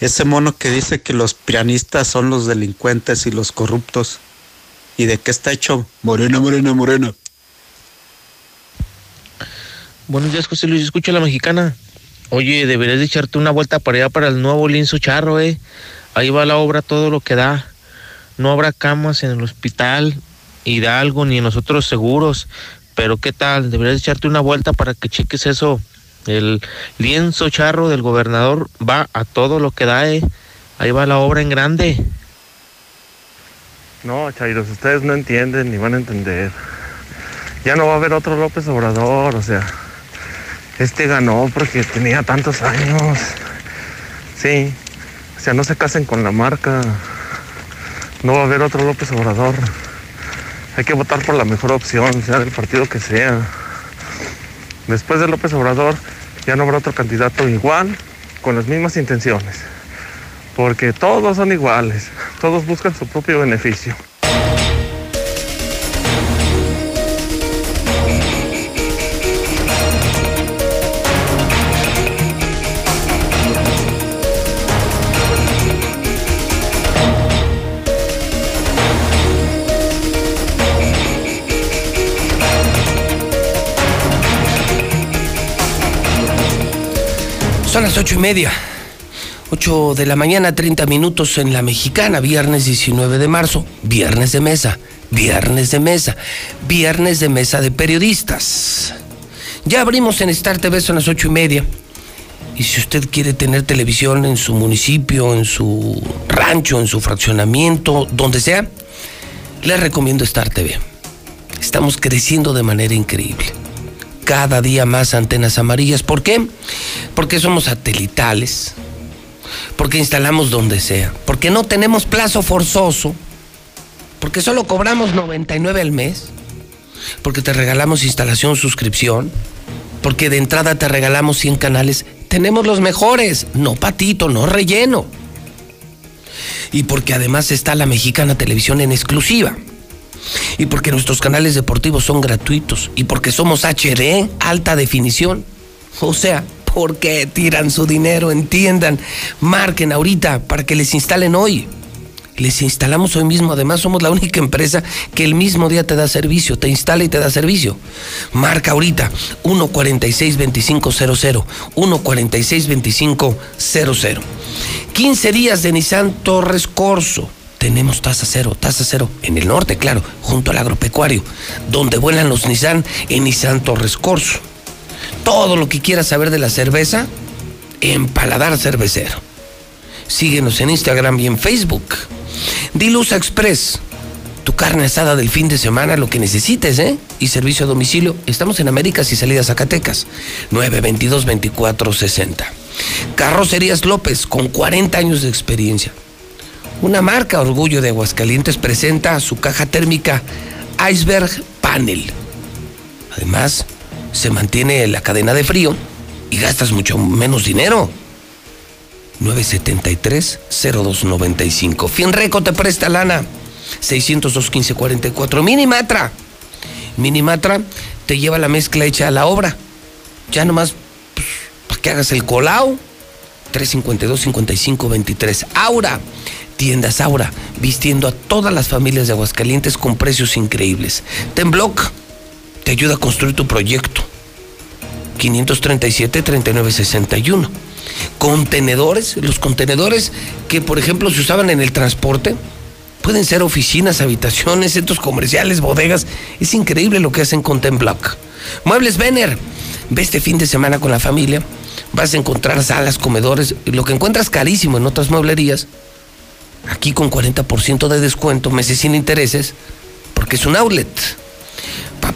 Ese mono que dice que los pianistas son los delincuentes y los corruptos. ¿Y de qué está hecho? Morena, morena, morena. Buenos días, José Luis. Escucho a la mexicana. Oye, deberías de echarte una vuelta para allá para el nuevo lienzo charro, eh. Ahí va la obra todo lo que da. No habrá camas en el hospital, Hidalgo, ni en los otros seguros. Pero qué tal, deberías echarte una vuelta para que cheques eso. El lienzo charro del gobernador va a todo lo que da, eh. Ahí va la obra en grande. No, Chairos, ustedes no entienden ni van a entender. Ya no va a haber otro López Obrador, o sea, este ganó porque tenía tantos años. Sí, o sea, no se casen con la marca. No va a haber otro López Obrador. Hay que votar por la mejor opción, sea del partido que sea. Después de López Obrador ya no habrá otro candidato igual, con las mismas intenciones porque todos son iguales, todos buscan su propio beneficio. Son las ocho y media. 8 de la mañana, 30 minutos en la mexicana, viernes 19 de marzo, viernes de mesa, viernes de mesa, viernes de mesa de periodistas. Ya abrimos en Star TV, son las ocho y media. Y si usted quiere tener televisión en su municipio, en su rancho, en su fraccionamiento, donde sea, le recomiendo Star TV. Estamos creciendo de manera increíble. Cada día más antenas amarillas. ¿Por qué? Porque somos satelitales. Porque instalamos donde sea. Porque no tenemos plazo forzoso. Porque solo cobramos 99 al mes. Porque te regalamos instalación, suscripción. Porque de entrada te regalamos 100 canales. Tenemos los mejores. No patito, no relleno. Y porque además está la mexicana televisión en exclusiva. Y porque nuestros canales deportivos son gratuitos. Y porque somos HD, alta definición. O sea, porque tiran su dinero, entiendan. Marquen ahorita para que les instalen hoy. Les instalamos hoy mismo. Además, somos la única empresa que el mismo día te da servicio, te instala y te da servicio. Marca ahorita 146-2500. 146-2500. 15 días de Nissan Torres Corso. Tenemos tasa cero, tasa cero en el norte, claro, junto al agropecuario, donde vuelan los Nissan en Nissan Torres Corso. Todo lo que quieras saber de la cerveza, en Paladar Cervecero. Síguenos en Instagram y en Facebook. Dilusa Express, tu carne asada del fin de semana, lo que necesites, ¿eh? Y servicio a domicilio. Estamos en Américas y Salidas Zacatecas. 922-2460. Carrocerías López, con 40 años de experiencia. Una marca orgullo de Aguascalientes presenta su caja térmica Iceberg Panel. Además, se mantiene la cadena de frío y gastas mucho menos dinero. 973-0295. Finreco te presta lana. 602-1544. Minimatra. Minimatra te lleva la mezcla hecha a la obra. Ya nomás pues, para que hagas el colao. 352-5523. Aura. Tiendas Aura, vistiendo a todas las familias de Aguascalientes con precios increíbles. Tenblock te ayuda a construir tu proyecto. 537-3961. Contenedores, los contenedores que por ejemplo se usaban en el transporte, pueden ser oficinas, habitaciones, centros comerciales, bodegas. Es increíble lo que hacen con Tenblock. Muebles Vener, ve este fin de semana con la familia, vas a encontrar salas, comedores, lo que encuentras carísimo en otras mueblerías, aquí con 40% de descuento, meses sin intereses, porque es un outlet.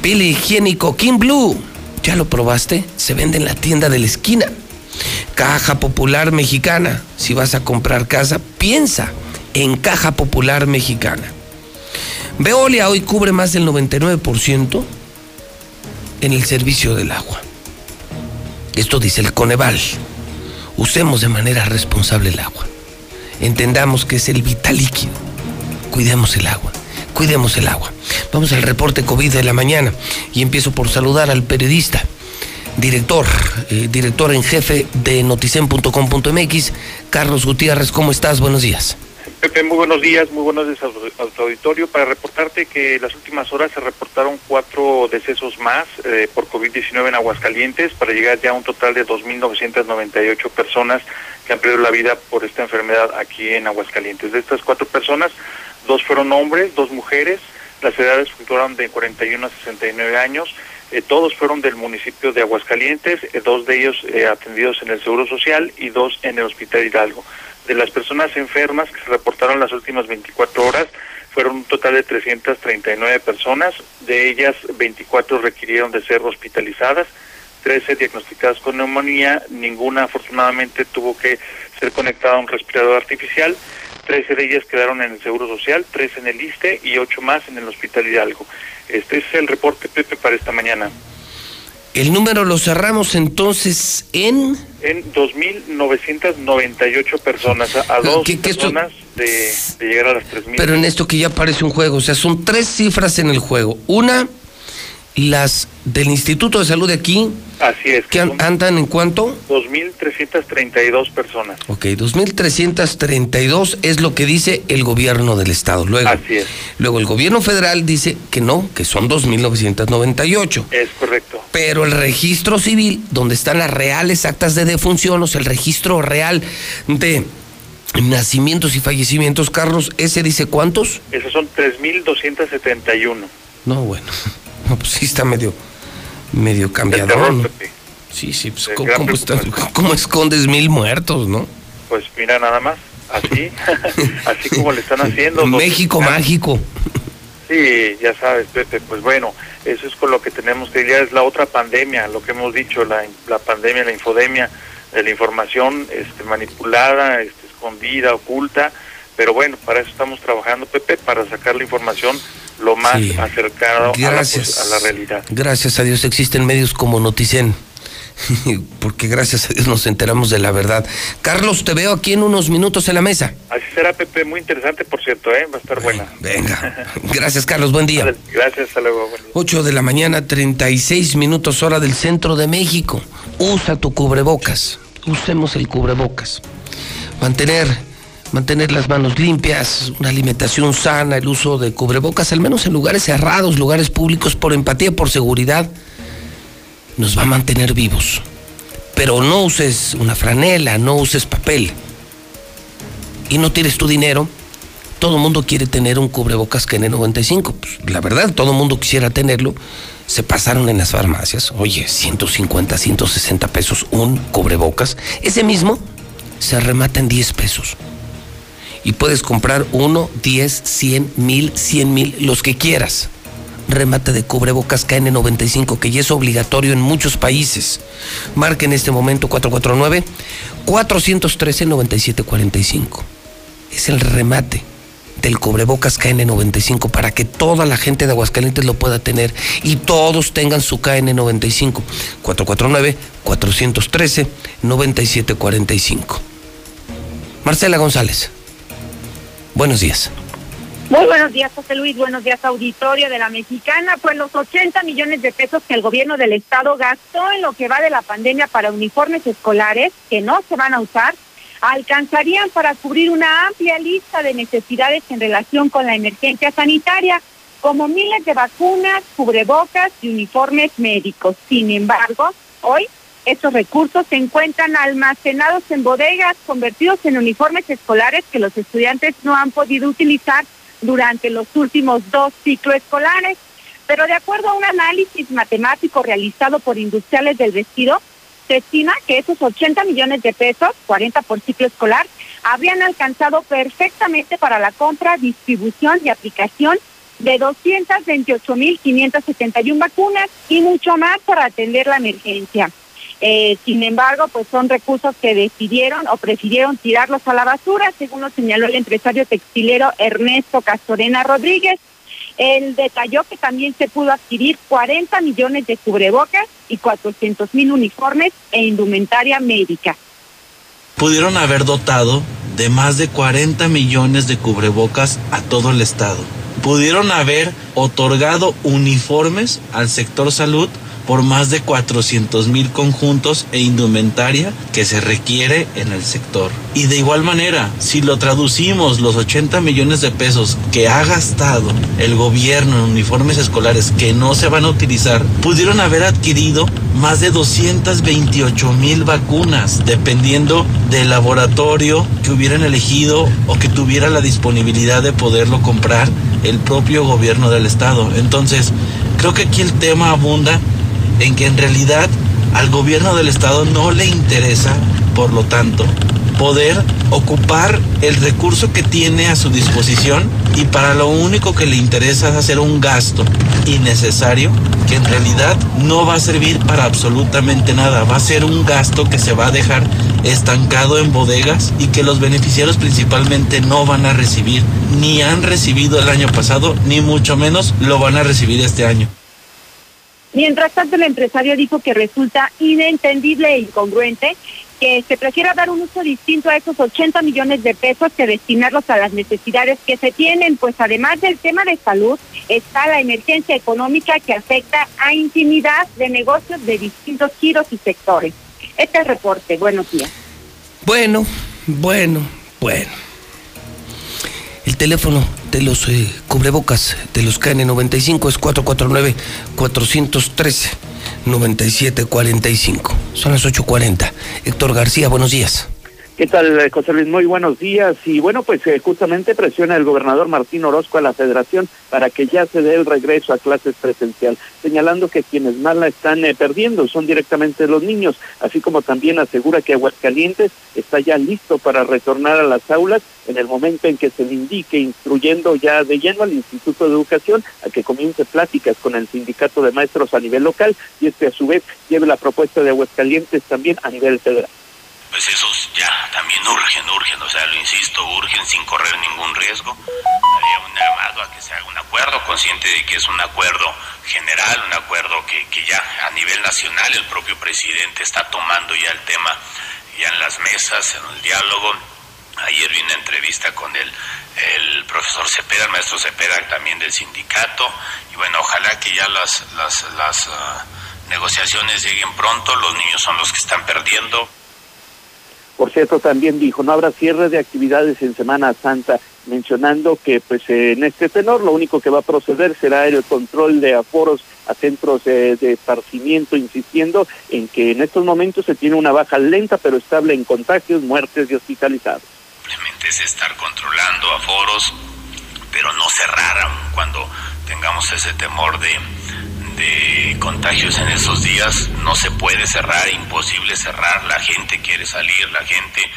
Papel higiénico King Blue. ¿Ya lo probaste? Se vende en la tienda de la esquina. Caja Popular Mexicana. Si vas a comprar casa, piensa en Caja Popular Mexicana. Veolia hoy cubre más del 99% en el servicio del agua. Esto dice el Coneval. Usemos de manera responsable el agua. Entendamos que es el vital líquido. Cuidemos el agua. Cuidemos el agua. Vamos al reporte COVID de la mañana y empiezo por saludar al periodista, director, eh, director en jefe de noticen.com.mx, Carlos Gutiérrez. ¿Cómo estás? Buenos días. Pepe, muy buenos días, muy buenos días a tu auditorio. Para reportarte que en las últimas horas se reportaron cuatro decesos más eh, por COVID-19 en Aguascalientes para llegar ya a un total de 2.998 personas que han perdido la vida por esta enfermedad aquí en Aguascalientes. De estas cuatro personas, dos fueron hombres, dos mujeres, las edades fluctuaron de 41 a 69 años, eh, todos fueron del municipio de Aguascalientes, eh, dos de ellos eh, atendidos en el Seguro Social y dos en el Hospital Hidalgo. De las personas enfermas que se reportaron las últimas 24 horas, fueron un total de 339 personas, de ellas 24 requirieron de ser hospitalizadas, 13 diagnosticadas con neumonía, ninguna afortunadamente tuvo que ser conectada a un respirador artificial, 13 de ellas quedaron en el Seguro Social, 3 en el ISTE y 8 más en el Hospital Hidalgo. Este es el reporte, Pepe, para esta mañana. El número lo cerramos entonces en... En 2.998 personas, a, a dos ¿Qué- qué esto- personas de, de llegar a las 3.000. Pero en esto que ya parece un juego, o sea, son tres cifras en el juego. Una, las del Instituto de Salud de aquí, Así es, que an- andan en cuánto? 2.332 personas. Ok, 2.332 es lo que dice el gobierno del estado. Luego, Así es. luego el gobierno federal dice que no, que son 2.998. Es correcto. Pero el registro civil, donde están las reales actas de defunción, o sea, el registro real de nacimientos y fallecimientos, Carlos, ¿ese dice cuántos? Esos son 3.271. No, bueno. No, pues sí está medio, medio cambiado. ¿no? Sí, sí, pues ¿cómo, escondes mil muertos, no? Pues mira, nada más, así, <laughs> así como le están haciendo. <laughs> México mágico. Sí, ya sabes, Pepe, pues bueno, eso es con lo que tenemos que lidiar, es la otra pandemia, lo que hemos dicho, la, la pandemia, la infodemia, de la información este, manipulada, este, escondida, oculta, pero bueno, para eso estamos trabajando, Pepe, para sacar la información lo más Sí. acercado a la, a la realidad. Gracias a Dios existen medios como Noticen. <laughs> Porque gracias a Dios nos enteramos de la verdad. Carlos, te veo aquí en unos minutos en la mesa. Así será, Pepe, muy interesante, por cierto, ¿eh? va a estar buena. Venga. <laughs> Gracias, Carlos. Buen día. Gracias, hasta luego. buen día. 8 de la mañana, 36 minutos hora del centro de México. Usa tu cubrebocas. Usemos el cubrebocas. Mantener, mantener las manos limpias, una alimentación sana, el uso de cubrebocas, al menos en lugares cerrados, lugares públicos, por empatía, por seguridad, nos va a mantener vivos. Pero no uses una franela, no uses papel. Y no tires tu dinero todo el mundo quiere tener un cubrebocas KN95. Pues, la verdad, todo el mundo quisiera tenerlo. Se pasaron en las farmacias. Oye, 150, 160 pesos un cubrebocas. Ese mismo se remata en 10 pesos. Y puedes comprar uno, 10, 100, mil, 100 mil, los que quieras. Remate de cubrebocas KN95, que ya es obligatorio en muchos países. Marca en este momento 449-413-9745. Es el remate del cubrebocas KN95 para que toda la gente de Aguascalientes lo pueda tener y todos tengan su KN95. 449-413-9745. Marcela González, buenos días. Muy buenos días, José Luis. Buenos días, auditorio de la Mexicana. Pues los 80 millones de pesos que el gobierno del estado gastó en lo que va de la pandemia para uniformes escolares que no se van a usar, alcanzarían para cubrir una amplia lista de necesidades en relación con la emergencia sanitaria, como miles de vacunas, cubrebocas y uniformes médicos. Sin embargo, hoy estos recursos se encuentran almacenados en bodegas convertidos en uniformes escolares que los estudiantes no han podido utilizar durante los últimos dos ciclos escolares. Pero de acuerdo a un análisis matemático realizado por industriales del vestido, se estima que esos 80 millones de pesos, 40 por ciclo escolar, habrían alcanzado perfectamente para la compra, distribución y aplicación de 228.571 vacunas y mucho más para atender la emergencia. Eh, sin embargo, pues son recursos que decidieron o prefirieron tirarlos a la basura, según lo señaló el empresario textilero Ernesto Castorena Rodríguez. Él detalló que también se pudo adquirir 40 millones de cubrebocas y 400 mil uniformes e indumentaria médica. pudieron haber dotado de más de 40 millones de cubrebocas a todo el estado. Pudieron haber otorgado uniformes al sector salud por más de 400 mil conjuntos e indumentaria que se requiere en el sector. Y de igual manera, si lo traducimos los 80 millones de pesos que ha gastado el gobierno en uniformes escolares que no se van a utilizar, pudieron haber adquirido más de 228 mil vacunas, dependiendo del laboratorio que hubieran elegido o que tuviera la disponibilidad de poderlo comprar el propio gobierno del estado. Entonces, creo que aquí el tema abunda en que en realidad al gobierno del estado no le interesa, por lo tanto, poder ocupar el recurso que tiene a su disposición y para lo único que le interesa es hacer un gasto innecesario que en realidad no va a servir para absolutamente nada, va a ser un gasto que se va a dejar estancado en bodegas y que los beneficiarios principalmente no van a recibir, ni han recibido el año pasado, ni mucho menos lo van a recibir este año. Mientras tanto, el empresario dijo que resulta inentendible e incongruente que se prefiera dar un uso distinto a esos 80 millones de pesos que destinarlos a las necesidades que se tienen, pues además del tema de salud está la emergencia económica que afecta a infinidad de negocios de distintos giros y sectores. Este es el reporte. Buenos días. Bueno, bueno, bueno. El teléfono de los eh, cubrebocas de los KN95 es 9745. Son las 8.40. Héctor García, buenos días. ¿Qué tal, eh, José Luis? Muy buenos días. Y bueno, pues eh, justamente presiona el gobernador Martín Orozco a la federación para que ya se dé el regreso a clases presencial, señalando que quienes más la están eh, perdiendo son directamente los niños, así como también asegura que Aguascalientes está ya listo para retornar a las aulas en el momento en que se le indique, instruyendo ya de lleno al Instituto de Educación a que comience pláticas con el sindicato de maestros a nivel local y este a su vez lleve la propuesta de Aguascalientes también a nivel federal pues esos ya también urgen, urgen, o sea, lo insisto, urgen sin correr ningún riesgo. Había un llamado a que se haga un acuerdo, consciente de que es un acuerdo general, un acuerdo que, que ya a nivel nacional el propio presidente está tomando ya el tema ya en las mesas, en el diálogo. Ayer vi una entrevista con el, el profesor Cepeda, el maestro Cepeda también del sindicato, y bueno, ojalá que ya las, las, las uh, negociaciones lleguen pronto, los niños son los que están perdiendo. Por cierto, también dijo, no habrá cierre de actividades en Semana Santa, mencionando que pues en este tenor lo único que va a proceder será el control de aforos a centros de, de esparcimiento, insistiendo en que en estos momentos se tiene una baja lenta pero estable en contagios, muertes y hospitalizados. Simplemente es estar controlando aforos, pero no cerrar cuando tengamos ese temor de, de contagios en esos días. No se puede cerrar, imposible cerrar. La gente quiere salir, la gente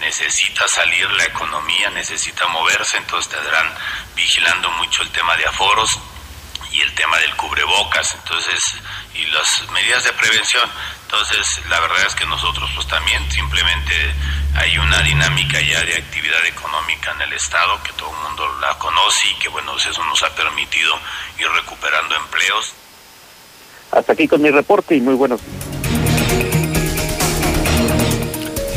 necesita salir, la economía necesita moverse, entonces tendrán vigilando mucho el tema de aforos y el tema del cubrebocas, entonces, y las medidas de prevención. Entonces, la verdad es que nosotros pues también simplemente hay una dinámica ya de actividad económica en el Estado que todo el mundo la conoce y que bueno, eso nos ha permitido ir recuperando empleos. Hasta aquí con mi reporte y muy buenos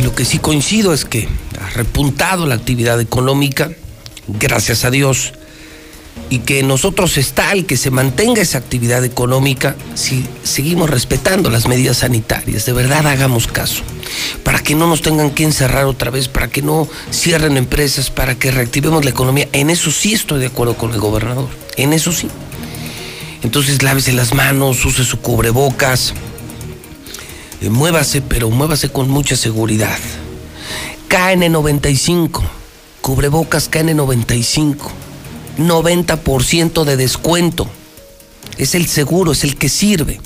Lo que sí coincido es que ha repuntado la actividad económica, gracias a Dios, y que nosotros está el que se mantenga esa actividad económica si seguimos respetando las medidas sanitarias. De verdad hagamos caso, para que no nos tengan que encerrar otra vez, para que no cierren empresas, para que reactivemos la economía. En eso sí estoy de acuerdo con el gobernador, en eso sí. Entonces lávese las manos, use su cubrebocas, eh, muévase, pero muévase con mucha seguridad. KN95, cubrebocas KN95, 90% de descuento. Es el seguro, es el que sirve.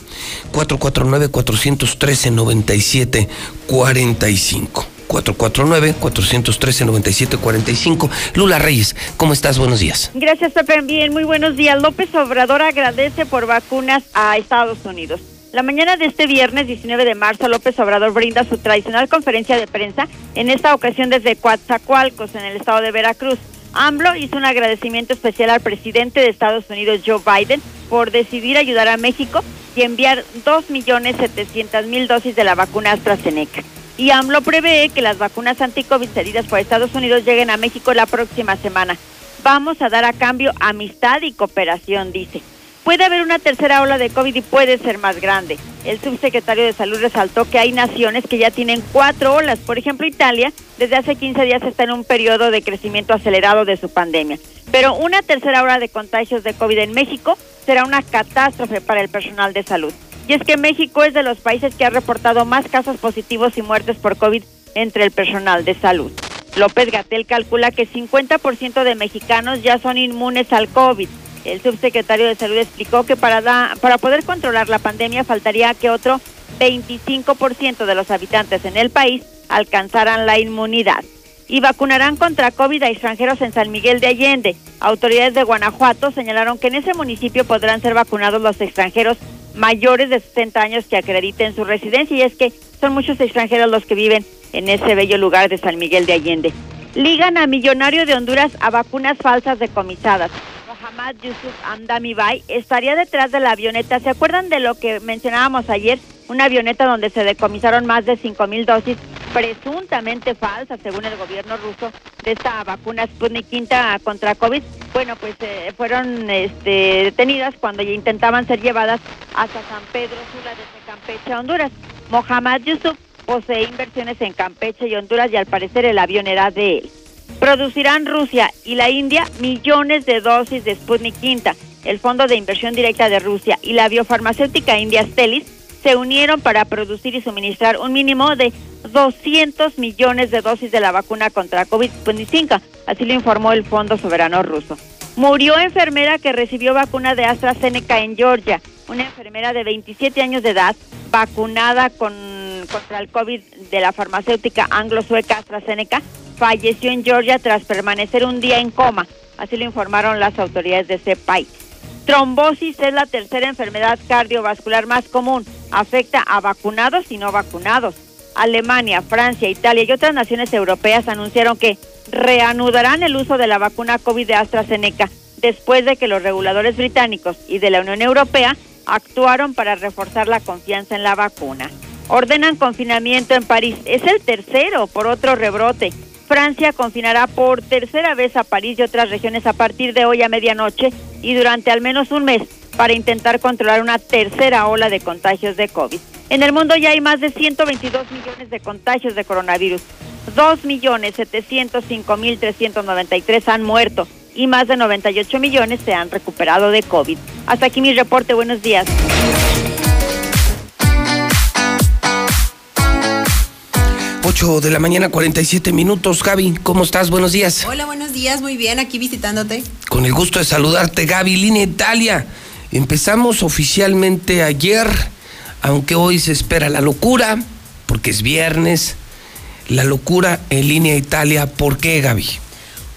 449-413-9745. 449-413-9745. Lula Reyes, ¿cómo estás? Buenos días. Gracias, Pepe. Bien, muy buenos días. López Obrador agradece por vacunas a Estados Unidos. La mañana de este viernes 19 de marzo, López Obrador brinda su tradicional conferencia de prensa, en esta ocasión desde Coatzacoalcos, en el estado de Veracruz. AMLO hizo un agradecimiento especial al presidente de Estados Unidos, Joe Biden, por decidir ayudar a México y enviar 2.700.000 dosis de la vacuna AstraZeneca. Y AMLO prevé que las vacunas anti-COVID cedidas por Estados Unidos lleguen a México la próxima semana. Vamos a dar a cambio amistad y cooperación, dice. Puede haber una tercera ola de COVID y puede ser más grande. El subsecretario de Salud resaltó que hay naciones que ya tienen cuatro olas. Por ejemplo, Italia desde hace 15 días está en un periodo de crecimiento acelerado de su pandemia. Pero una tercera ola de contagios de COVID en México será una catástrofe para el personal de salud. Y es que México es de los países que ha reportado más casos positivos y muertes por COVID entre el personal de salud. López Gatel calcula que 50% de mexicanos ya son inmunes al COVID. El subsecretario de Salud explicó que para, para poder controlar la pandemia faltaría que otro 25% de los habitantes en el país alcanzaran la inmunidad. Y vacunarán contra COVID a extranjeros en San Miguel de Allende. Autoridades de Guanajuato señalaron que en ese municipio podrán ser vacunados los extranjeros mayores de 60 años que acrediten su residencia. Y es que son muchos extranjeros los que viven en ese bello lugar de San Miguel de Allende. Ligan a millonario de Honduras a vacunas falsas decomisadas. Mohamed Yusuf Amdamibay estaría detrás de la avioneta. ¿Se acuerdan de lo que mencionábamos ayer? Una avioneta donde se decomisaron más de 5 mil dosis presuntamente falsas, según el gobierno ruso, de esta vacuna Sputnik quinta contra COVID. Bueno, pues eh, fueron este, detenidas cuando intentaban ser llevadas hasta San Pedro Sula desde Campeche a Honduras. Mohamed Yusuf posee inversiones en Campeche y Honduras y al parecer el avión era de él. Producirán Rusia y la India millones de dosis de Sputnik Quinta. El Fondo de Inversión Directa de Rusia y la biofarmacéutica india Stelis se unieron para producir y suministrar un mínimo de 200 millones de dosis de la vacuna contra COVID-19, así lo informó el Fondo Soberano Ruso. Murió enfermera que recibió vacuna de AstraZeneca en Georgia, una enfermera de 27 años de edad vacunada con, contra el COVID de la farmacéutica anglo-sueca AstraZeneca, falleció en Georgia tras permanecer un día en coma, así lo informaron las autoridades de ese país. Trombosis es la tercera enfermedad cardiovascular más común. Afecta a vacunados y no vacunados. Alemania, Francia, Italia y otras naciones europeas anunciaron que reanudarán el uso de la vacuna COVID de AstraZeneca después de que los reguladores británicos y de la Unión Europea actuaron para reforzar la confianza en la vacuna. Ordenan confinamiento en París. Es el tercero por otro rebrote. Francia confinará por tercera vez a París y otras regiones a partir de hoy a medianoche y durante al menos un mes para intentar controlar una tercera ola de contagios de COVID. En el mundo ya hay más de 122 millones de contagios de coronavirus. 2.705.393 han muerto y más de 98 millones se han recuperado de COVID. Hasta aquí mi reporte. Buenos días. 8 de la mañana, 47 minutos. Gaby, ¿cómo estás? Buenos días. Hola, buenos días. Muy bien, aquí visitándote. Con el gusto de saludarte, Gaby, Línea Italia. Empezamos oficialmente ayer, aunque hoy se espera la locura, porque es viernes. La locura en Línea Italia. ¿Por qué, Gaby?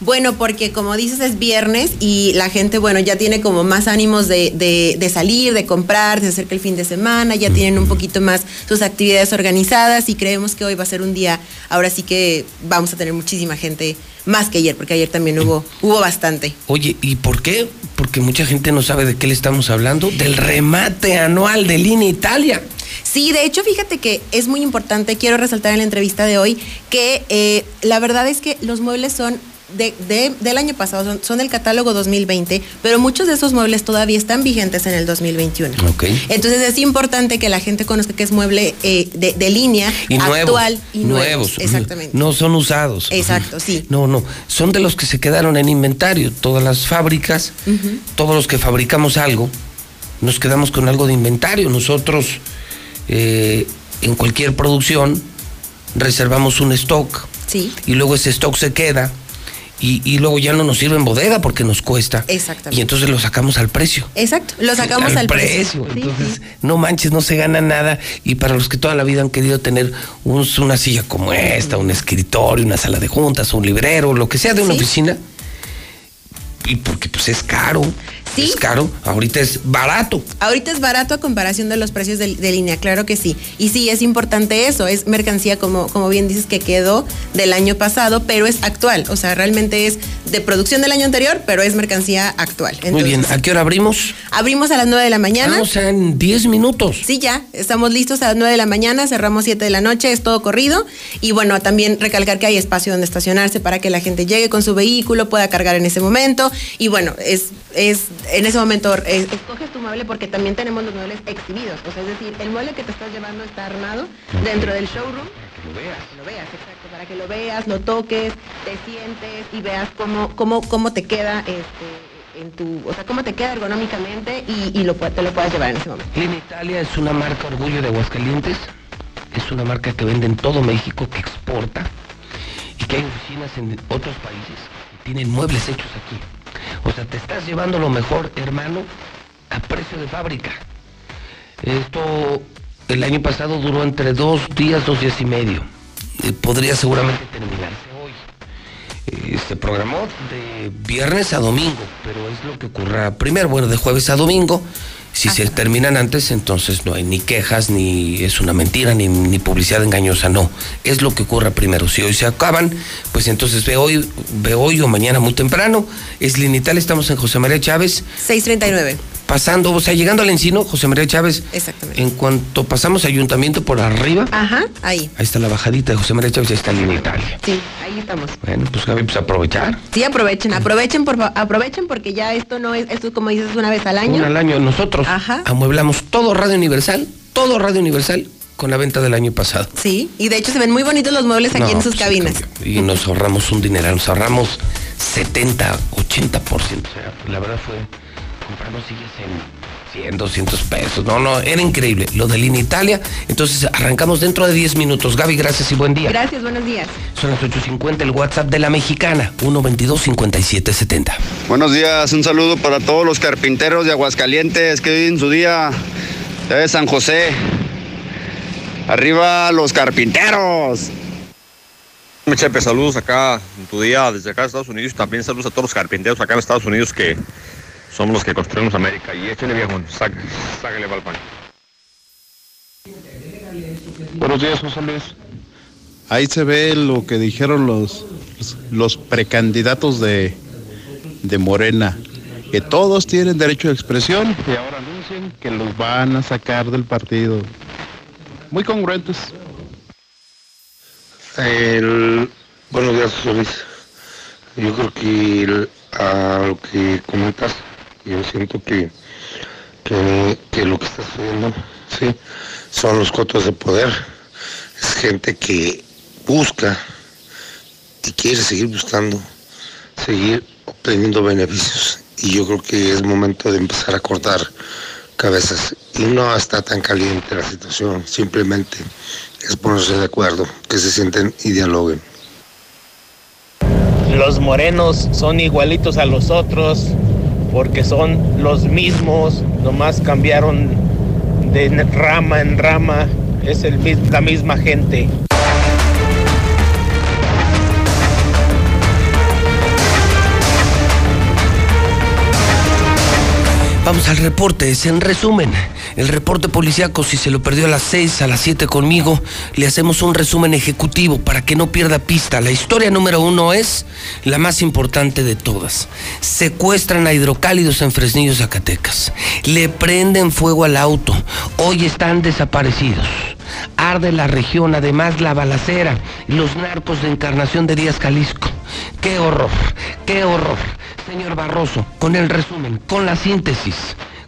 Bueno, porque como dices es viernes y la gente, bueno, ya tiene como más ánimos de, de, de salir, de comprar, se acerca el fin de semana, ya tienen un poquito más sus actividades organizadas y creemos que hoy va a ser un día, ahora sí que vamos a tener muchísima gente más que ayer, porque ayer también hubo, hubo bastante. Oye, ¿y por qué? Porque mucha gente no sabe de qué le estamos hablando, del remate anual de Línea Italia. Sí, de hecho, fíjate que es muy importante, quiero resaltar en la entrevista de hoy, que eh, la verdad es que los muebles son de, de, del año pasado, son, son, del catálogo 2020, pero muchos de esos muebles todavía están vigentes en el 2021. Okay. Entonces es importante que la gente conozca que es mueble eh, de, de, línea y actual nuevos, y nuevos. nuevos. Exactamente. No son usados. Exacto, sí. No, no, son de los que se quedaron en inventario. Todas las fábricas, uh -huh. todos los que fabricamos algo, nos quedamos con algo de inventario. Nosotros, eh, en cualquier producción, reservamos un stock. Sí. Y luego ese stock se queda y, y, luego ya no nos sirve en bodega porque nos cuesta. Exactamente. Y entonces lo sacamos al precio. Exacto, lo sacamos al, al precio. precio. Entonces, sí, sí. no manches, no se gana nada. Y para los que toda la vida han querido tener un, una silla como esta, un escritorio, una sala de juntas, un librero, lo que sea de una ¿Sí? oficina, y porque pues es caro. ¿Sí? Es caro, ahorita es barato. Ahorita es barato a comparación de los precios de, de, línea, claro que sí. Y sí, es importante eso, es mercancía, como, como bien dices, que quedó del año pasado, pero es actual. O sea, realmente es de producción del año anterior, pero es mercancía actual. Entonces, Muy bien, ¿a qué hora abrimos? Abrimos a las 9 de la mañana. Sea, en 10 minutos. Sí, ya, estamos listos a las 9 de la mañana, cerramos 7 de la noche, es todo corrido. Y bueno, también recalcar que hay espacio donde estacionarse para que la gente llegue con su vehículo, pueda cargar en ese momento. Y bueno, es, es en ese momento eh, escoges tu mueble porque también tenemos los muebles exhibidos. O sea, es decir, el mueble que te estás llevando está armado dentro del showroom. Para que lo veas. Para que lo veas, exacto. Para que lo veas, lo toques, te sientes y veas cómo, cómo, cómo te queda este en tu, o sea, cómo te queda ergonómicamente y, y lo, te lo puedas llevar en ese momento. Línea Italia es una marca orgullo de Aguascalientes, es una marca que vende en todo México, que exporta y que hay oficinas en otros países que tienen muebles hechos aquí. O sea, te estás llevando lo mejor, hermano, a precio de fábrica. Esto el año pasado duró entre dos días, dos días y medio. Eh, podría seguramente terminarse hoy. Eh, se programó de viernes a domingo, pero es lo que ocurra primero, bueno, de jueves a domingo. Si Ajá. se terminan antes, entonces no hay ni quejas, ni es una mentira, ni, ni, publicidad engañosa, no. Es lo que ocurra primero. Si hoy se acaban, pues entonces ve hoy, ve hoy o mañana muy temprano. Es Linital, estamos en José María Chávez. 639. Pasando, o sea, llegando al Encino, José María Chávez. Exactamente. En cuanto pasamos Ayuntamiento por arriba. Ajá, ahí. Ahí está la bajadita de José María Chávez, ahí está Linital. Sí, ahí estamos. Bueno, pues Gaby, pues aprovechar. Sí, aprovechen, aprovechen, por aprovechen porque ya esto no es, esto como dices, una vez al año. Una al año. Nosotros Ajá. amueblamos todo Radio Universal, todo Radio Universal con la venta del año pasado. Sí, y de hecho se ven muy bonitos los muebles aquí no, en sus cabinas. Y nos ahorramos un dineral, nos ahorramos 70, 80%. O sea, la verdad fue compramos sillas en 100, 200 pesos. No, no, era increíble. Lo de Línea Italia. Entonces arrancamos dentro de 10 minutos. Gaby, gracias y buen día. Gracias, buenos días. Son las 8.50, el WhatsApp de la mexicana, 122-5770. Buenos días, un saludo para todos los carpinteros de Aguascalientes que viven su día de San José. Arriba los carpinteros. Chepe, saludos acá en tu día desde acá de Estados Unidos. También saludos a todos los carpinteros acá en Estados Unidos que somos los que construimos América. Y échale viejo, sáquele, sáquele balcón. Buenos días, José Luis. Ahí se ve lo que dijeron los, los precandidatos de, de Morena, que todos tienen derecho de expresión y ahora anuncian que los van a sacar del partido. Muy congruentes. El- buenos días, José Luis. Yo creo que el- a lo que comentas, yo siento que, que, lo que está sucediendo, sí, son los cotos de poder. Es gente que busca y quiere seguir buscando, seguir obteniendo beneficios. Y yo creo que es momento de empezar a cortar cabezas. Y no está tan caliente la situación, simplemente es ponerse de acuerdo, que se sienten y dialoguen. Los morenos son igualitos a los otros porque son los mismos, nomás cambiaron de rama en rama, es el, la misma gente. Vamos al reporte, es en resumen. El reporte policíaco, si se lo perdió a las 6, a las 7 conmigo, le hacemos un resumen ejecutivo para que no pierda pista. La historia número uno es la más importante de todas. Secuestran a hidrocálidos en Fresnillo, Zacatecas. Le prenden fuego al auto. Hoy están desaparecidos. Arde la región, además la balacera y los narcos de Encarnación de Díaz Jalisco. ¡Qué horror! ¡Qué horror! Señor Barroso, con el resumen, con la síntesis,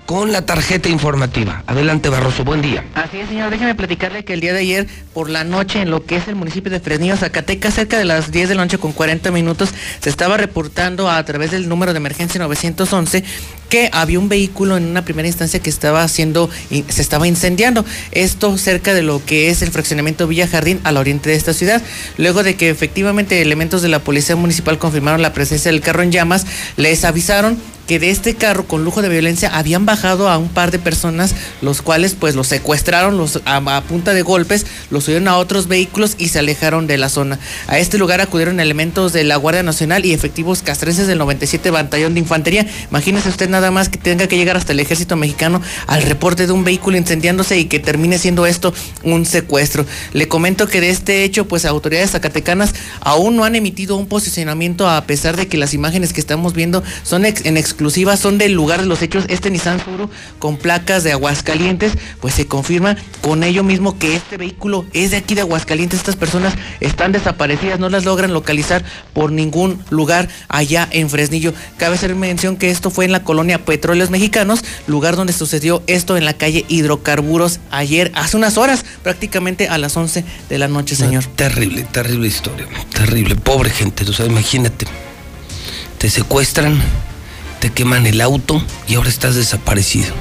con la tarjeta informativa. Adelante, Barroso, buen día. Así es, señor. Déjeme platicarle que el día de ayer, por la noche, en lo que es el municipio de Fresnillo, Zacatecas, cerca de las 10 de la noche con 40 minutos, se estaba reportando a través del número de emergencia 911 que había un vehículo en una primera instancia que estaba haciendo, se estaba incendiando. Esto cerca de lo que es el fraccionamiento Villa Jardín al oriente de esta ciudad. Luego de que efectivamente elementos de la policía municipal confirmaron la presencia del carro en llamas, les avisaron que de este carro con lujo de violencia habían bajado a un par de personas, los cuales pues los secuestraron los, a, punta de golpes, los subieron a otros vehículos y se alejaron de la zona. A este lugar acudieron elementos de la Guardia Nacional y efectivos castrenses del 97 Batallón de Infantería. Imagínese usted nada más que tenga que llegar hasta el ejército mexicano al reporte de un vehículo incendiándose y que termine siendo esto un secuestro. Le comento que de este hecho pues autoridades zacatecanas aún no han emitido un posicionamiento a pesar de que las imágenes que estamos viendo son en exclusiva, son del lugar de los hechos. Este Nissan Suru con placas de Aguascalientes, pues se confirma con ello mismo que este vehículo es de aquí de Aguascalientes. Estas personas están desaparecidas, no las logran localizar por ningún lugar allá en Fresnillo. Cabe hacer mención que esto fue en la colonia Petróleos Mexicanos, lugar donde sucedió esto en la calle Hidrocarburos ayer, hace unas horas, prácticamente a las 11 de la noche, señor. Terrible, terrible historia. Terrible, pobre gente. O sea, imagínate. Te secuestran, te queman el auto y ahora estás desaparecido.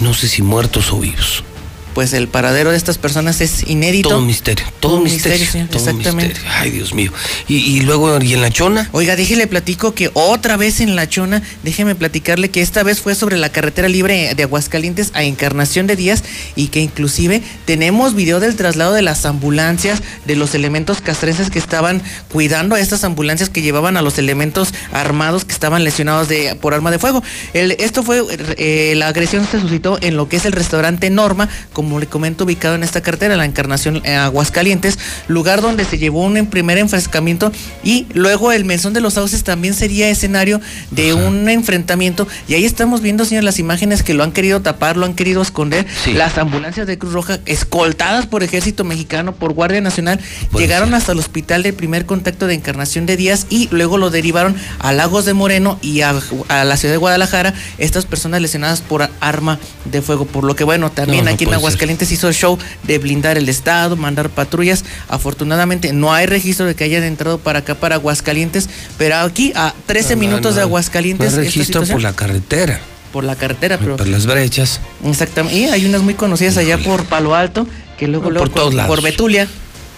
No sé si muertos o vivos. Pues el paradero de estas personas es inédito. Todo un misterio, todo un misterio, señor, todo un exactamente. misterio. Ay, Dios mío. Y, y luego, ¿y en la chona? Oiga, déjele platico que otra vez en La Chona, déjeme platicarle que esta vez fue sobre la carretera libre de Aguascalientes a Encarnación de Díaz y que inclusive tenemos video del traslado de las ambulancias, de los elementos castrenses que estaban cuidando a estas ambulancias que llevaban a los elementos armados que estaban lesionados de, por arma de fuego. El- esto fue, eh, la agresión se suscitó en lo que es el restaurante Norma, como le comento, ubicado en esta carretera, la Encarnación eh, Aguascalientes, lugar donde se llevó un primer enfrescamiento y luego el Mesón de los Sauces también sería escenario de un enfrentamiento. Y ahí estamos viendo, señor, las imágenes que lo han querido tapar, lo han querido esconder. Las ambulancias de Cruz Roja, escoltadas por Ejército Mexicano, por Guardia Nacional, llegaron hasta el hospital de primer contacto de Encarnación de Díaz y luego lo derivaron a Lagos de Moreno y a, a la ciudad de Guadalajara, estas personas lesionadas por arma de fuego. Por lo que, bueno, también No, no aquí en ser. Aguascalientes hizo el show de blindar el Estado, mandar patrullas. Afortunadamente no hay registro de que hayan entrado para acá, para Aguascalientes, pero aquí a 13 No, minutos no, de. Aguascalientes. No hay registro por la carretera. por la carretera, pero Por las brechas. exactamente. Y hay unas muy conocidas allá por Palo Alto, que luego, No, luego por todos lados. por Betulia.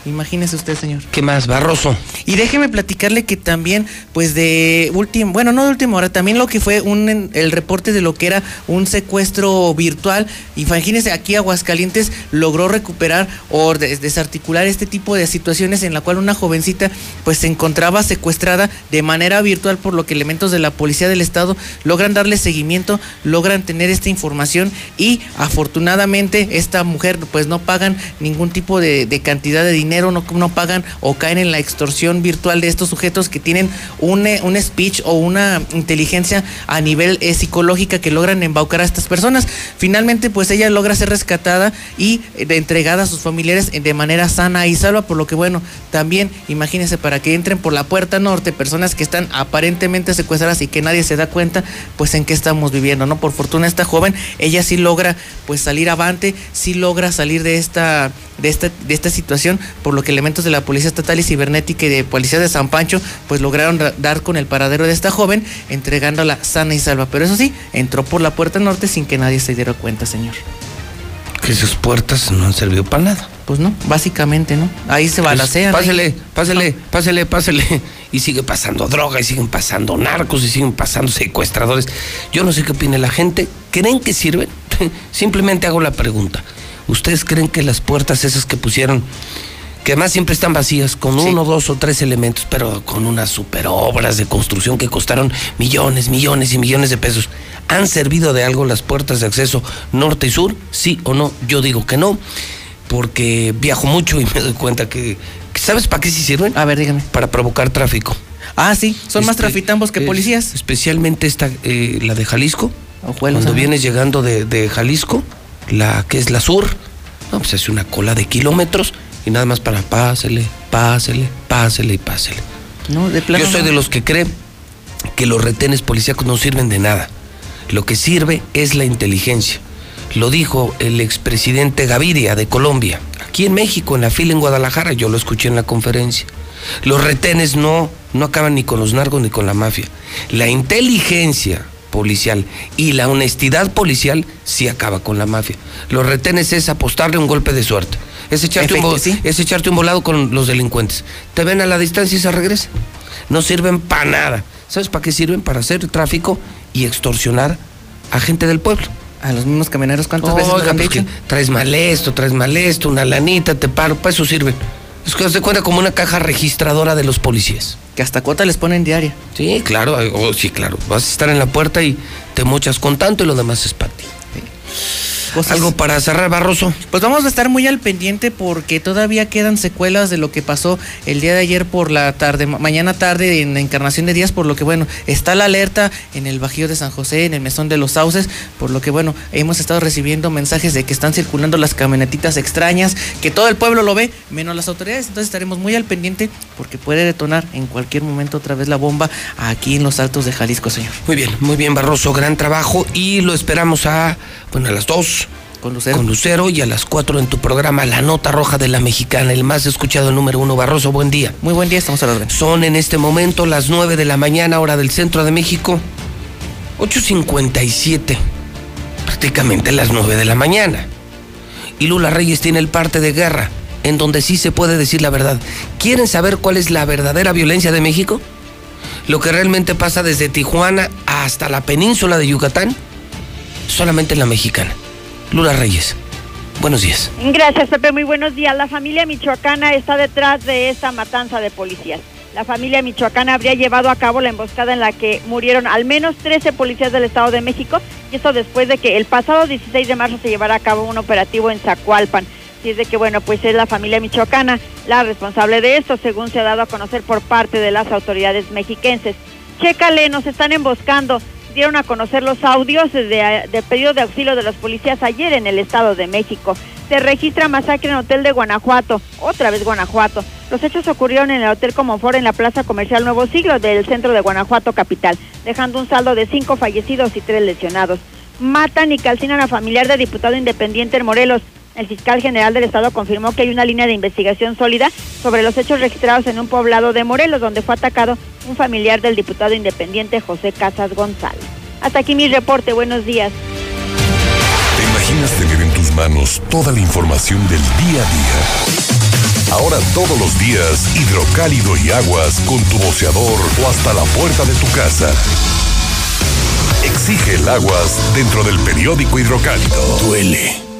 Imagínese usted, señor. ¿Qué más, Barroso? Y déjeme platicarle que también, pues de último, bueno, no de última hora, también lo que fue un el reporte de lo que era un secuestro virtual. Imagínese, aquí Aguascalientes logró recuperar o des- desarticular este tipo de situaciones en la cual una jovencita pues se encontraba secuestrada de manera virtual, por lo que elementos de la policía del estado logran darle seguimiento, logran tener esta información y afortunadamente esta mujer pues no pagan ningún tipo de, de cantidad de dinero, no, no pagan o caen en la extorsión virtual de estos sujetos que tienen un, eh, un speech o una inteligencia a nivel eh, psicológica que logran embaucar a estas personas. Finalmente pues ella logra ser rescatada y eh, entregada a sus familiares eh, de manera sana y salva, por lo que bueno, también imagínense para que entren por la puerta norte personas que están aparentemente secuestradas y que nadie se da cuenta pues en qué estamos viviendo, ¿no? Por fortuna esta joven, ella sí logra pues salir avante, sí logra salir de esta de esta de esta situación, por lo que elementos de la Policía Estatal y Cibernética y de Policía de San Pancho pues lograron ra- dar con el paradero de esta joven, entregándola sana y salva, pero eso sí, entró por la puerta norte sin que nadie se diera cuenta, señor. Que esas puertas no han servido para nada. Pues no, básicamente, ¿no? Ahí se balacean. Pues, ahí. Pásele, pásele, pásele, pásele. <laughs> Y sigue pasando droga, y siguen pasando narcos, y siguen pasando secuestradores. Yo no sé qué opina la gente. ¿Creen que sirven? <laughs> Simplemente hago la pregunta. ¿Ustedes creen que las puertas esas que pusieron, que además siempre están vacías, con uno, dos o tres elementos, pero con unas super obras de construcción que costaron millones, millones y millones de pesos, ¿han servido de algo las puertas de acceso norte y sur? ¿Sí o no? Yo digo que no porque viajo mucho y <laughs> me doy cuenta que, ¿sabes para qué sí sirven? A ver, dígame. Para provocar tráfico. Ah, sí, son más Este, trafitambos que policías. Especialmente esta, eh, la de Jalisco. Ojuelos, Cuando ajá. vienes llegando de, de Jalisco, la que es la sur, no, pues hace una cola de kilómetros y nada más para pásele, pásele, pásele y pásele. No, de plano. Yo soy no. de los que cree que los retenes policíacos no sirven de nada. Lo que sirve es la inteligencia. Lo dijo el expresidente Gaviria de Colombia, aquí en México, en la fila en Guadalajara, yo lo escuché en la conferencia. Los retenes no, no acaban ni con los narcos ni con la mafia. La inteligencia policial y la honestidad policial sí acaba con la mafia. Los retenes es apostarle un golpe de suerte. Es echarte, un, Efecti- vo- sí. es echarte un volado con los delincuentes. Te ven a la distancia y se regresan. No sirven para nada. ¿Sabes para qué sirven? Para hacer tráfico y extorsionar a gente del pueblo. A los mismos camioneros, ¿cuántas veces nos Oiga, han pues dicho? traes mal esto, traes mal esto, una lanita, te paro, para eso sirven. Es que se cuenta como una caja registradora de los policías. Que hasta cuota les ponen diaria. Sí, claro, oh, sí, claro. Vas a estar en la puerta y te mochas con tanto y lo demás es para ti. Algo para cerrar, Barroso. Pues vamos a estar muy al pendiente porque todavía quedan secuelas de lo que pasó el día de ayer por la tarde, ma- mañana tarde en la Encarnación de Díaz, por lo que bueno, está la alerta en el Bajío de San José, en el Mesón de los Sauces, por lo que bueno, hemos estado recibiendo mensajes de que están circulando las camionetitas extrañas, que todo el pueblo lo ve, menos las autoridades, entonces estaremos muy al pendiente porque puede detonar en cualquier momento otra vez la bomba aquí en los Altos de Jalisco, señor. Muy bien, muy bien, Barroso, gran trabajo y lo esperamos a, bueno, a las dos. Con Lucero. Con Lucero y a las cuatro en tu programa La Nota Roja de la Mexicana, el más escuchado, el número uno. Barroso, buen día. Muy buen día, estamos a la orden. Son en este momento las 9 de la mañana, hora del centro de México. 8.57. Prácticamente las 9 de la mañana. Y Lula Reyes tiene el parte de guerra, en donde sí se puede decir la verdad. ¿Quieren saber cuál es la verdadera violencia de México? Lo que realmente pasa desde Tijuana hasta la península de Yucatán, solamente en la mexicana. Lula Reyes, buenos días. Gracias, Pepe. Muy buenos días. La familia michoacana está detrás de esta matanza de policías. La familia michoacana habría llevado a cabo la emboscada en la que murieron al menos 13 policías del Estado de México y esto después de que el pasado 16 de marzo se llevara a cabo un operativo en Zacualpan. Y es de que, bueno, pues es la familia michoacana la responsable de esto, según se ha dado a conocer por parte de las autoridades mexiquenses. Chécale, nos están emboscando. Dieron a conocer los audios de, pedido de auxilio de los policías ayer en el Estado de México. Se registra masacre en hotel de Guanajuato, otra vez Guanajuato. Los hechos ocurrieron en el Hotel Comonfort en la Plaza Comercial Nuevo Siglo del centro de Guanajuato capital, dejando un saldo de cinco fallecidos y tres lesionados. Matan y calcinan a familiar de diputado independiente en Morelos. El fiscal general del estado confirmó que hay una línea de investigación sólida sobre los hechos registrados en un poblado de Morelos, donde fue atacado un familiar del diputado independiente José Casas González. Hasta aquí mi reporte. Buenos días. ¿Te imaginas tener en tus manos toda la información del día a día? Ahora todos los días, hidrocálido y aguas con tu boceador o hasta la puerta de tu casa. Exige el aguas dentro del periódico hidrocálido. Duele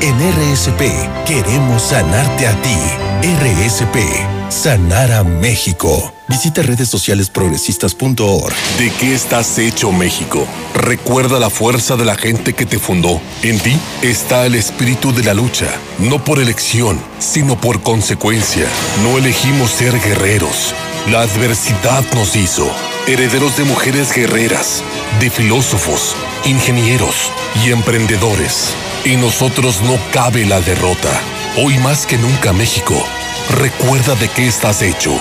En RSP queremos sanarte a ti. RSP, sanar a México. Visita redes sociales progresistas.org. ¿De qué estás hecho México? Recuerda la fuerza de la gente que te fundó. En ti está el espíritu de la lucha, no por elección, sino por consecuencia. No elegimos ser guerreros. La adversidad nos hizo herederos de mujeres guerreras, de filósofos, ingenieros y emprendedores. En nosotros no cabe la derrota. Hoy más que nunca México, recuerda de qué estás hecho.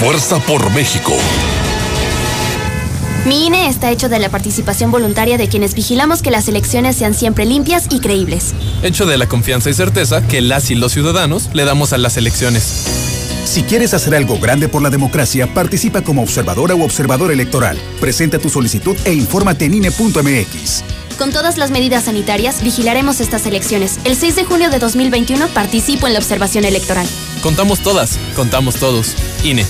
Fuerza por México. Mi INE está hecho de la participación voluntaria de quienes vigilamos que las elecciones sean siempre limpias y creíbles. Hecho de la confianza y certeza que las y los ciudadanos le damos a las elecciones. Si quieres hacer algo grande por la democracia, participa como observadora u observador electoral. Presenta tu solicitud e infórmate en INE.mx. Con todas las medidas sanitarias, vigilaremos estas elecciones. El 6 de junio de 2021 participo en la observación electoral. Contamos todas, contamos todos. INE.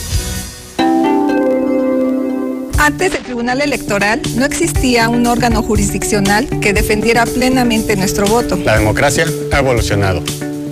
Antes del Tribunal Electoral no existía un órgano jurisdiccional que defendiera plenamente nuestro voto. La democracia ha evolucionado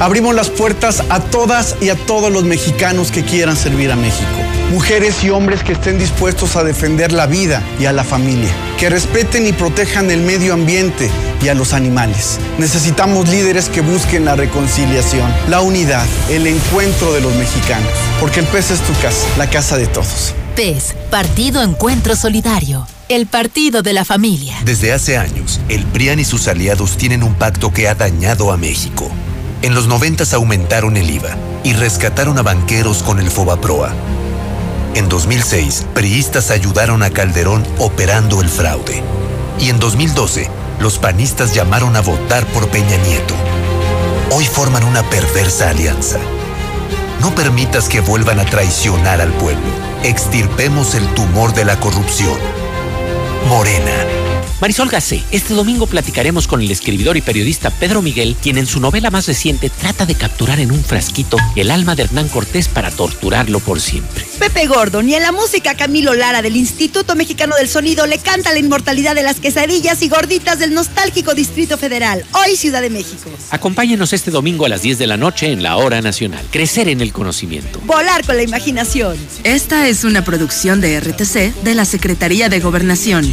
Abrimos las puertas a todas y a todos los mexicanos que quieran servir a México. Mujeres y hombres que estén dispuestos a defender la vida y a la familia. Que respeten y protejan el medio ambiente y a los animales. Necesitamos líderes que busquen la reconciliación, la unidad, el encuentro de los mexicanos. Porque el PES es tu casa, la casa de todos. PES, Partido Encuentro Solidario. El partido de la familia. Desde hace años, el PRIAN y sus aliados tienen un pacto que ha dañado a México. En los 90 aumentaron el IVA y rescataron a banqueros con el Fobaproa. En 2006, priistas ayudaron a Calderón operando el fraude. Y en 2012, los panistas llamaron a votar por Peña Nieto. Hoy forman una perversa alianza. No permitas que vuelvan a traicionar al pueblo. Extirpemos el tumor de la corrupción. Morena. Marisol Gacé, este domingo platicaremos con el escribidor y periodista Pedro Miguel, quien en su novela más reciente trata de capturar en un frasquito el alma de Hernán Cortés para torturarlo por siempre. Pepe Gordon y en la música Camilo Lara del Instituto Mexicano del Sonido le canta la inmortalidad de las quesadillas y gorditas del nostálgico Distrito Federal, hoy Ciudad de México. Acompáñenos este domingo a las 10 de la noche en la Hora Nacional. Crecer en el conocimiento. Volar con la imaginación. Esta es una producción de RTC de la Secretaría de Gobernación.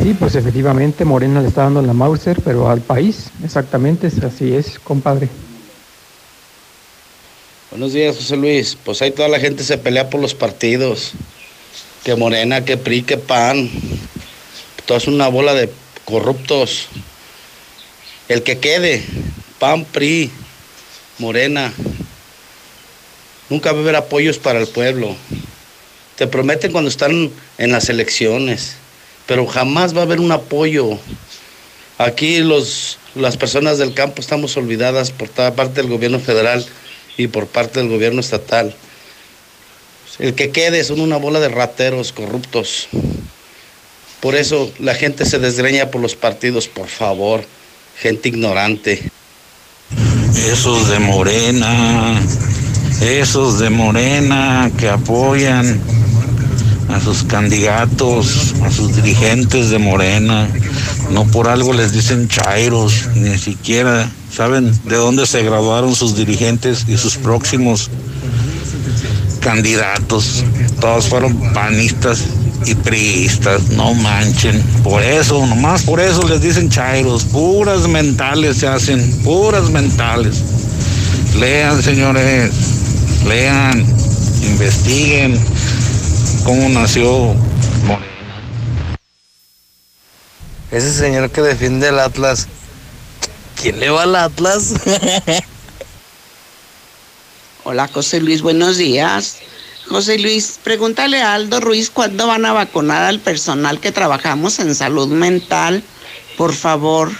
Sí, pues efectivamente Morena le está dando la Mauser, pero al país, exactamente, así es, compadre. Buenos días, José Luis. Pues ahí toda la gente se pelea por los partidos. Que Morena, que PRI, que PAN. Todo es una bola de corruptos. El que quede, PAN, PRI, Morena. Nunca va a haber apoyos para el pueblo. Te prometen cuando están en las elecciones pero jamás va a haber un apoyo. Aquí los, las personas del campo estamos olvidadas por toda parte del gobierno federal y por parte del gobierno estatal. El que quede son una bola de rateros corruptos. Por eso la gente se desgreña por los partidos, por favor. Gente ignorante. Esos de Morena, esos de Morena que apoyan a sus candidatos, a sus dirigentes de Morena. No por algo les dicen chairos, ni siquiera saben de dónde se graduaron sus dirigentes y sus próximos candidatos. Todos fueron panistas y priistas, no manchen. Por eso, nomás por eso les dicen chairos, puras mentales se hacen, puras mentales. Lean, señores, lean, investiguen cómo nació Morena. Ese señor que defiende el Atlas, ¿quién le va al Atlas? <laughs> Hola José Luis, buenos días. José Luis, pregúntale a Aldo Ruiz cuándo van a vacunar al personal que trabajamos en salud mental, por favor.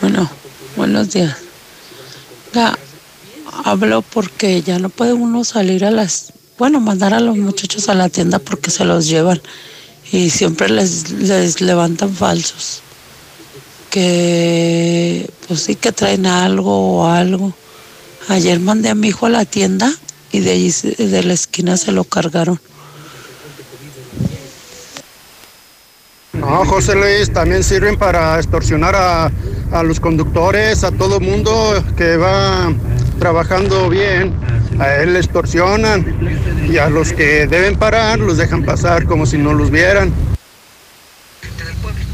Bueno, buenos días. Ya, hablo porque ya no puede uno salir a las, bueno, mandar a los muchachos a la tienda porque se los llevan y siempre les, les levantan falsos. Que pues sí que traen algo o algo. Ayer mandé a mi hijo a la tienda y de allí de la esquina se lo cargaron. No, José Luis, también sirven para extorsionar a, a los conductores, a todo mundo que va trabajando bien. A él le extorsionan y a los que deben parar los dejan pasar como si no los vieran.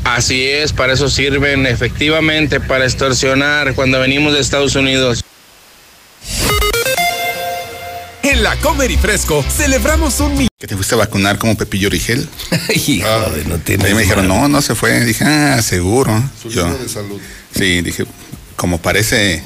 Así es, para eso sirven efectivamente, para extorsionar cuando venimos de Estados Unidos. En la Comer y Fresco celebramos un mi ¿Que te fuiste a vacunar como Pepillo Origel? <laughs> Hijo de no tiene. Ahí me dijeron, no, no se fue. Dije, ah, seguro. Su Yo, de salud. sí, dije, como parece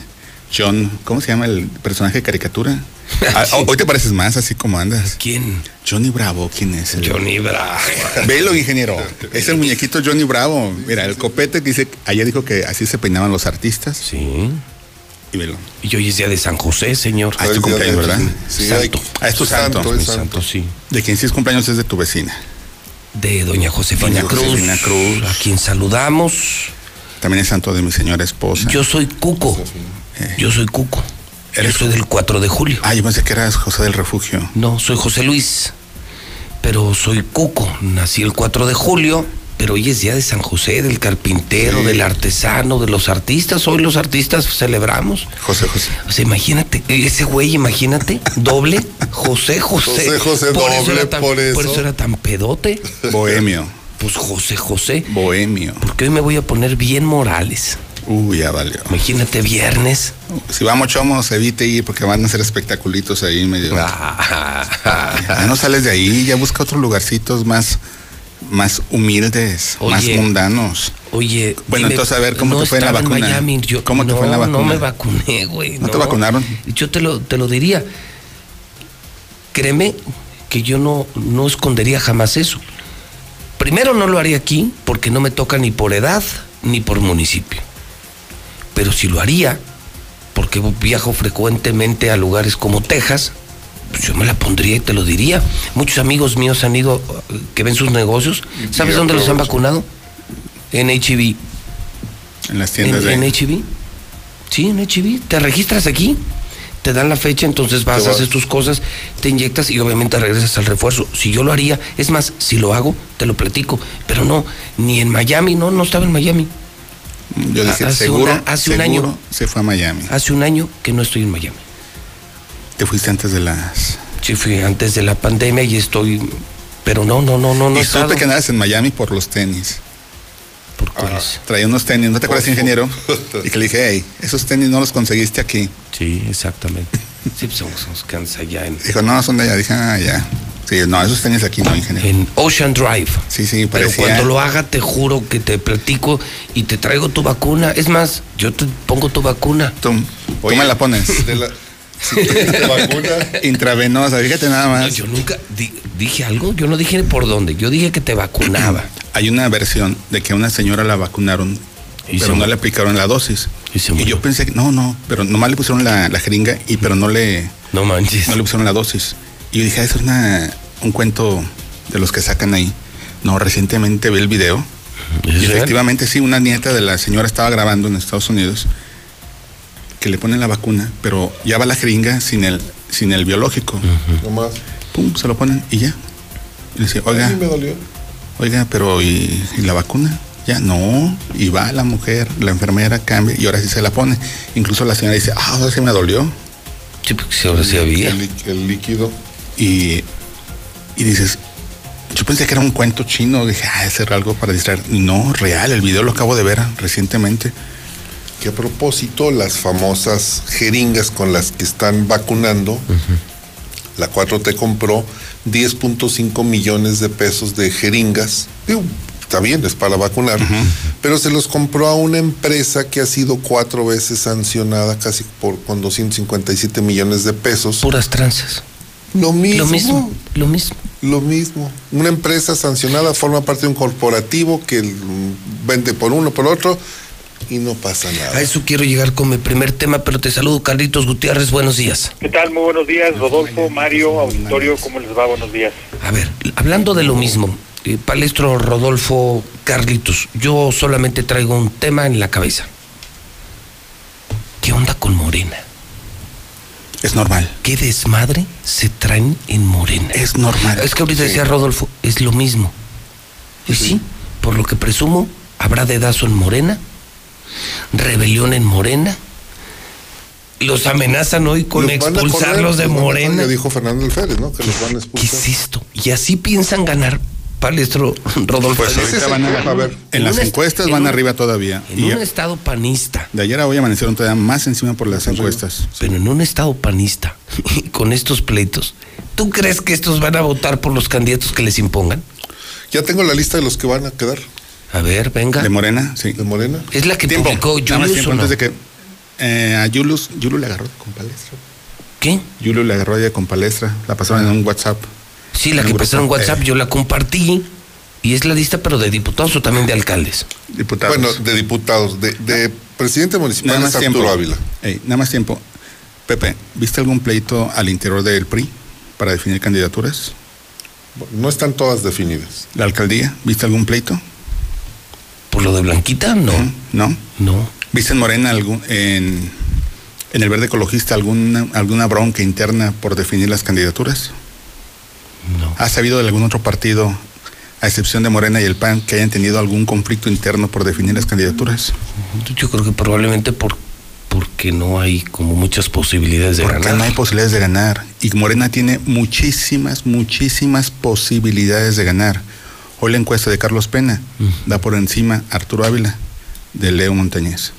John, ¿cómo se llama el personaje de caricatura? <laughs> Ah, hoy te pareces más así como andas. ¿Quién? Johnny Bravo, ¿quién es? el- Johnny Bravo. Velo, ingeniero. <laughs> Es el muñequito Johnny Bravo. Mira, el copete que dice, ayer dijo que así se peinaban los artistas. Sí. Y velo. Y hoy es día de San José, señor. Ah, es tu cumpleaños, ¿verdad? Sí, santo. Ah, es tu santo. Es mi santo, sí. De quien sí es cumpleaños es de tu vecina. De doña Josefina Doña Cruz. Josefina Cruz. A quien saludamos. También es santo de mi señora esposa. Yo soy Cuco. Yo soy Cuco. Yo soy del 4 de julio. Ah, yo pensé que eras José del Refugio. No, soy José Luis. Pero soy Cuco. Nací el 4 de julio. Pero hoy es día de San José, del carpintero, del artesano, de los artistas. Hoy los artistas celebramos. José José. O sea, imagínate, ese güey, imagínate, doble, José José. José, José, doble, tan, por eso. era tan pedote. Bohemio. Pues José José. Bohemio. Porque hoy me voy a poner bien morales. Uy, ya valió. Imagínate viernes. Si vamos chomos, evite ir porque van a hacer espectaculitos ahí medio. ya no sales de ahí, ya busca otros lugarcitos más, más humildes, más mundanos. Oye, Bueno, dime, entonces a ver cómo no te fue en la vacuna. Miami, yo- ¿Cómo te no, fue en la vacuna? No me vacuné, güey. ¿No te vacunaron? Yo te lo, te lo diría. Créeme que yo no, no escondería jamás eso. Primero no lo haría aquí porque no me toca ni por edad ni por municipio. Pero si lo haría, porque viajo frecuentemente a lugares como Texas, pues yo me la pondría y te lo diría. Muchos amigos míos han ido, eh, que ven sus negocios. ¿Sabes dónde los han vacunado? En HB. En las tiendas ¿En, de. en HB? Sí, en HB. Te registras aquí, te dan la fecha, entonces vas, Te vas. haces tus cosas, te inyectas y obviamente regresas al refuerzo. Si yo lo haría, es más, si lo hago, te lo platico. Pero no, ni en Miami, no, no estaba en Miami. Yo dije, Hace seguro, una- hace un seguro año. se fue a Miami. Hace un año que no estoy en Miami. Te fuiste antes de las. Sí, fui antes de la pandemia y estoy. Pero no, no, no, no, no. y supe estado. que andabas en Miami por los tenis. ¿Por cuáles? Traía unos tenis, ¿no te acuerdas, ingeniero? Y que le dije, hey, esos tenis no los conseguiste aquí. Sí, exactamente. Sí, pues somos, somos allá en, Dijo, no, son de allá. Dije, ah, ya. Sí, no, esos tenis aquí no, ingeniero. en Ocean Drive. Sí, sí, Pero parecía. cuando lo haga, te juro que te platico y te traigo tu vacuna. Es más, yo te pongo tu vacuna. Tú, tú me la pones. <laughs> De la- vacuna. Intravenosa, fíjate nada más. No, yo nunca di- dije algo. Yo no dije por dónde. Yo dije que te vacunaba. <clears throat> Hay una versión de que a una señora la vacunaron, Y pero no le aplicaron la dosis. Y yo pensé que, no, no, pero nomás le pusieron la, la jeringa y pero no le, No manches. No le pusieron la dosis. Y yo dije, ah, eso es una, un cuento de los que sacan ahí. No, recientemente vi el video. Y real? efectivamente, sí, una nieta de la señora estaba grabando en Estados Unidos que le ponen la vacuna, pero ya va la jeringa sin el, sin el biológico. Nomás. Pum, se lo ponen y ya. Y le dice, oiga, Ay, me dolió. oiga, pero ¿y, y la vacuna? Ya, no. Y va la mujer, la enfermera cambia y ahora sí se la pone. Incluso la señora dice, ah, ahora sí me dolió. Sí, porque sí, ahora sí había. El líquido. Y, y dices, yo pensé que era un cuento chino, dije, ah, ese era algo para distraer. No, real, el video lo acabo de ver recientemente. Que a propósito, las famosas jeringas con las que están vacunando, la 4T compró 10.5 millones de pesos de jeringas. Digo, está bien, es para vacunar, pero se los compró a una empresa que ha sido cuatro veces sancionada casi por con 257 millones de pesos. Puras tranzas. Lo mismo. Lo mismo, lo mismo. Lo mismo. Una empresa sancionada forma parte de un corporativo que vende por uno, por otro, y no pasa nada. A eso quiero llegar con mi primer tema, pero te saludo, Carlitos Gutiérrez. Buenos días. ¿Qué tal? Muy buenos días, Rodolfo, Mario, auditorio, ¿cómo les va? Buenos días. A ver, hablando de lo mismo, eh, Palestro Rodolfo Carlitos, yo solamente traigo un tema en la cabeza. ¿Qué onda con Morena? Es normal. ¿Qué desmadre se traen en Morena? Es normal. Es que ahorita Sí. decía Rodolfo, es lo mismo. Y sí, por lo que presumo, habrá dedazo en Morena, rebelión en Morena. Los amenazan hoy con Los expulsarlos correr, de Morena. Ya dijo Fernando Alférez, ¿no? Que los van a ¿Qué expulsar. es esto? Y así piensan ganar, Palestro <laughs> Rodolfo. Pues ahorita van a, ver. En las encuestas en van un- arriba todavía. En Y un estado panista, de ayer a hoy amanecieron todavía más encima por las encuestas. pero en un estado panista, <laughs> con estos pleitos, ¿tú crees que estos van a votar por los candidatos que les impongan? Ya tengo la lista de los que van a quedar. A ver, venga. De Morena, sí. ¿De Morena? Es la que Tiempo. publicó Nada más Julius tiempo o no? antes de que eh, a Julius, Julius le agarró con palestra. ¿Qué? Julius le agarró ella con palestra. La pasaron en un WhatsApp. Sí, la que pasaron en. WhatsApp, Eh, yo la compartí. Y es la lista, pero de diputados o también de alcaldes. diputados. Bueno, de diputados. De, de presidente municipal nada es más. Arturo Ávila. Nada más tiempo. Pepe, ¿viste algún pleito al interior del PRI para definir candidaturas? No están todas definidas. ¿La alcaldía? ¿Viste algún pleito? ¿Por lo de Blanquita? No. ¿No? No. ¿Viste en Morena algún, en, en el verde ecologista alguna, alguna bronca interna por definir las candidaturas? ¿Ha sabido de algún otro partido, a excepción de Morena y el PAN, que hayan tenido algún conflicto interno por definir las candidaturas? Yo creo que probablemente por, porque no hay como muchas posibilidades de Porque ganar. no hay posibilidades de ganar. Y Morena tiene muchísimas, muchísimas posibilidades de ganar. Hoy la encuesta de Carlos Pena da por encima a Arturo Ávila de Leo Montañez.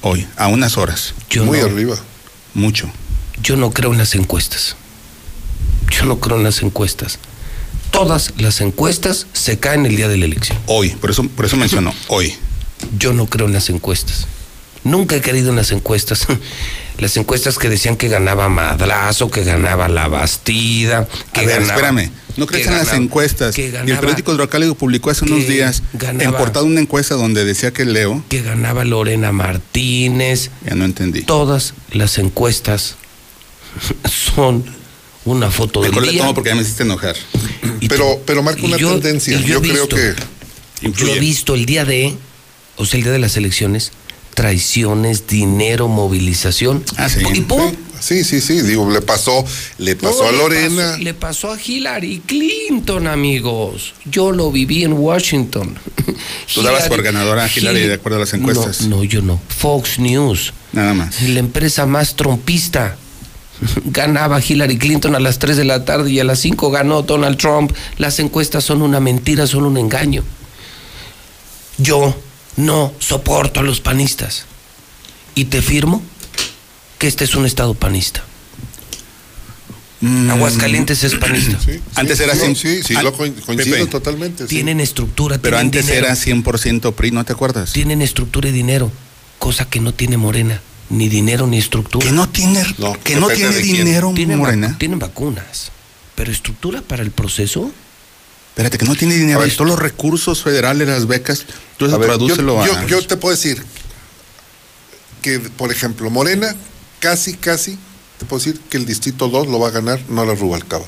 Hoy, a unas horas. Yo Muy no. arriba. Mucho. Yo no creo en las encuestas. Yo no creo en las encuestas. Todas las encuestas se caen el día de la elección. Hoy, por eso, por eso menciono, <laughs> hoy. Yo no creo en las encuestas. Nunca he querido en las encuestas. <laughs> Las encuestas que decían que ganaba Madrazo, que ganaba La Bastida, que a ver, ganaba. espérame. No crees que en las encuestas. que y el periódico Hidrocálido publicó hace unos días en portada una encuesta donde decía que Leo. Que ganaba Lorena Martínez. Ya no entendí. Todas las encuestas <laughs> son una foto del Mejor le día. tomo porque ya me hiciste enojar. Pero, pero marca una yo- tendencia. yo Yo, creo visto- que Yo Influye. he visto el día de, o sea, el día de las elecciones, traiciones, dinero, movilización. Ah, sí. Y pum, Sí, sí, sí, digo, le pasó, le pasó No, a le Lorena. pasó- Le pasó, a Hillary Clinton, amigos. Yo lo viví en Washington. <laughs> Tú dabas por ganadora a Hillary de acuerdo a las encuestas. No, no, yo no. Fox News, Nada más. la empresa más trompista. Ganaba Hillary Clinton a las 3 de la tarde y a las 5 ganó Donald Trump. Las encuestas son una mentira, son un engaño. Yo no soporto a los panistas. Y te firmo que este es un estado panista. Mm, Aguascalientes es panista. <clears throat> Sí, Antes era sí, cien- Sí, sí, lo coincido Pepe. totalmente. sí. Tienen estructura, Pero tienen antes dinero. era 100% PRI, ¿no te acuerdas? Tienen estructura y dinero, cosa que no tiene Morena. Ni dinero ni estructura. Que no tiene, No, que no tiene dinero tienen, vac- Morena. tienen vacunas. Pero estructura para el proceso. Espérate, que no tiene dinero. Ver. Y todos los recursos federales, las becas, tú A ver, yo, a. yo- yo te puedo decir que, por ejemplo, Morena casi, casi te puedo decir que el distrito 2 lo va a ganar Nora Rubalcaba,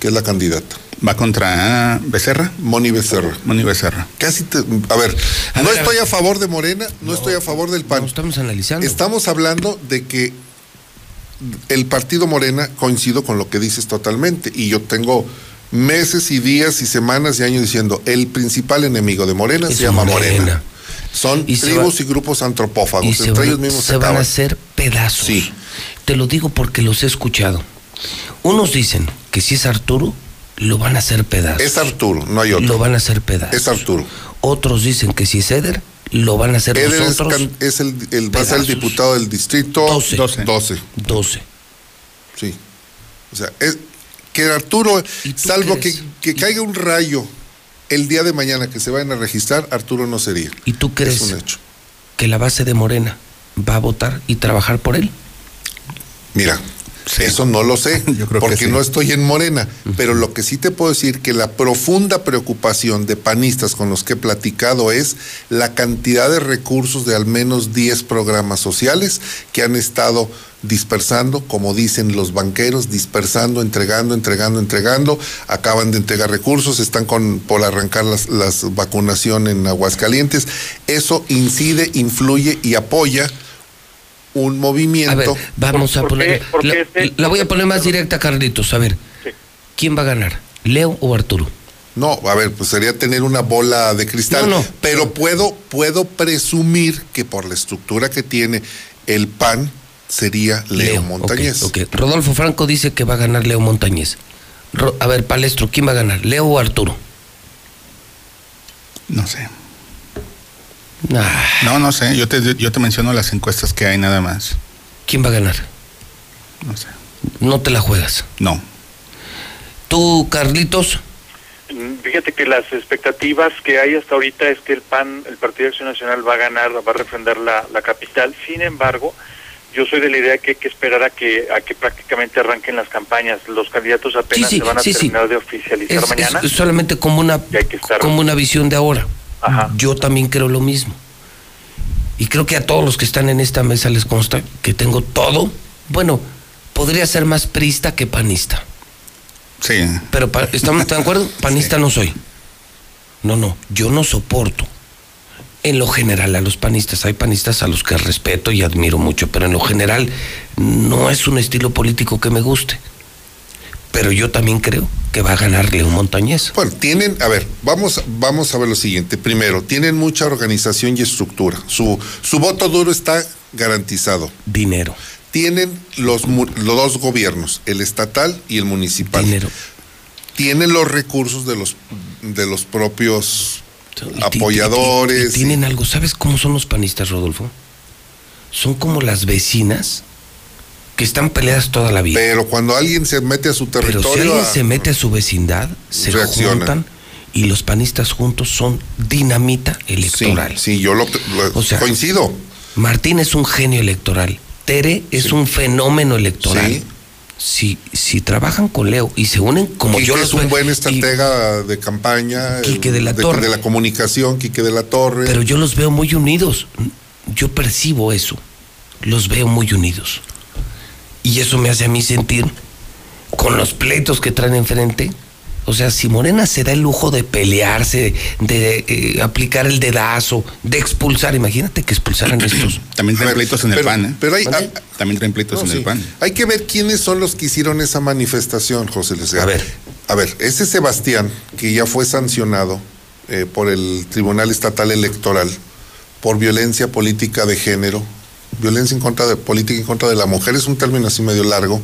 que es la candidata. ¿Va contra Becerra? Moni Becerra. Moni Becerra. Casi te, a ver, A no ver, estoy a favor de Morena, no, estoy a favor del PAN. estamos analizando. Estamos hablando de que el partido Morena coincido con lo que dices totalmente y yo tengo meses y días y semanas y años diciendo el principal enemigo de Morena Es se llama Morena. Morena. Son Y se tribus va- y grupos antropófagos, y se, entre van, ellos mismos se van a hacer pedazos. Sí. Te lo digo porque los he escuchado. Unos dicen que si es Arturo, lo van a hacer pedazos. Es Arturo, no hay otro. Lo van a hacer pedazos. Es Arturo. Otros dicen que si es Eder, lo van a hacer es, nosotros. es el, el- va a ser el diputado del distrito 12. 12. 12. Sí. O sea, es que Arturo, salvo que, que caiga un rayo el día de mañana que se vayan a registrar, Arturo no sería. ¿Y tú crees Es un hecho. que la base de Morena va a votar y trabajar por él? Mira, eso no lo sé, <laughs> porque sí. no estoy en Morena, pero lo que sí te puedo decir que la profunda preocupación de panistas con los que he platicado es la cantidad de recursos de al menos 10 programas sociales que han estado dispersando, como dicen los banqueros, dispersando, entregando, entregando, entregando, acaban de entregar recursos, están con, por arrancar las, las vacunación en Aguascalientes. Eso incide, influye y apoya un movimiento. A ver, vamos a ¿Por poner. la, este- la voy a poner más directa, Carlitos. A ver, ¿quién va a ganar? ¿Leo o Arturo? No, a ver, pues sería tener una bola de cristal. No, no. Pero puedo, puedo presumir que por la estructura que tiene el PAN sería Leo, Montañez. ok, ok. Rodolfo Franco dice que va a ganar Leo Montañez. Ro- a ver, Palestro, ¿quién va a ganar? ¿Leo o Arturo? No sé. Ah, No, no sé. Yo te, yo te menciono las encuestas que hay nada más. ¿Quién va a ganar? No sé. No te la juegas. No. ¿Tú, Carlitos? Fíjate que las expectativas que hay hasta ahorita es que el PAN, el Partido de Acción Nacional, va a ganar, va a refrendar la, la capital. Sin embargo, yo soy de la idea que hay que esperar a que a que prácticamente arranquen las campañas. Los candidatos apenas Sí, sí, se van a sí, sí. terminar de oficializar Es, mañana. es solamente como una, como una visión de ahora. Yo también creo lo mismo. Y creo que a todos los que están en esta mesa les consta que tengo todo. Bueno, podría ser más prista que panista. Sí. Pero ¿estamos de acuerdo? <laughs> Panista no soy. No, no, yo no soporto. En lo general a los panistas, hay panistas a los que respeto y admiro mucho, pero en lo general no es un estilo político que me guste. Pero yo también creo que va a ganar León Montañez. Bueno, tienen, a ver, vamos, vamos a ver lo siguiente. Primero, tienen mucha organización y estructura. Su, su voto duro está garantizado. Dinero. Tienen los, los dos gobiernos, el estatal y el municipal. Dinero. Tienen los recursos de los, de los propios Y apoyadores. y- y tienen algo. ¿Sabes cómo son los panistas, Rodolfo? Son como las vecinas que están peleadas toda la vida. Pero cuando alguien se mete a su Pero territorio. si alguien a- se mete a su vecindad, se Reacciona. juntan y los panistas juntos son dinamita electoral. Sí, yo lo, lo- O sea, coincido. Martín es un genio electoral. Tere es un fenómeno electoral. Sí. Si, si trabajan con Leo y se unen como Quique yo es los un buen y- estratega de campaña. Quique eh, de la Torre. De la comunicación, Quique de la Torre. Pero yo los veo muy unidos. Yo percibo eso. Los veo muy unidos. Y eso me hace a mí sentir, con los pleitos que traen enfrente, o sea, si Morena se da el lujo de pelearse, de eh, aplicar el dedazo, de expulsar, imagínate que expulsaran estos. <clears throat> También traen pleitos en el pero- PAN, ¿eh? pero hay- ¿Mande? También traen pleitos No, en sí. el PAN. Hay que ver quiénes son los que hicieron esa manifestación, José Luis. A ver. A ver, ese Sebastián, que ya fue sancionado eh, por el Tribunal Estatal Electoral por violencia política de género, violencia en contra de política en contra de la mujer, es un término así medio largo.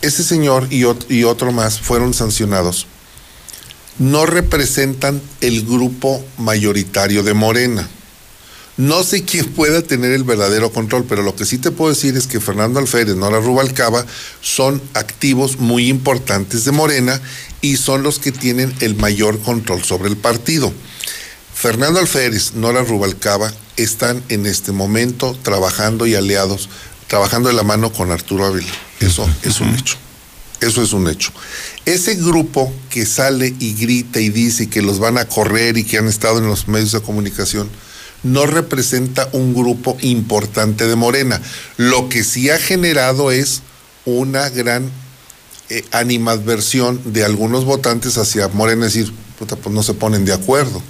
Ese señor y, y otro más fueron sancionados. No representan el grupo mayoritario de Morena. No sé quién pueda tener el verdadero control, pero lo que sí te puedo decir es que Fernando Alférez, Nora Rubalcaba, son activos muy importantes de Morena y son los que tienen el mayor control sobre el partido. Fernando Alférez, Nora Rubalcaba están en este momento trabajando y aliados, trabajando de la mano con Arturo Ávila. Eso es un hecho. Eso es un hecho. Ese grupo que sale y grita y dice que los van a correr y que han estado en los medios de comunicación, no representa un grupo importante de Morena. Lo que sí ha generado es una gran eh, animadversión de algunos votantes hacia Morena, es decir, puta, pues no se ponen de acuerdo.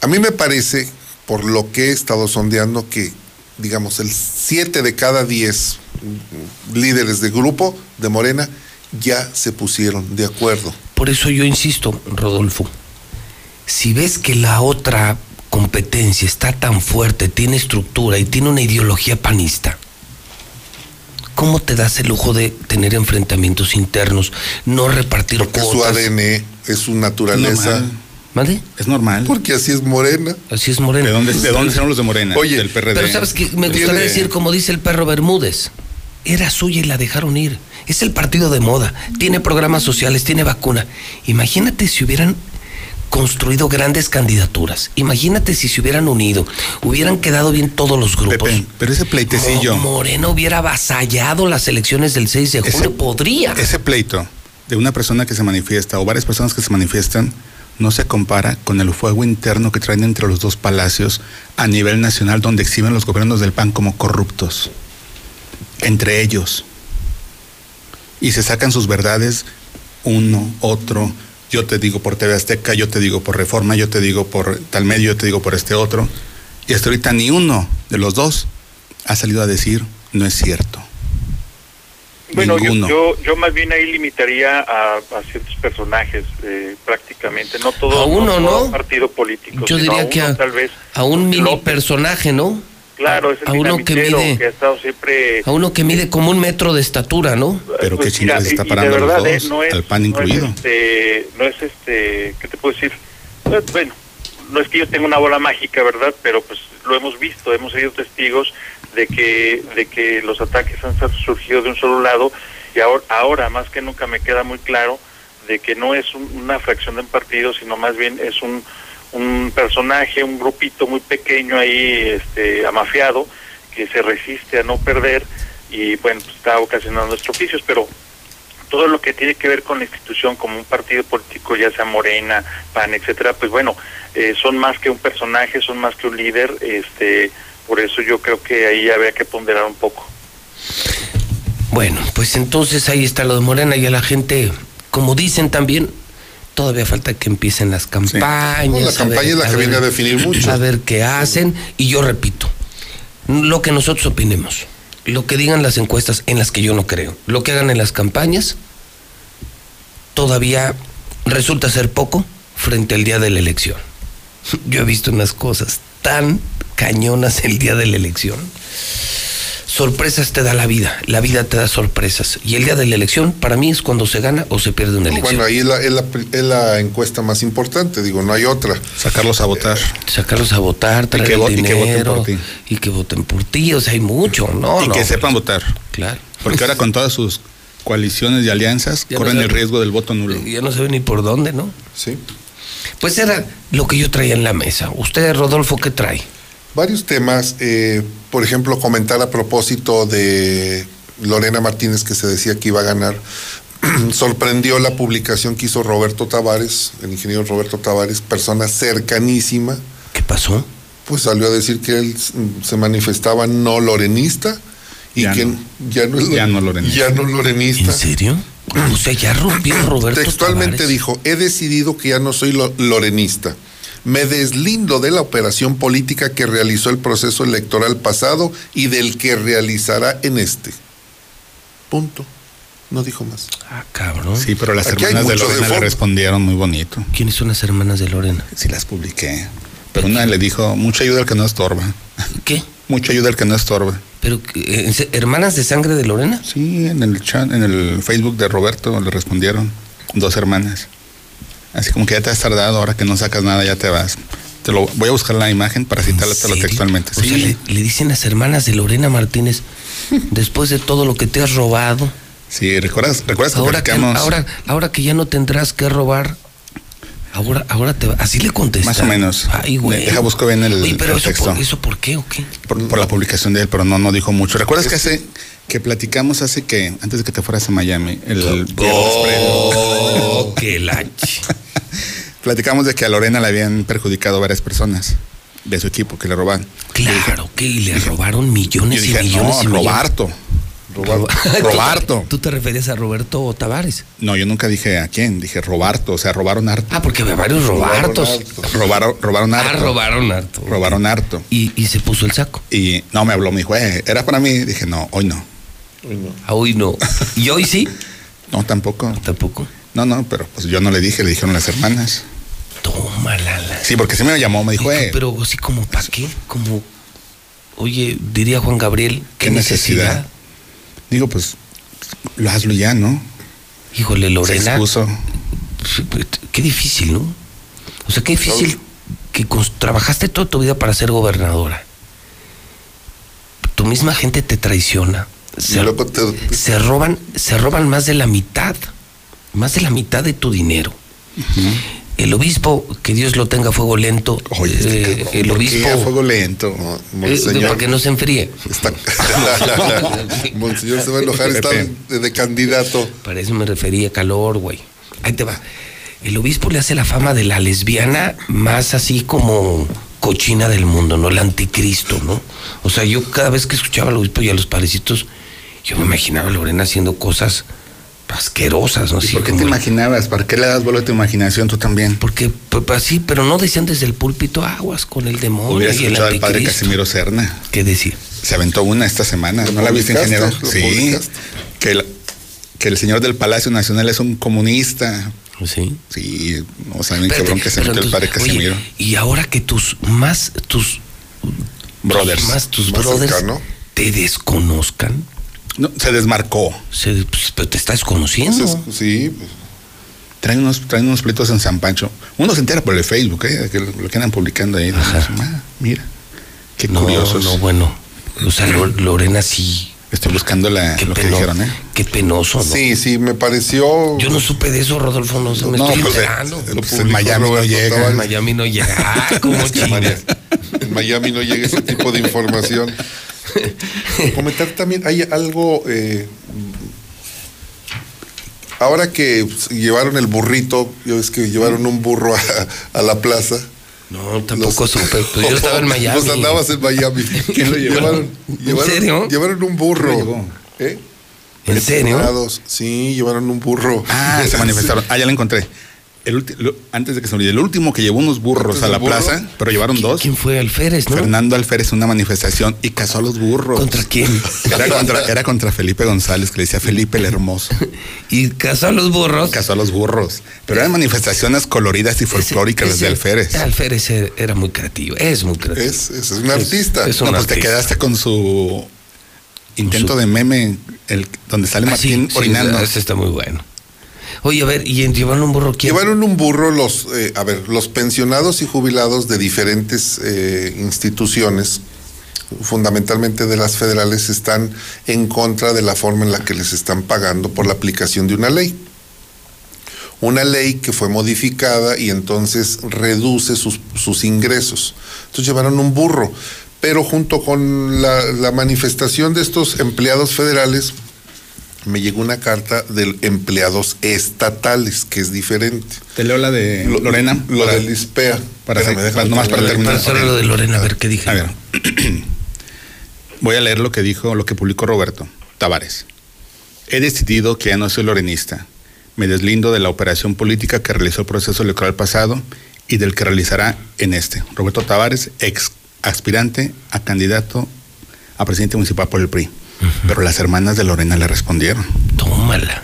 A mí me parece, por lo que he estado sondeando, que digamos, el 7 de cada 10 líderes de grupo de Morena ya se pusieron de acuerdo. Por eso yo insisto, Rodolfo, si ves que la otra competencia está tan fuerte, tiene estructura y tiene una ideología panista, ¿cómo te das el lujo de tener enfrentamientos internos, no repartir Porque su ADN es su naturaleza. ¿Mande? Es normal. Porque así es Morena. Así es Morena. ¿De dónde, de dónde son los de Morena? Oye, del PRD. Pero sabes que me gustaría Tiene- decir, como dice el perro Bermúdez, era suya y la dejaron ir. Es el partido de moda, tiene programas sociales, tiene vacuna. Imagínate si hubieran construido grandes candidaturas. Imagínate si se hubieran unido, hubieran quedado bien todos los grupos. Pepe, pero ese pleitecillo. Mo- Moreno hubiera avasallado las elecciones del 6 de julio. Ese- Podría. Ese pleito de una persona que se manifiesta o varias personas que se manifiestan no se compara con el fuego interno que traen entre los dos palacios a nivel nacional donde exhiben los gobiernos del PAN como corruptos. Entre ellos. Y se sacan sus verdades uno, otro. Yo te digo por TV Azteca, yo te digo por Reforma, yo te digo por tal medio, yo te digo por este otro. Y hasta ahorita ni uno de los dos ha salido a decir no es cierto. Bueno, yo, Ninguno. yo, yo más bien ahí limitaría a, a ciertos personajes eh, prácticamente, no todo, A uno, no todo ¿no? partido político. Yo diría que uno, a, tal vez, a un mini López. personaje, ¿no? claro, es el a uno que mide- que ha estado siempre... A uno que mide como un metro de estatura, ¿no? Pero Pues qué chingados mira, está parando los verdad, eh, dos, no es- al PAN no es incluido. este, no es este, ¿qué te puedo decir? Bueno, no es que yo tenga una bola mágica, ¿verdad? Pero pues lo hemos visto, hemos sido testigos de que, de que los ataques han surgido de un solo lado y ahora, ahora más que nunca me queda muy claro de que no es un- una fracción de un partido, sino más bien es un, un personaje, un grupito muy pequeño ahí, este, amafiado, que se resiste a no perder y bueno, pues, está ocasionando estropicios, pero todo lo que tiene que ver con la institución como un partido político, ya sea Morena, PAN, etcétera, pues bueno, eh, son más que un personaje, son más que un líder, este, por eso yo creo que ahí habría que ponderar un poco. Bueno, pues entonces ahí está lo de Morena y a la gente, como dicen también, todavía falta que empiecen las campañas. No, la campaña ver- es la que ver- viene a definir mucho. A ver qué hacen. Y yo repito, lo que nosotros opinemos, lo que digan las encuestas en las que yo no creo, lo que hagan en las campañas, todavía resulta ser poco frente al día de la elección. Yo he visto unas cosas tan cañonas el día de la elección. Sorpresas te da la vida, la vida te da sorpresas. Y el día de la elección, para mí, es cuando se gana o se pierde una elección. Bueno, ahí es la, es, la, es la encuesta más importante, digo, no hay otra. Sacarlos a votar. Sacarlos a votar, traer que el vo- y que voten por ti. y que voten por ti, o sea, hay mucho, ¿no? y no, que pues, sepan votar. Claro. Porque ahora con todas sus coaliciones y alianzas Ya no corren el saben. riesgo del voto nulo. Ya no sabe ni por dónde, ¿no? Sí. Pues era lo que yo traía en la mesa. Usted, Rodolfo, ¿qué trae? Varios temas, eh, por ejemplo, comentar a propósito de Lorena Martínez que se decía que iba a ganar. <clears throat> Sorprendió la publicación que hizo Roberto Tavares, el ingeniero Roberto Tavares, persona cercanísima. ¿Qué pasó? Pues salió a decir que él se manifestaba no lorenista y Ya que no. ya no es Ya no lorenista. Ya no lorenista. ¿En serio? O sea, ya rompió Roberto Textualmente Tavares. dijo, he decidido que ya no soy lo- lorenista. Me deslindo de la operación política que realizó el proceso electoral pasado y del que realizará en este. Punto. No dijo más. Ah, cabrón. Sí, pero las Aquí hermanas de Lorena le respondieron muy bonito. ¿Quiénes son las hermanas de Lorena? Sí las publiqué. Pero una le dijo, mucha ayuda al que no estorba. ¿Qué? <laughs> Mucha ayuda al que no estorba. ¿Pero hermanas de sangre de Lorena? Sí, en el chat, en el Facebook de Roberto le respondieron dos hermanas. Así como que ya te has tardado, ahora que no sacas nada ya te vas. Te lo voy a buscar la imagen para citarla textualmente. O sea, le, le dicen las hermanas de Lorena Martínez, <laughs> después de todo lo que te has robado, Sí, ¿recuerdas, recuerdas que ahora que, platicamos? ahora, ahora que ya no tendrás que robar, ahora, ahora te va. Así le contesta. Más o menos. Ay, güey. Deja busco bien el, Oye, pero el eso, texto. por, ¿eso por qué o qué? por, por la publicación de él, pero no, no dijo mucho. ¿Recuerdas que hace, que platicamos hace que, antes de que te fueras a Miami, el? Oh, qué <laughs> platicamos de que a Lorena le habían perjudicado varias personas de su equipo que le roban. Claro que le robaron millones Yo dije, y millones no, y. Roberto. Roberto. <laughs> ¿Tú te referías a Roberto Tavares? No, yo nunca dije a quién, dije Roberto, o sea, robaron harto. Ah, porque había varios Robertos. Robaron, robaron harto. Ah, robaron harto. Robaron harto. Y, y se puso el saco. Y no me habló, me dijo, eh, era para mí. Dije, no, hoy no. Ah, Hoy no. ¿Y hoy sí? No, tampoco. Tampoco. No, no, pero pues yo no le dije, le dijeron las hermanas. Tómala. la- Sí, porque sí me llamó, me dijo, eh, Pero así como, ¿para qué? Como, oye, diría Juan Gabriel, ¿qué, ¿qué necesidad? necesidad? Digo, pues, lo hazlo ya, ¿no? Híjole, Se Lorena. expuso. Qué difícil, ¿no? O sea, qué difícil que trabajaste toda tu vida para ser gobernadora. Tu misma gente te traiciona. Se, se roban, se roban más de la mitad, más de la mitad de tu dinero. El obispo, que Dios lo tenga a fuego lento, eh, el ¿Por qué obispo, a fuego lento. eh, para que no se enfríe. <laughs> <laughs> Monseñor se va a enojar, está de, de candidato. Para eso me refería calor, güey. Ahí te va. El obispo le hace la fama de la lesbiana más así como cochina del mundo, ¿no? El anticristo, ¿no? O sea, yo cada vez que escuchaba al obispo y a los padrecitos, yo me imaginaba a Lorena haciendo cosas asquerosas, ¿no? ¿Y Así por qué te imaginabas? ¿Para qué le das vuelo a tu imaginación tú también? Porque, pues, así, pero no decían desde el púlpito aguas con el demonio Hubieras y el escuchado al padre. Casimiro Serna. ¿Qué decir? Se aventó una esta semana. ¿No la viste, ingeniero? ¿Lo Sí. publicaste? Que el, que el señor del Palacio Nacional es un comunista. Sí. Sí, no saben qué Espérate, bronca que se metió el padre entonces, oye, Casimiro. y ahora que tus más tus Brothers. más tus Más brothers cercano. te desconozcan. No, se desmarcó. Se, pues, pero te está desconociendo. sí. Traen unos, traen unos pleitos en San Pancho. Uno se entera por el Facebook, ¿eh? que lo, lo que andan publicando ahí. Ah, mira, qué no, curiosos. no, bueno. O sea, Lo- Lorena sí. Estoy buscando la, lo que dijeron, ¿eh? Qué penoso, ¿no? Sí, sí, me pareció. Yo no supe de eso, Rodolfo, no sé, me No, estoy pues, enterando. eh, pues, en Miami no llega. En Miami no llega. Ah, ¿cómo <laughs> en Miami no llega ese tipo de información. <laughs> Comentar también, hay algo. eh, ahora que llevaron el burrito, yo es que llevaron un burro a, a la plaza. No, tampoco supe. Pues yo estaba en Miami. Pues andabas en Miami. <laughs> ¿Quién lo llevaron? llevaron, serio? Llevaron un burro. ¿Eh? ¿En serio? Sí, llevaron un burro. Ah, se manifestaron. <laughs> Ah, ya la encontré. El lo- antes de que se olvide, el último que llevó unos burros ¿Antes a la burro? plaza, pero llevaron dos. ¿Quién fue Alférez, no? Fernando Alférez una manifestación y casó a los burros. ¿Contra quién? <laughs> Era contra, era contra Felipe González, que le decía Felipe el Hermoso. <laughs> Y casó a los burros. Casó a los burros. Pero eran manifestaciones coloridas y folclóricas las de Ese- Alférez. Alférez era- muy creativo, es muy creativo. Es, es un artista. es No, pues te quedaste con su intento Su- de meme, el, donde sale Ah, sí, Martín sí, orinando. ese está muy bueno. Oye, a ver, ¿y llevaron un burro quién? Llevaron un burro los, eh, a ver, los pensionados y jubilados de diferentes eh, instituciones, fundamentalmente de las federales, están en contra de la forma en la que les están pagando por la aplicación de una ley. Una ley que fue modificada y entonces reduce sus, ingresos. Entonces llevaron un burro, pero junto con la manifestación de estos empleados federales, me llegó una carta de empleados estatales, que es diferente. Te leo la de Lo- Lorena. Lo para- del ISPEA. para Espérame, para- déjame nomás para terminar. Para lo de Lorena, a ver qué dije. A ver. <clears throat> Voy a leer lo que dijo, lo que publicó Roberto Tavares. He decidido que ya no soy lorenista. Me deslindo de la operación política que realizó el proceso electoral pasado y del que realizará en este. Roberto Tavares, ex aspirante a candidato a presidente municipal por el PRI. Pero las hermanas de Lorena le respondieron. Tómala.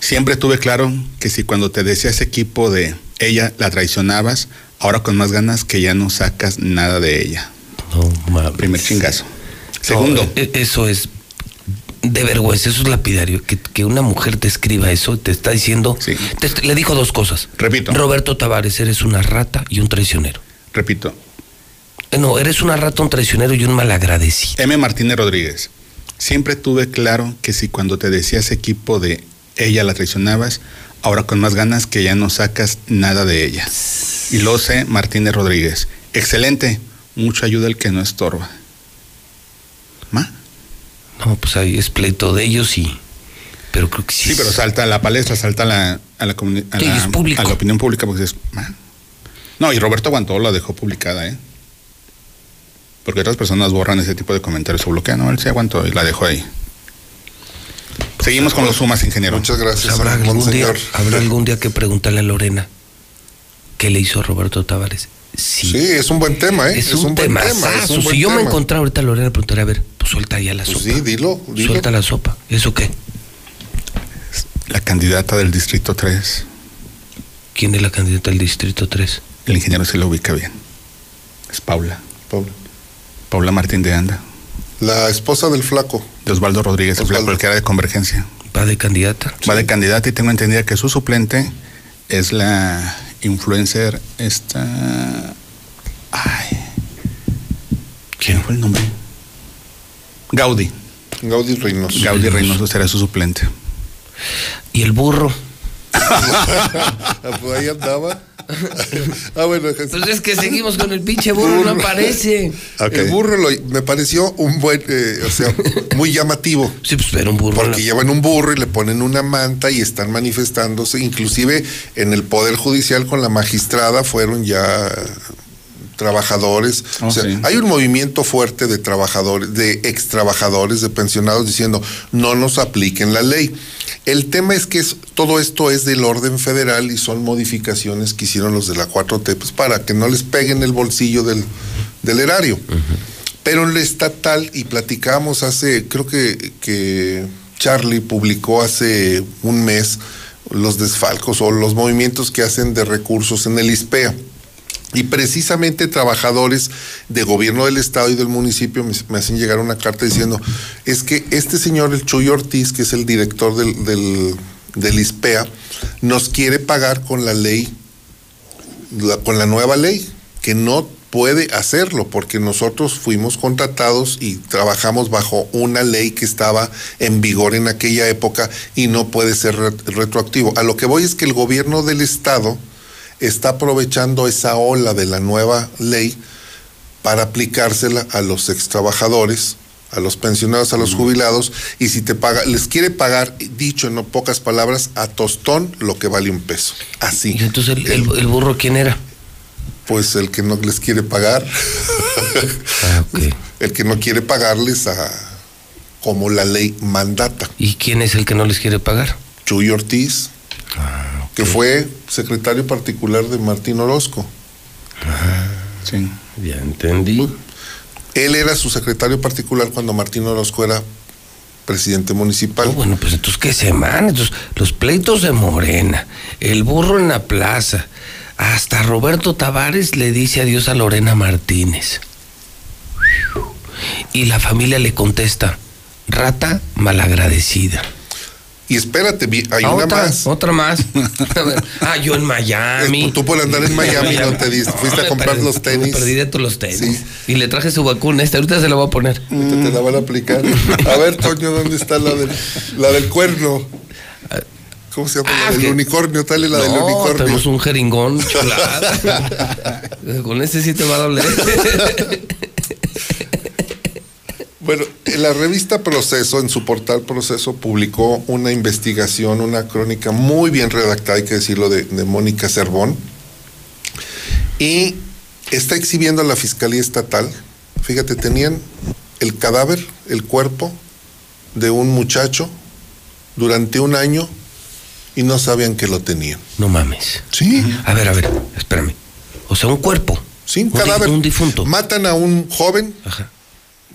Siempre tuve claro que si cuando te decía ese equipo de ella la traicionabas, ahora con más ganas que ya no sacas nada de ella. No mames. Primer chingazo. Segundo, No, e- eso es de vergüenza, eso es lapidario. Que, que una mujer te escriba eso, te está diciendo. Sí. te- le dijo dos cosas. repito, Roberto Tavares, eres una rata y un traicionero. repito. Eh, No, eres un traicionero y un malagradecido. M. Martínez Rodríguez. Siempre tuve claro que si cuando te decía ese equipo de ella la traicionabas, ahora con más ganas que ya no sacas nada de ella. Y lo sé, Martínez Rodríguez. Excelente. Mucho ayuda el que no estorba. ¿Ma? No, pues ahí es pleito de ellos y. Pero creo que sí. Sí, pero salta a la palestra, salta a la, a la, a la- es a la opinión pública porque dices, "Ma". No, y Roberto aguantó, la dejó publicada, ¿eh? Porque otras personas borran ese tipo de comentarios o bloquean, no, él se aguantó y la dejó ahí. Seguimos con los sumas, ingeniero. Muchas gracias. ¿Habrá algún, día. ¿Habrá <laughs> algún día que preguntarle a Lorena qué le hizo a Roberto Tavares? Sí, Sí, es un buen tema, ¿eh? es, un, buen tema. es un Si buen yo me tema. encontrara ahorita a Lorena, preguntaría, a ver, pues suelta ya la Pues sopa. sí, dilo, dilo. Suelta la sopa. ¿Eso qué? La candidata del Distrito 3, ¿Quién es la candidata del Distrito 3? el ingeniero se lo ubica bien. Es Paula. Paula. Paula Martín de Anda. La esposa del flaco. De Osvaldo Rodríguez, el flaco, el que era de Convergencia. ¿Va de candidata? Va de candidata y tengo entendida que su suplente es la influencer esta... Ay. ¿Quién fue el nombre? Gaudí. Gaudí Reynoso. Gaudí Reynoso será su suplente. ¿Y el burro? <laughs> Pues ahí andaba. <laughs> ah, bueno. Pues es que seguimos con el pinche burro, no aparece. El burro lo- me pareció un buen, eh, o sea, <laughs> muy llamativo. Sí, pues era un burro. Porque llevan un burro y le ponen una manta y están manifestándose, inclusive en el Poder Judicial con la magistrada fueron ya trabajadores. Oh, o sea, sí. hay un movimiento fuerte de trabajadores, de ex trabajadores, de pensionados diciendo no nos apliquen la ley. El tema es que es- todo esto es del orden federal y son modificaciones que hicieron los de la 4T pues, para que no les peguen el bolsillo del, del erario. Pero en la estatal, y platicamos hace, creo que, que Charlie publicó hace un mes los desfalcos o los movimientos que hacen de recursos en el ISPEA. Y precisamente trabajadores de gobierno del estado y del municipio me, hacen llegar una carta diciendo, es que este señor, el Chuy Ortiz, que es el director del, del, del ISPEA, nos quiere pagar con la ley, con la nueva ley, que no puede hacerlo, porque nosotros fuimos contratados y trabajamos bajo una ley que estaba en vigor en aquella época y no puede ser re- retroactivo. A lo que voy es que el gobierno del estado está aprovechando esa ola de la nueva ley para aplicársela a los ex trabajadores, a los pensionados, a los jubilados, y si te paga, les quiere pagar, dicho en no pocas palabras, a tostón lo que vale un peso. Así. ¿Y entonces el, el- el burro quién era? Pues el que no les quiere pagar. <laughs> Ah, El que no quiere pagarles a como la ley mandata. ¿Y quién es el que no les quiere pagar? Chuy Ortiz, Ah, que fue secretario particular de Martín Orozco. Sí. Ya entendí. Él era su secretario particular cuando Martín Orozco era presidente municipal. Oh, bueno, pues entonces qué semana, entonces los pleitos de Morena, el burro en la plaza, hasta Roberto Tavares le dice adiós a Lorena Martínez. Y la familia le contesta, rata malagradecida. Y espérate, hay Ah, una otra, más. Otra más. <laughs> Ah, yo en Miami. Tú por andar en Miami <laughs> no te diste, fuiste a comprar perdí- los tenis. Perdí de todos los tenis. Y le traje su vacuna, esta ahorita se la voy a poner. Ahorita te la van a aplicar. A ver, Toño, ¿dónde está la del, la del cuerno? ¿Cómo se llama? la del Ah, que- unicornio, dale la del unicornio. tenemos un jeringón chulada. <laughs> Con ese sí te va a doler. Bueno, la revista Proceso, en su portal Proceso, publicó una investigación, una crónica muy bien redactada, hay que decirlo, de, de Mónica Cervón. Y está exhibiendo a la Fiscalía Estatal. Fíjate, tenían el cadáver, el cuerpo de un muchacho durante un año y no sabían que lo tenían. No mames. Sí. A ver, a ver, espérame. O sea, un cuerpo. Sí, un cadáver. Un difunto. Matan a un joven, Ajá.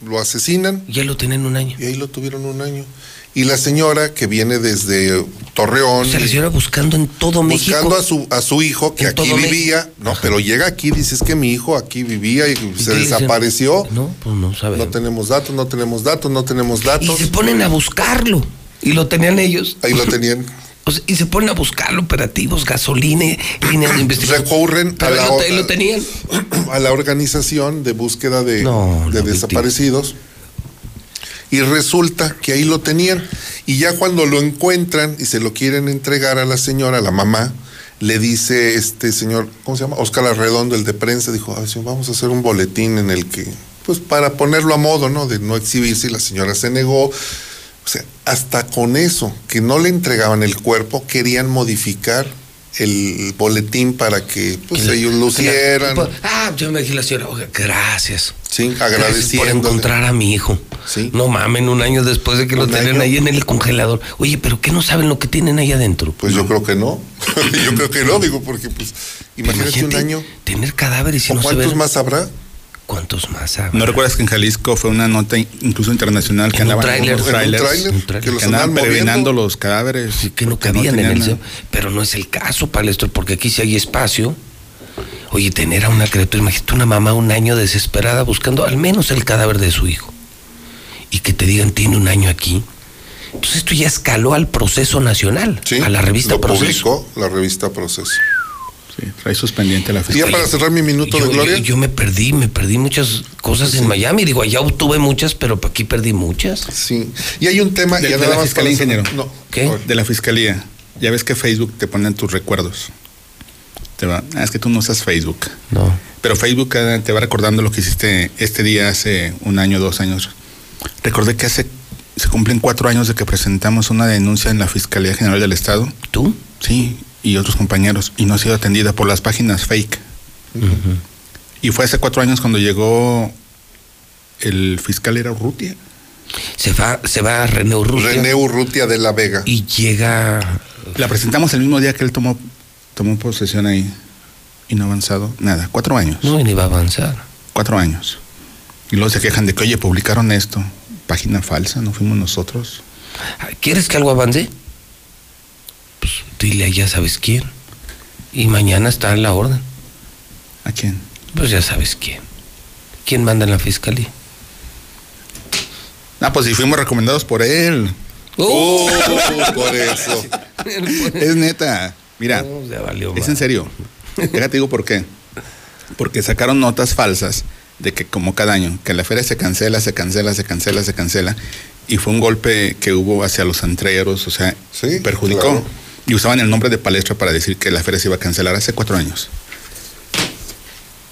Lo asesinan. Ya lo tienen un año. Y ahí lo tuvieron un año. Y la señora que viene desde Torreón. O sea, la señora buscando en todo buscando México. a su a su hijo que aquí vivía, no, pero llega aquí, dice es que mi hijo aquí vivía y se dicen? desapareció. No, pues no sabemos. No tenemos datos, no tenemos datos, no tenemos Y datos. se ponen a buscarlo. Y lo tenían ellos. Ahí lo tenían. O sea, y se ponen a buscarlo, operativos, gasolina, línea de <clears throat> investigación. Recurren a Pero ahí la, lo, ahí lo tenían. <clears throat> a la organización de búsqueda de, No, de no, desaparecidos. Y resulta que ahí lo tenían. Y ya cuando lo encuentran y se lo quieren entregar a la señora, a la mamá, le dice este señor, ¿cómo se llama? Oscar Arredondo, el de prensa, dijo, "Ay, señor, vamos a hacer un boletín en el que, pues para ponerlo a modo, ¿no? De no exhibirse y la señora se negó. O sea, hasta con eso, que no le entregaban el cuerpo, querían modificar el boletín para que pues Que ellos la- lucieran. pues, ah, yo me dije la señora, oiga, gracias. Sí, Gracias por agradeciendo. encontrar a mi hijo. No mamen, un año después de que lo tenían año. ahí en el congelador. Oye, pero ¿qué no saben lo que tienen ahí adentro? Pues yo creo que no. <laughs> yo creo que no, digo, porque pues imagínate, un año. Tener cadáveres y ¿O no cuántos saber- más habrá? ¿Cuántos más habrá? ¿No recuerdas que en Jalisco fue una nota in- incluso internacional que En andaban En un trailers tráiler, un tráiler. que, Que los andaban andaban peregrinando los cadáveres? que no cabían en tenían el museo. Pero no es el caso, Palestro, porque aquí sí hay espacio. Oye, tener a una criatura, imagínate una mamá un año desesperada buscando al menos el cadáver de su hijo. Y que te digan, tiene un año aquí. Entonces esto ya escaló al proceso nacional, Sí, a la revista lo Proceso. publicó la revista Proceso. Sí, trae suspendiente la Y ya fiscalía. para cerrar mi minuto Yo, de gloria. yo- yo me perdí, me perdí muchas cosas en Miami. Digo, allá obtuve muchas, pero aquí perdí muchas. Sí. Y hay un tema, De, ya de nada la más fiscalía, ingeniero. No. ¿Qué? De la fiscalía. Ya ves que Facebook te ponen tus recuerdos. Te va, ah, es que tú no usas Facebook. No. Pero Facebook te va recordando lo que hiciste este día hace un año, dos años. Recordé que hace se cumplen cuatro años de que presentamos una denuncia en la Fiscalía General del Estado. ¿Tú? Sí, y otros compañeros. Y no ha sido atendida por las páginas fake. Y fue hace cuatro años cuando llegó el fiscal era Urrutia. Se va, se va a René Urrutia. René Urrutia de la Vega. Y llega. La presentamos el mismo día que él tomó, tomó posesión ahí. Y no ha avanzado nada. Cuatro años. No, y ni va a avanzar. Cuatro años. Y luego se quejan de que, oye, publicaron esto. Página falsa, no fuimos nosotros. ¿Quieres que algo avance? Pues dile a ya sabes quién. Y mañana está en la orden. ¿A quién? Pues ya sabes quién. ¿Quién manda en la fiscalía? Ah, pues si fuimos recomendados por él. Oh, <laughs> por eso. Es neta. Mira, No, ya valió es en serio. Déjate digo por qué. Porque sacaron notas falsas de que como cada año, que la feria se cancela, se cancela, se cancela, se cancela. Y fue un golpe que hubo hacia los antreros, o sea, Sí, perjudicó. claro. Y usaban el nombre de palestra para decir que la feria se iba a cancelar hace cuatro años.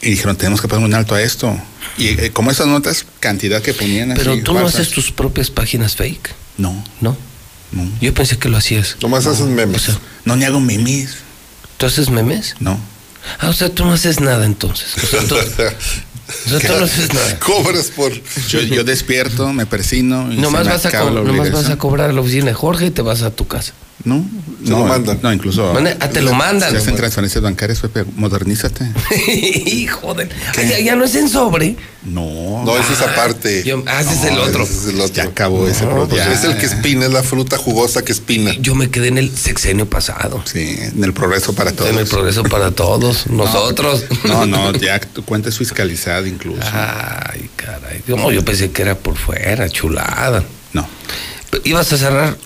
Y dijeron, tenemos que poner un alto a esto. Y eh, como esas notas, cantidad que ponían así. Pero tú no haces tus propias páginas fake. No, ¿No? no. Yo pensé que lo hacías. Nomás haces memes. O sea, No, ni hago memes. ¿tú haces memes? No. Ah, o sea, tú no haces nada entonces. O sea, tú, o sea, tú no haces nada. <laughs> Cobras por. Yo, yo despierto, me persino. Y Nomás, vas a, nomás vas a cobrar a la oficina de Jorge y te vas a tu casa. No, Se no, lo mandan. No, incluso. Mande- ah, te lo mandan. Se hacen transferencias bancarias, Pepe. Modernízate. <laughs> Hijo de... Ah, ya, ya no es en sobre. No. No, es aparte. Yo, ah, ese es el otro. ese es el otro. Ya acabó ese No, pro- pues ya. Es el que espina, es la fruta jugosa que espina. Yo me quedé en el sexenio pasado. Sí, en el progreso para todos. En el progreso para todos. <laughs> Nosotros. No, no, ya tu cuenta es fiscalizada incluso. Ay, caray. No, yo pensé que era por fuera, chulada. No. ¿Ibas a cerrar,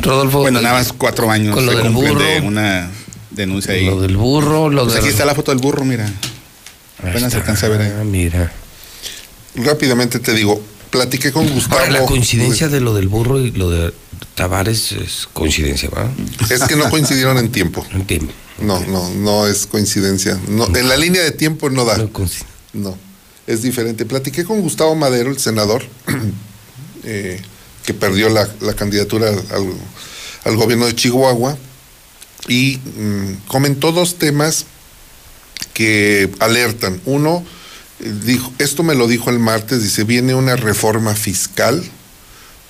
Rodolfo? Bueno, nada más cuatro años Con lo del burro. de una denuncia ahí. Lo del burro, lo Pues del... aquí está la foto del burro, mira. Ahí Apenas se alcanza a ver ahí. Ah, mira. Rápidamente te digo, platiqué con Gustavo. Ahora, la coincidencia de lo del burro y lo de Tavares es coincidencia, ¿va? Es que no coincidieron en tiempo. No entiendo. No, no, no es coincidencia. No, en la línea de tiempo no da. No. No, es diferente. Platiqué con Gustavo Madero, el senador, <clears throat> eh, que perdió la, la candidatura al, al gobierno de Chihuahua, y mm, comentó dos temas que alertan. Uno, eh, dijo, esto me lo dijo el martes, dice, viene una reforma fiscal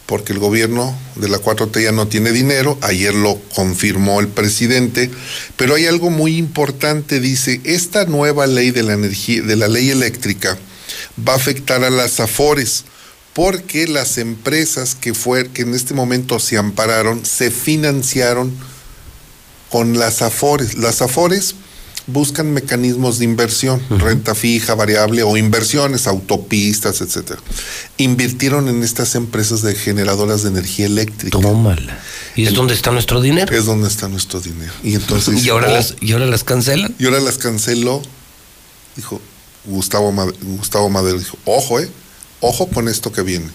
porque el gobierno de la 4T ya no tiene dinero, ayer lo confirmó el presidente, pero hay algo muy importante, dice, esta nueva ley de la energía, de la ley eléctrica va a afectar a las afores, porque las empresas que fue, que en este momento se ampararon, se financiaron con las afores. Las afores buscan mecanismos de inversión, renta fija, variable o inversiones, autopistas, etcétera. Invirtieron en estas empresas de generadoras de energía eléctrica. Tómala. ¿Y es El- donde está nuestro dinero? Es donde está nuestro dinero. Y entonces <laughs> ¿Y ahora, "Oh", las, ¿Y ahora las cancelan? y ahora las canceló. Dijo Gustavo, Gustavo Madero, dijo, ojo, eh, ojo con esto que viene.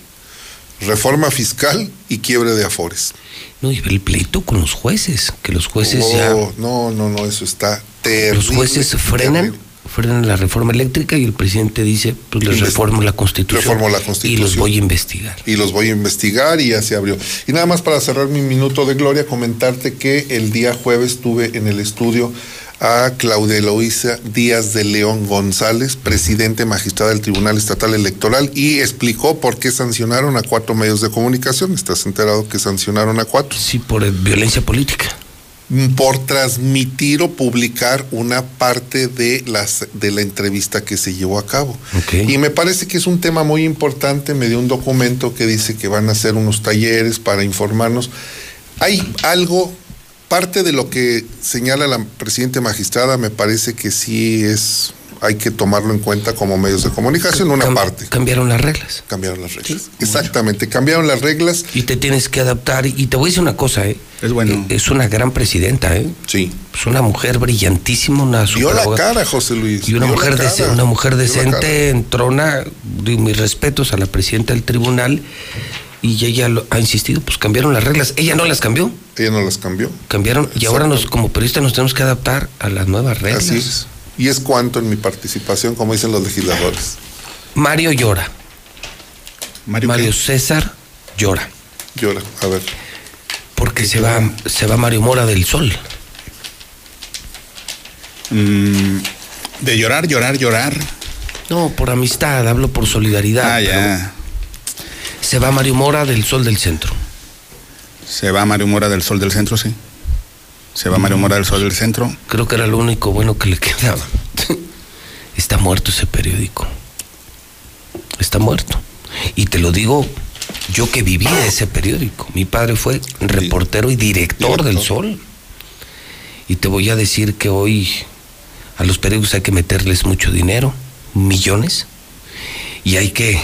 Reforma fiscal y quiebre de afores. No, y el pleito con los jueces, que los jueces ya... Oh, No, no, no, eso está terrible. Los jueces frenan, terrible. frenan la reforma eléctrica y el presidente dice, pues les reformo la constitución. Reformo la Y Constitución. los voy a investigar. y los voy a investigar y ya se abrió. Y nada más para cerrar mi minuto de gloria, comentarte que el día jueves tuve en el estudio a Claudia Eloísa Díaz de León González, presidente magistrada del Tribunal Estatal Electoral, y explicó por qué sancionaron a cuatro medios de comunicación. ¿Estás enterado que sancionaron a cuatro? Sí, por violencia política. Por transmitir o publicar una parte de, las, de la entrevista que se llevó a cabo. Y me parece que es un tema muy importante. Me dio un documento que dice que van a hacer unos talleres para informarnos. Hay algo, parte de lo que señala la presidenta magistrada, me parece que sí es, hay que tomarlo en cuenta como medios de comunicación, una Cam- parte. Cambiaron las reglas. Cambiaron las reglas. Exactamente, cambiaron las reglas. Y te tienes que adaptar. Y te voy a decir una cosa, ¿eh? Es bueno. Es una gran presidenta, ¿eh? Sí. Es una mujer brillantísima, una Dio la cara, José Luis. Y una dio mujer, dece- una mujer decente entrona, mis respetos a la presidenta del tribunal, y ella lo- ha insistido, pues cambiaron las reglas. Ella no las cambió. Ella no las cambió. Cambiaron, y ahora nos, como periodistas nos tenemos que adaptar a las nuevas reglas. Así es. Y es cuanto en mi participación, como dicen los legisladores. Mario llora. Mario, César llora. Llora, a ver. Porque se va, se va Mario Mora del Sol. Mm, de llorar, llorar, llorar. No, por amistad, hablo por solidaridad. Ah, pero ya. Se va Mario Mora del Sol del Centro. Se va Mario Mora del Sol del Centro, sí. Se va Mario Mora del Sol del Centro. Creo que era lo único bueno que le quedaba. Está muerto ese periódico. Está muerto. Y te lo digo yo que viví de ese periódico. Mi padre fue reportero y director del Sol. Y te voy a decir que hoy a los periódicos hay que meterles mucho dinero, millones, y hay que,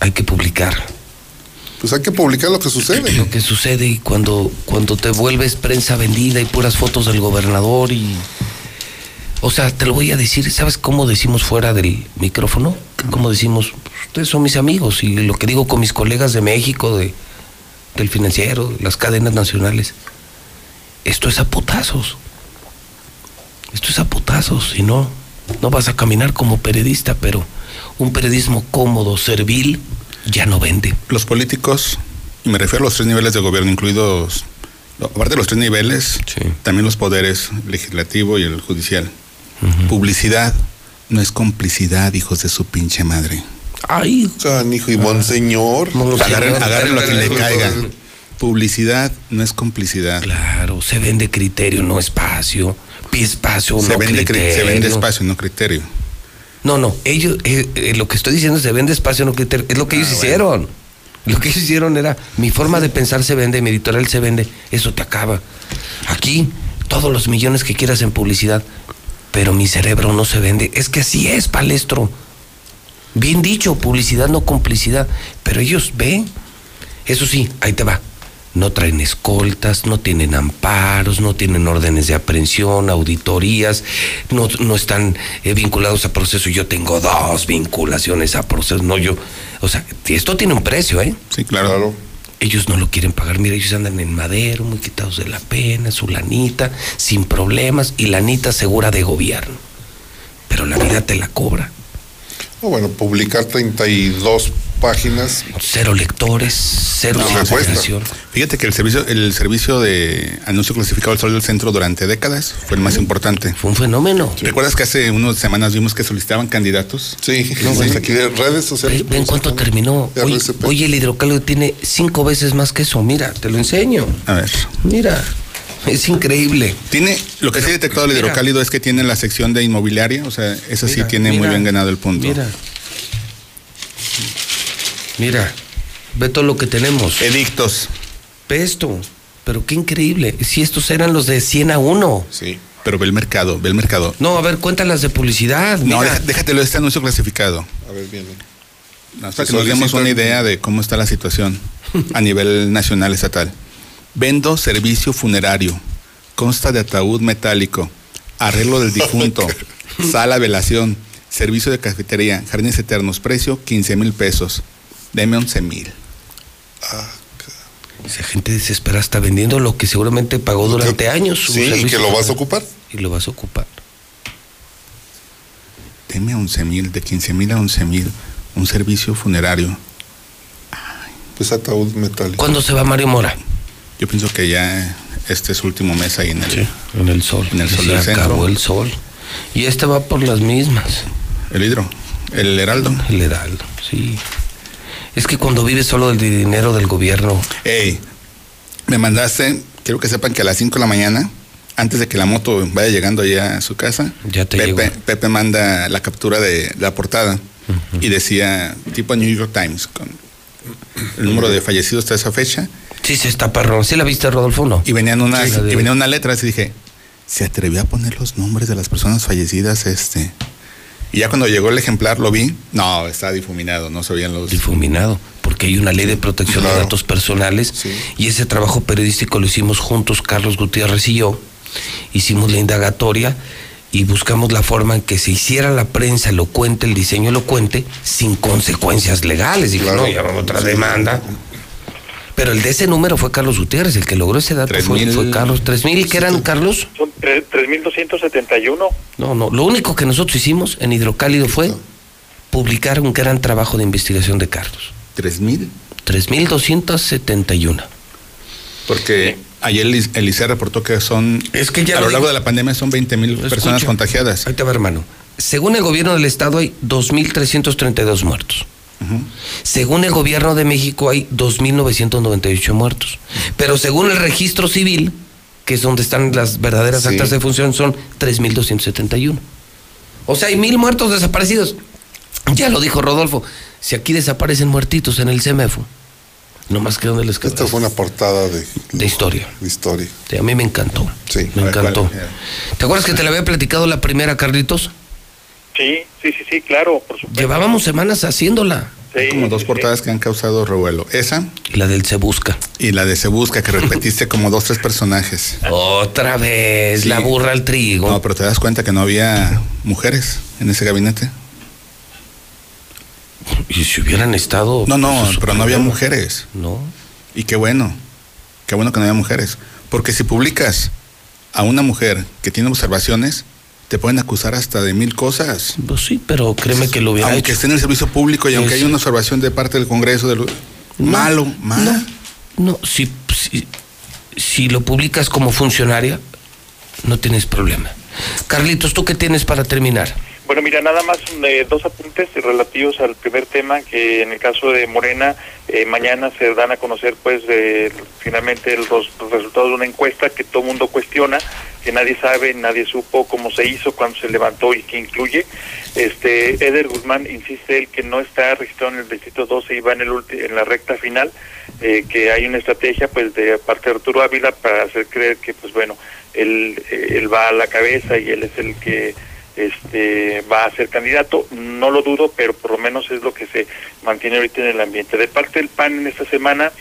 hay que publicar. Pues hay que publicar lo que sucede. Lo que sucede y cuando, cuando te vuelves prensa vendida y puras fotos del gobernador y... O sea, te lo voy a decir, ¿sabes cómo decimos fuera del micrófono? ¿Cómo decimos? Ustedes son mis amigos y lo que digo con mis colegas de México, de, del financiero, las cadenas nacionales. Esto es a putazos. Esto es a putazos y no, no vas a caminar como periodista, pero un periodismo cómodo, servil, ya no vende. Los políticos, y me refiero a los tres niveles de gobierno, incluidos, aparte de los tres niveles, también los poderes, legislativo y el judicial. Publicidad no es complicidad, hijos de su pinche madre. Ay, hijo y monseñor. Agarren, agarren lo que le caiga. Publicidad no es complicidad. Claro, se vende criterio, no espacio. Espacio, Se, no vende, cri- criterio. se vende espacio, no criterio. No, no, ellos, eh, eh, lo que estoy diciendo se vende espacio, no criterio. Es lo que Ah, ellos hicieron. Lo que ellos hicieron era, mi forma de pensar se vende, mi editorial se vende, eso te acaba. Aquí, todos los millones que quieras en publicidad, pero mi cerebro no se vende. Es que así es, palestro. Bien dicho, publicidad, no complicidad. Pero ellos ven. Eso sí, ahí te va. No traen escoltas, no tienen amparos, no tienen órdenes de aprehensión, auditorías, no, no están eh, vinculados a proceso. Yo tengo dos vinculaciones a proceso, no yo. O sea, esto tiene un precio, ¿eh? Sí, claro. Ellos no lo quieren pagar. Mira, ellos andan en madero, muy quitados de la pena, su lanita, sin problemas y lanita segura de gobierno. Pero la vida te la cobra. No, bueno, publicar 32 páginas. Cero lectores, cero No. Fíjate que el servicio, el servicio de anuncio clasificado del Sol del Centro durante décadas fue el más importante. Fue un fenómeno. ¿Recuerdas que hace unas semanas vimos que solicitaban candidatos? Sí, No, sí, bueno. aquí de redes sociales. Ven, ven cuánto terminó. RCP. oye, el hidrocálido tiene cinco veces más que eso. Mira, te lo enseño. A ver. Mira, es increíble. Tiene, lo que sí ha detectado el mira. hidrocálido es que tiene la sección de inmobiliaria, o sea, esa sí Mira, tiene muy bien ganado el punto. Mira. Mira, ve todo lo que tenemos. Edictos. Ve esto. Pero qué increíble. Si estos eran los de 100 a 1. Sí. Pero ve el mercado, ve el mercado. No, a ver, cuéntalas de publicidad. No, mira. deja- déjatelo este anuncio clasificado. A ver. Para Se que nos demos una idea de cómo está la situación a nivel <laughs> nacional estatal. Vendo servicio funerario. Consta de ataúd metálico, arreglo del difunto, <laughs> sala velación, servicio de cafetería, jardines eternos, precio 15 mil pesos. Deme 11 mil. Esa gente desesperada está vendiendo lo que seguramente pagó durante años. Sí, y que lo vas a funeral. ocupar. Y lo vas a ocupar. deme 11 mil, de 15 mil a 11 mil, un servicio funerario. Pues ataúd metálico. ¿Cuándo se va Mario Mora? Yo pienso que ya este es su último mes ahí en el, en el sol. en el sol Se del centro. acabó el sol. Y este va por las mismas. El hidro, el heraldo. El heraldo, sí. Es que cuando vives solo del dinero del gobierno. Ey, me mandaste, quiero que sepan que a las 5 de la mañana, antes de que la moto vaya llegando allá a su casa, Ya te Pepe. Pepe manda la captura de la portada y decía tipo New York Times con el número de fallecidos hasta esa fecha. Sí, se está perrón. ¿Sí la viste, Rodolfo, no? Y venían unas, Sí, y venía una letra, así dije, se atrevió a poner los nombres de las personas fallecidas, este. Y ya cuando llegó el ejemplar lo vi, no, está difuminado, no se veían los. Difuminado, porque hay una ley de protección de datos personales y ese trabajo periodístico lo hicimos juntos, Carlos Gutiérrez y yo. Hicimos la indagatoria y buscamos la forma en que se hiciera la prensa elocuente, el diseño elocuente, sin consecuencias legales. Dijo, no, ya otra demanda. Pero el de ese número fue Carlos Gutiérrez, el que logró ese dato fue, 3,000. fue Carlos. ¿Tres mil que eran, Carlos? Son tre- 3.271. No, no. Lo único que nosotros hicimos en Hidrocálido fue publicar un gran trabajo de investigación de Carlos. ¿Tres mil? 3.271. Porque ayer el, el ICE reportó que son. Es que ya a lo lo largo digo. de la pandemia son 20 mil personas Escucha. contagiadas. Ahí te va, hermano. Según el gobierno del estado hay 2.332 muertos. Según el gobierno de México hay 2.998 muertos. Pero según el registro civil, que es donde están las verdaderas Sí. actas de función, son 3.271. O sea, hay mil muertos desaparecidos. Ya lo dijo Rodolfo. Si aquí desaparecen muertitos en el CEMEFO, no más que donde les Esta fue una portada de, de historia. de historia. Sí, a mí me encantó. Sí. Me encantó. ¿Te acuerdas que te la había platicado la primera, Carlitos? Sí, sí, sí, sí, claro, por supuesto. Llevábamos semanas haciéndola. Sí, como dos sí, portadas que han causado revuelo. Esa Y la del Se Busca. y la de Se Busca, que repetiste como dos, tres personajes. Otra vez, Sí. la burra al trigo. No, pero te das cuenta que no había mujeres en ese gabinete. Y si hubieran estado. No, no, pues, pero no había mujeres. No. Y qué bueno, qué bueno que no había mujeres. Porque si publicas a una mujer que tiene observaciones, te pueden acusar hasta de mil cosas. Pues sí, pero créeme que lo hubiera Aunque hecho. esté en el servicio público y aunque haya una observación de parte del Congreso, del... malo, malo. No, si, si, si lo publicas como funcionaria, no tienes problema. Carlitos, ¿tú qué tienes para terminar? Bueno, mira, nada más eh, dos apuntes relativos al primer tema, que en el caso de Morena, eh, mañana se dan a conocer, pues, eh, finalmente los, los resultados de una encuesta que todo mundo cuestiona, que nadie sabe, nadie supo cómo se hizo, cuándo se levantó y qué incluye. Este, Eder Guzmán insiste él que no está registrado en el distrito 12 y va en, el ulti- en la recta final, eh, que hay una estrategia, pues, de parte de Arturo Ávila para hacer creer que, pues, bueno, él, eh, él va a la cabeza y él es el que este va a ser candidato, no lo dudo, pero por lo menos es lo que se mantiene ahorita en el ambiente. De parte del PAN en esta semana,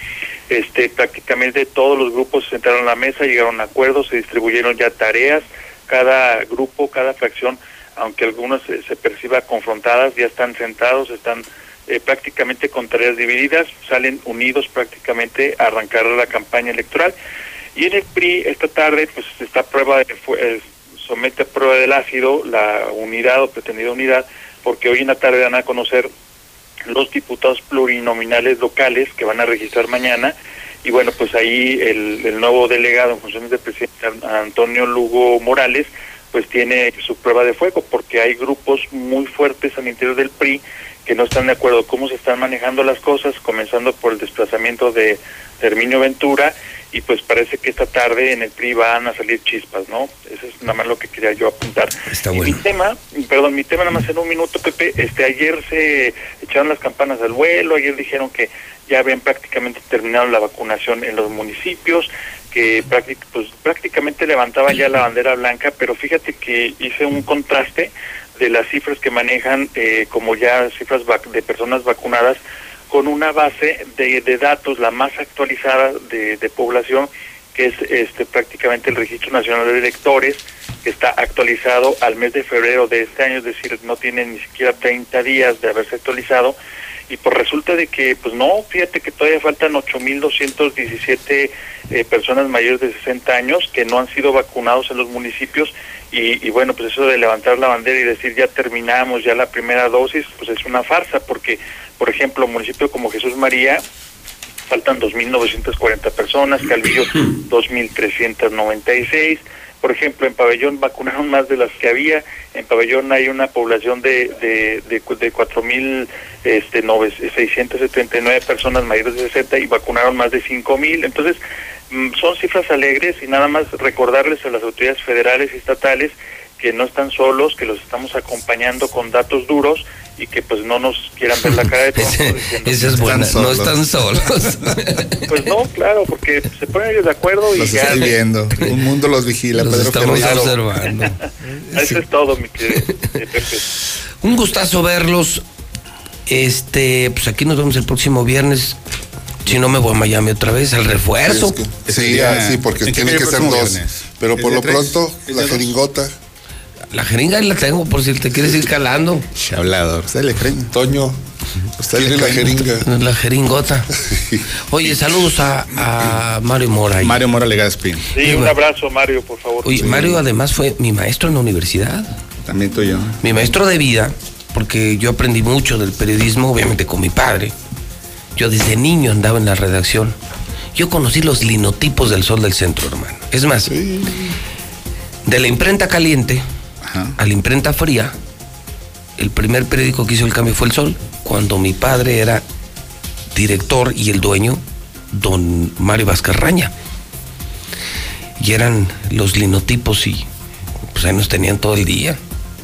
este prácticamente todos los grupos se sentaron a la mesa, llegaron a acuerdos, se distribuyeron ya tareas, cada grupo, cada fracción, aunque algunas se, se perciba confrontadas, ya están sentados, están eh, prácticamente con tareas divididas, salen unidos prácticamente a arrancar la campaña electoral. Y en el PRI esta tarde pues está prueba de fue- eh, somete a prueba del ácido la unidad o pretendida unidad, porque hoy en la tarde van a conocer los diputados plurinominales locales que van a registrar mañana. Y bueno pues ahí el, el nuevo delegado en funciones del presidente An- Antonio Lugo Morales pues tiene su prueba de fuego porque hay grupos muy fuertes al interior del PRI que no están de acuerdo cómo se están manejando las cosas, comenzando por el desplazamiento de Terminio Ventura y pues parece que esta tarde en el PRI van a salir chispas, ¿no? Eso es nada más lo que quería yo apuntar. Está Y bueno. mi tema, perdón, mi tema nada más en un minuto, Pepe, este ayer se echaron las campanas al vuelo, ayer dijeron que ya habían prácticamente terminado la vacunación en los municipios, que práctic- pues, prácticamente levantaban ya la bandera blanca, pero fíjate que hice un contraste de las cifras que manejan eh, como ya cifras de personas vacunadas con una base de, de datos la más actualizada de, de población que es este prácticamente el registro nacional de electores que está actualizado al mes de febrero de este año es decir no tiene ni siquiera 30 días de haberse actualizado y pues resulta de que pues no, fíjate que todavía faltan 8.217 eh, personas mayores de 60 años que no han sido vacunados en los municipios y, y bueno, pues eso de levantar la bandera y decir ya terminamos ya la primera dosis, pues es una farsa porque, por ejemplo, un municipio como Jesús María faltan 2.940 personas, Calvillo <clears throat> 2.396. Por ejemplo, en Pabellón vacunaron más de las que había. En Pabellón hay una población de, de, de, de 4.679 este, nove- 679 personas mayores de 60 y vacunaron más de 5.000. Entonces, mm, son cifras alegres y nada más recordarles a las autoridades federales y estatales que no están solos, que los estamos acompañando con datos duros y que pues no nos quieran ver la cara de <laughs> diciendo Esa es buena, no están solos. <laughs> Pues no, claro, porque se ponen ellos de acuerdo y Los ya. estoy viendo. <laughs> Un mundo los vigila, Los Pedro estamos observando. Eso es todo, mi querido eh. Un gustazo verlos. Este, pues aquí nos vemos el próximo viernes. Si no me voy a Miami otra vez, al refuerzo. Sí, ah, sí, porque ¿En qué tiene que ser dos. viernes? Pero ¿Es por lo tres? pronto, ¿Es la dos? jeringota. La jeringa ahí la tengo por si te quieres ir calando. Hablador, usted le creen. Toño, Usted le la creen. jeringa. <laughs> La jeringota. <laughs> Oye, saludos a, a Mario Mora. ahí. Mario Mora Legaspi. Sí, un abrazo, Mario, por favor. Oye, Mario además fue mi maestro en la universidad. También tú y yo. Mi maestro de vida, porque yo aprendí mucho del periodismo, obviamente con mi padre. Yo desde niño andaba en la redacción. Yo conocí los linotipos del Sol del Centro, hermano. Es más, de la imprenta caliente a la imprenta fría, el primer periódico que hizo el cambio fue El Sol, cuando mi padre era director y el dueño, don Mario Vázquez Raña. Y eran los linotipos y pues ahí nos tenían todo el día.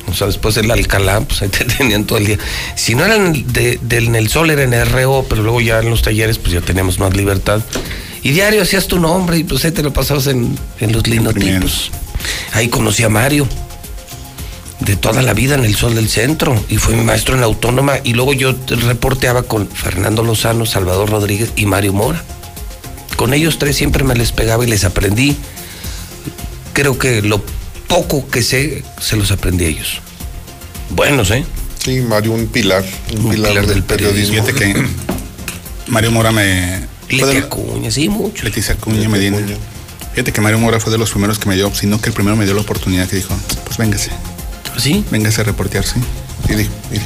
O sea, después del Alcalá, pues ahí <laughs> te tenían todo el día. Si no eran de, del en el Sol, era en RO, pero luego ya en los talleres, pues ya teníamos más libertad. Y diario hacías tu nombre y pues ahí te lo pasabas en, en los linotipos. Ahí conocí a Mario, de toda la vida en el Sol del Centro, y fue mi maestro en la Autónoma. Y luego yo reporteaba con Fernando Lozano, Salvador Rodríguez y Mario Mora. Con ellos tres siempre me les pegaba y les aprendí. Creo que lo poco que sé, se los aprendí a ellos. Buenos, ¿eh? Sí, Mario, un pilar. Un, Un pilar, pilar del del periodismo. Fíjate que <clears throat> Mario Mora me. Leticia Acuña, sí, mucho. Leticia Acuña Medina. Fíjate que Mario Mora fue de los primeros que me dio, sino que el primero me dio la oportunidad que dijo, pues véngase. ¿Sí? Véngase a reportear, sí. Mire, mire.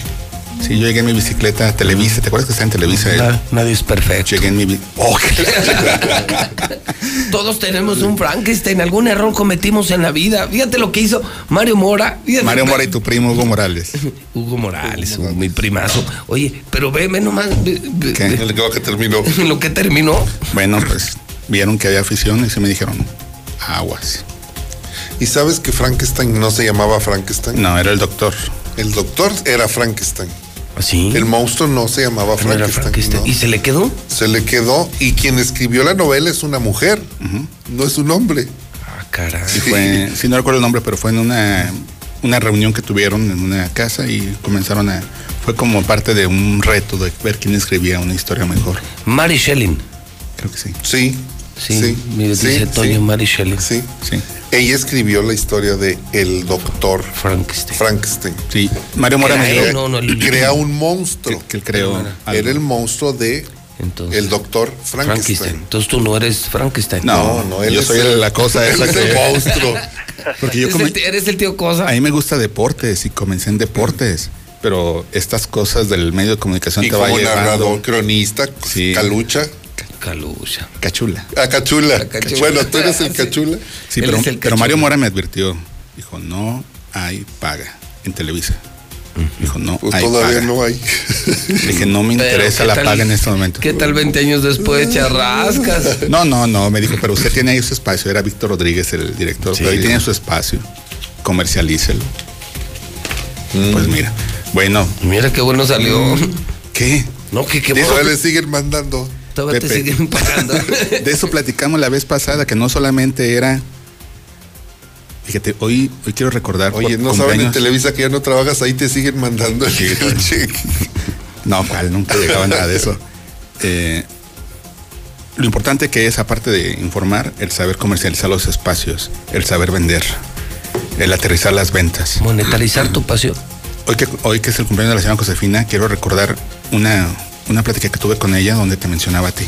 Sí, yo llegué en mi bicicleta a Televisa, ¿te acuerdas que está en Televisa? él? Na- nadie es perfecto. Llegué en mi bi- Oh, <laughs> Todos tenemos un Frankenstein, algún error cometimos en la vida. Fíjate lo que hizo Mario Mora. Fíjate- Mario Mora y tu primo Hugo Morales. <laughs> Hugo Morales, mi primazo. Oye, pero ve, ve nomás ve- ve- ¿Qué? El que terminó. <laughs> lo que terminó. Bueno, pues vieron que había afición y se me dijeron, aguas. ¿Y sabes que Frankenstein no se llamaba Frankenstein? No, era el doctor. El doctor era Frankenstein. ¿Así? El monstruo no se llamaba No era Frankenstein. Frankenstein. no. ¿Y se le quedó? Se le quedó. Y quien escribió la novela es una mujer, no es un hombre. Ah, caray. Sí, fue, sí, no recuerdo el nombre, pero fue en una, una reunión que tuvieron en una casa y comenzaron a. Fue como parte de un reto de ver quién escribía una historia mejor. Mary Shelley. Creo que sí. Sí. Sí, Sí, mire, sí, dice Toño sí. Mary Shelley. Sí. Sí. Ella escribió la historia de el doctor Frankenstein. Frankenstein. Sí. Mario Mora me Crea- dio. no, no, el- Crea un monstruo. Que, que él creó. Era el monstruo de Entonces, el doctor Frankenstein. Frankenstein. Entonces tú no eres Frankenstein. No, No, no, él yo es soy el- la cosa esa que. el monstruo. <laughs> Porque yo ¿Eres, come- el, eres el tío Cosa. a mí me gusta deportes y comencé en deportes, pero estas cosas del medio de comunicación Y te va como llevando. narrador, cronista, Sí. calucha. Calucha. Cachula. Ah, cachula. Ah, cachula. Bueno, tú eres el <laughs> cachula. Sí, pero, Mario cachula. Mora me advirtió. Dijo, no hay paga en Televisa. Dijo, no Pues hay todavía paga. no hay. Dije, no me interesa ¿qué la tal- paga en este momento. ¿Qué tal 20 años después, charrascas? <laughs> No, no, no, me dijo, pero usted tiene ahí su espacio. Era Víctor Rodríguez el director, Sí. pero ahí tiene su espacio. Comercialícelo. Pues mira, bueno, Mira qué bueno salió. ¿qué? No, que qué bueno. le siguen mandando. Todavía te siguen <laughs> pagando. De eso platicamos la vez pasada, que no solamente era. Fíjate, hoy, hoy quiero recordar. Oye, no saben en Televisa que ya no trabajas, ahí te siguen mandando el <laughs> cheque. No, cual, nunca llegaba nada de eso. Eh, lo importante que es, aparte de informar, el saber comercializar los espacios, el saber vender, el aterrizar las ventas. Monetarizar tu pasión. Hoy que, hoy que es el cumpleaños de la señora Josefina, quiero recordar una, una plática que tuve con ella donde te mencionaba a ti.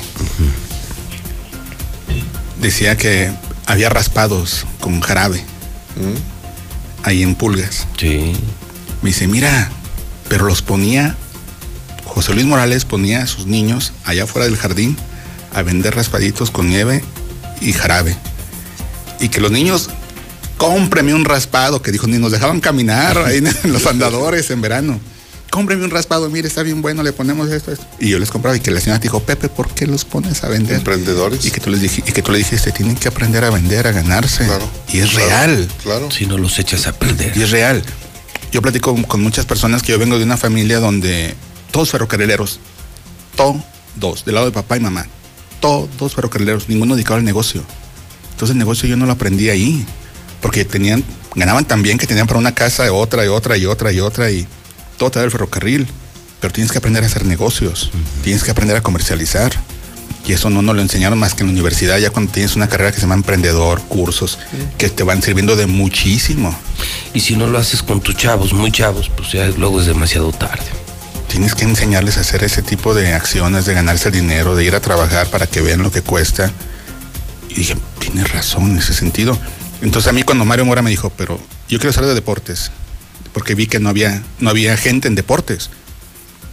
Decía que había raspados con jarabe ahí en Pulgas. Sí. Me dice, mira, pero los ponía, José Luis Morales ponía a sus niños allá afuera del jardín a vender raspaditos con nieve y jarabe. Y que los niños, cómpreme un raspado, que dijo, ni nos dejaban caminar ahí en los andadores en verano. Cómpreme un raspado, mire, está bien bueno, le ponemos esto, esto. Y yo les compraba y que la señora dijo, Pepe, ¿por qué los pones a vender? Emprendedores. Y que tú les dije, y que tú le dijiste, tienen que aprender a vender, a ganarse. Claro. Y es Claro, real. Claro. Si no los echas a perder. Y es real. Yo platico con, muchas personas que yo vengo de una familia donde todos ferrocarrileros, todos, del lado de papá y mamá, todos ferrocarrileros, ninguno dedicado al negocio. Entonces el negocio yo no lo aprendí ahí, porque tenían, ganaban tan bien que tenían para una casa, otra y otra y otra y otra y todo te da el ferrocarril. Pero tienes que aprender a hacer negocios, tienes que aprender a comercializar. Y eso no nos lo enseñaron más que en la universidad, ya cuando tienes una carrera que se llama emprendedor, cursos, que te van sirviendo de muchísimo. Y si no lo haces con tus chavos, muy chavos, pues ya luego es demasiado tarde. Tienes que enseñarles a hacer ese tipo de acciones, de ganarse el dinero, de ir a trabajar para que vean lo que cuesta. Y dije, tienes razón en ese sentido. Entonces a mí cuando Mario Mora me dijo, pero yo quiero ser de deportes, porque vi que no había, no había gente en deportes.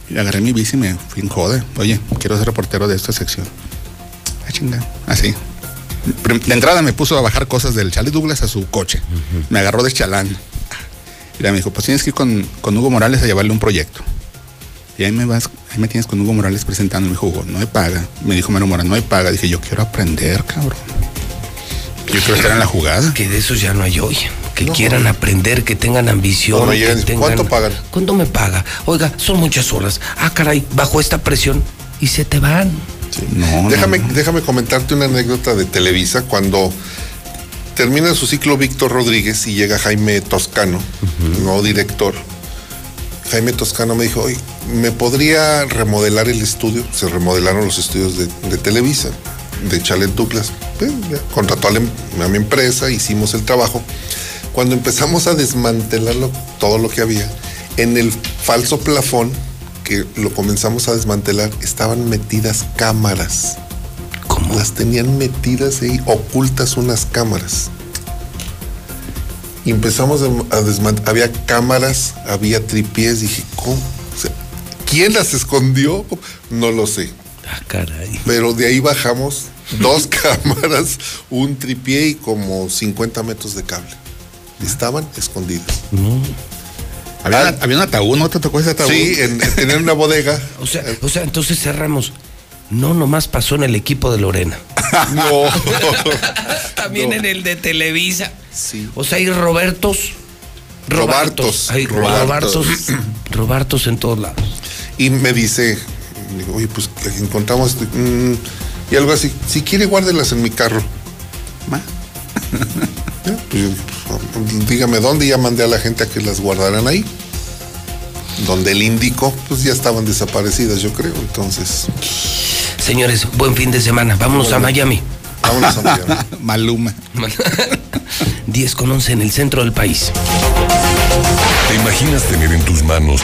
Y agarré mi bici y me fui en jode. Oye, quiero ser reportero de esta sección. Ah, chinga. Así. De entrada me puso a bajar cosas del Charlie Douglas a su coche. Me agarró de chalán. Y me dijo, pues tienes que ir con, con Hugo Morales a llevarle un proyecto. Y ahí me vas, ahí me tienes con Hugo Morales presentando. Me dijo, Hugo, no hay paga. Me dijo Mario Morales, no hay paga. Dije, yo quiero aprender, cabrón. Yo quiero estar en la jugada. Que de esos ya no hay hoy. Que quieran aprender, que tengan ambición. Que llegan, tengan- ¿cuánto pagan? ¿Cuánto me paga? Oiga, son muchas horas. Ah, caray, bajo esta presión. Y se te van. No, déjame, no, no. déjame comentarte una anécdota de Televisa cuando termina su ciclo Víctor Rodríguez y llega Jaime Toscano, nuevo director. Jaime Toscano me dijo, oye, ¿me podría remodelar el estudio? Se remodelaron los estudios de, de Televisa, de Chalet Douglas. Pues, ya, contrató a, la em- a mi empresa, hicimos el trabajo. Cuando empezamos a desmantelarlo, todo lo que había, en el falso plafón, que lo comenzamos a desmantelar, estaban metidas cámaras. ¿Cómo? Las tenían metidas ahí, ocultas unas cámaras. Y empezamos a desmantelar. Había cámaras, había tripiés. Dije, ¿cómo? O sea, ¿Quién las escondió? No lo sé. Ah, caray. Pero de ahí bajamos <laughs> dos cámaras, un tripié y como 50 metros de cable. Estaban escondidas. No. Había, había un ataúd, ¿no te tocó ese ataúd? Sí, en, en tener una bodega. <laughs> O sea, o sea, entonces cerramos. No, nomás pasó en el equipo de Lorena. <laughs> No. <laughs> También No. en el de Televisa. Sí. O sea, hay Robertos. Robartos. Hay Robartos. Robartos. <clears throat> Robartos en todos lados. Y me dice, digo, oye, pues encontramos este, mm", y algo así. Si quiere, guárdelas en mi carro. Ma. Pues, pues, dígame dónde, ya mandé a la gente a que las guardaran ahí. Donde él indicó, pues ya estaban desaparecidas, yo creo. Entonces, Señores, buen fin de semana. Vámonos a Miami. vámonos a Miami. <laughs> Maluma. <laughs> 10 con 11 en el centro del país. ¿Te imaginas tener en tus manos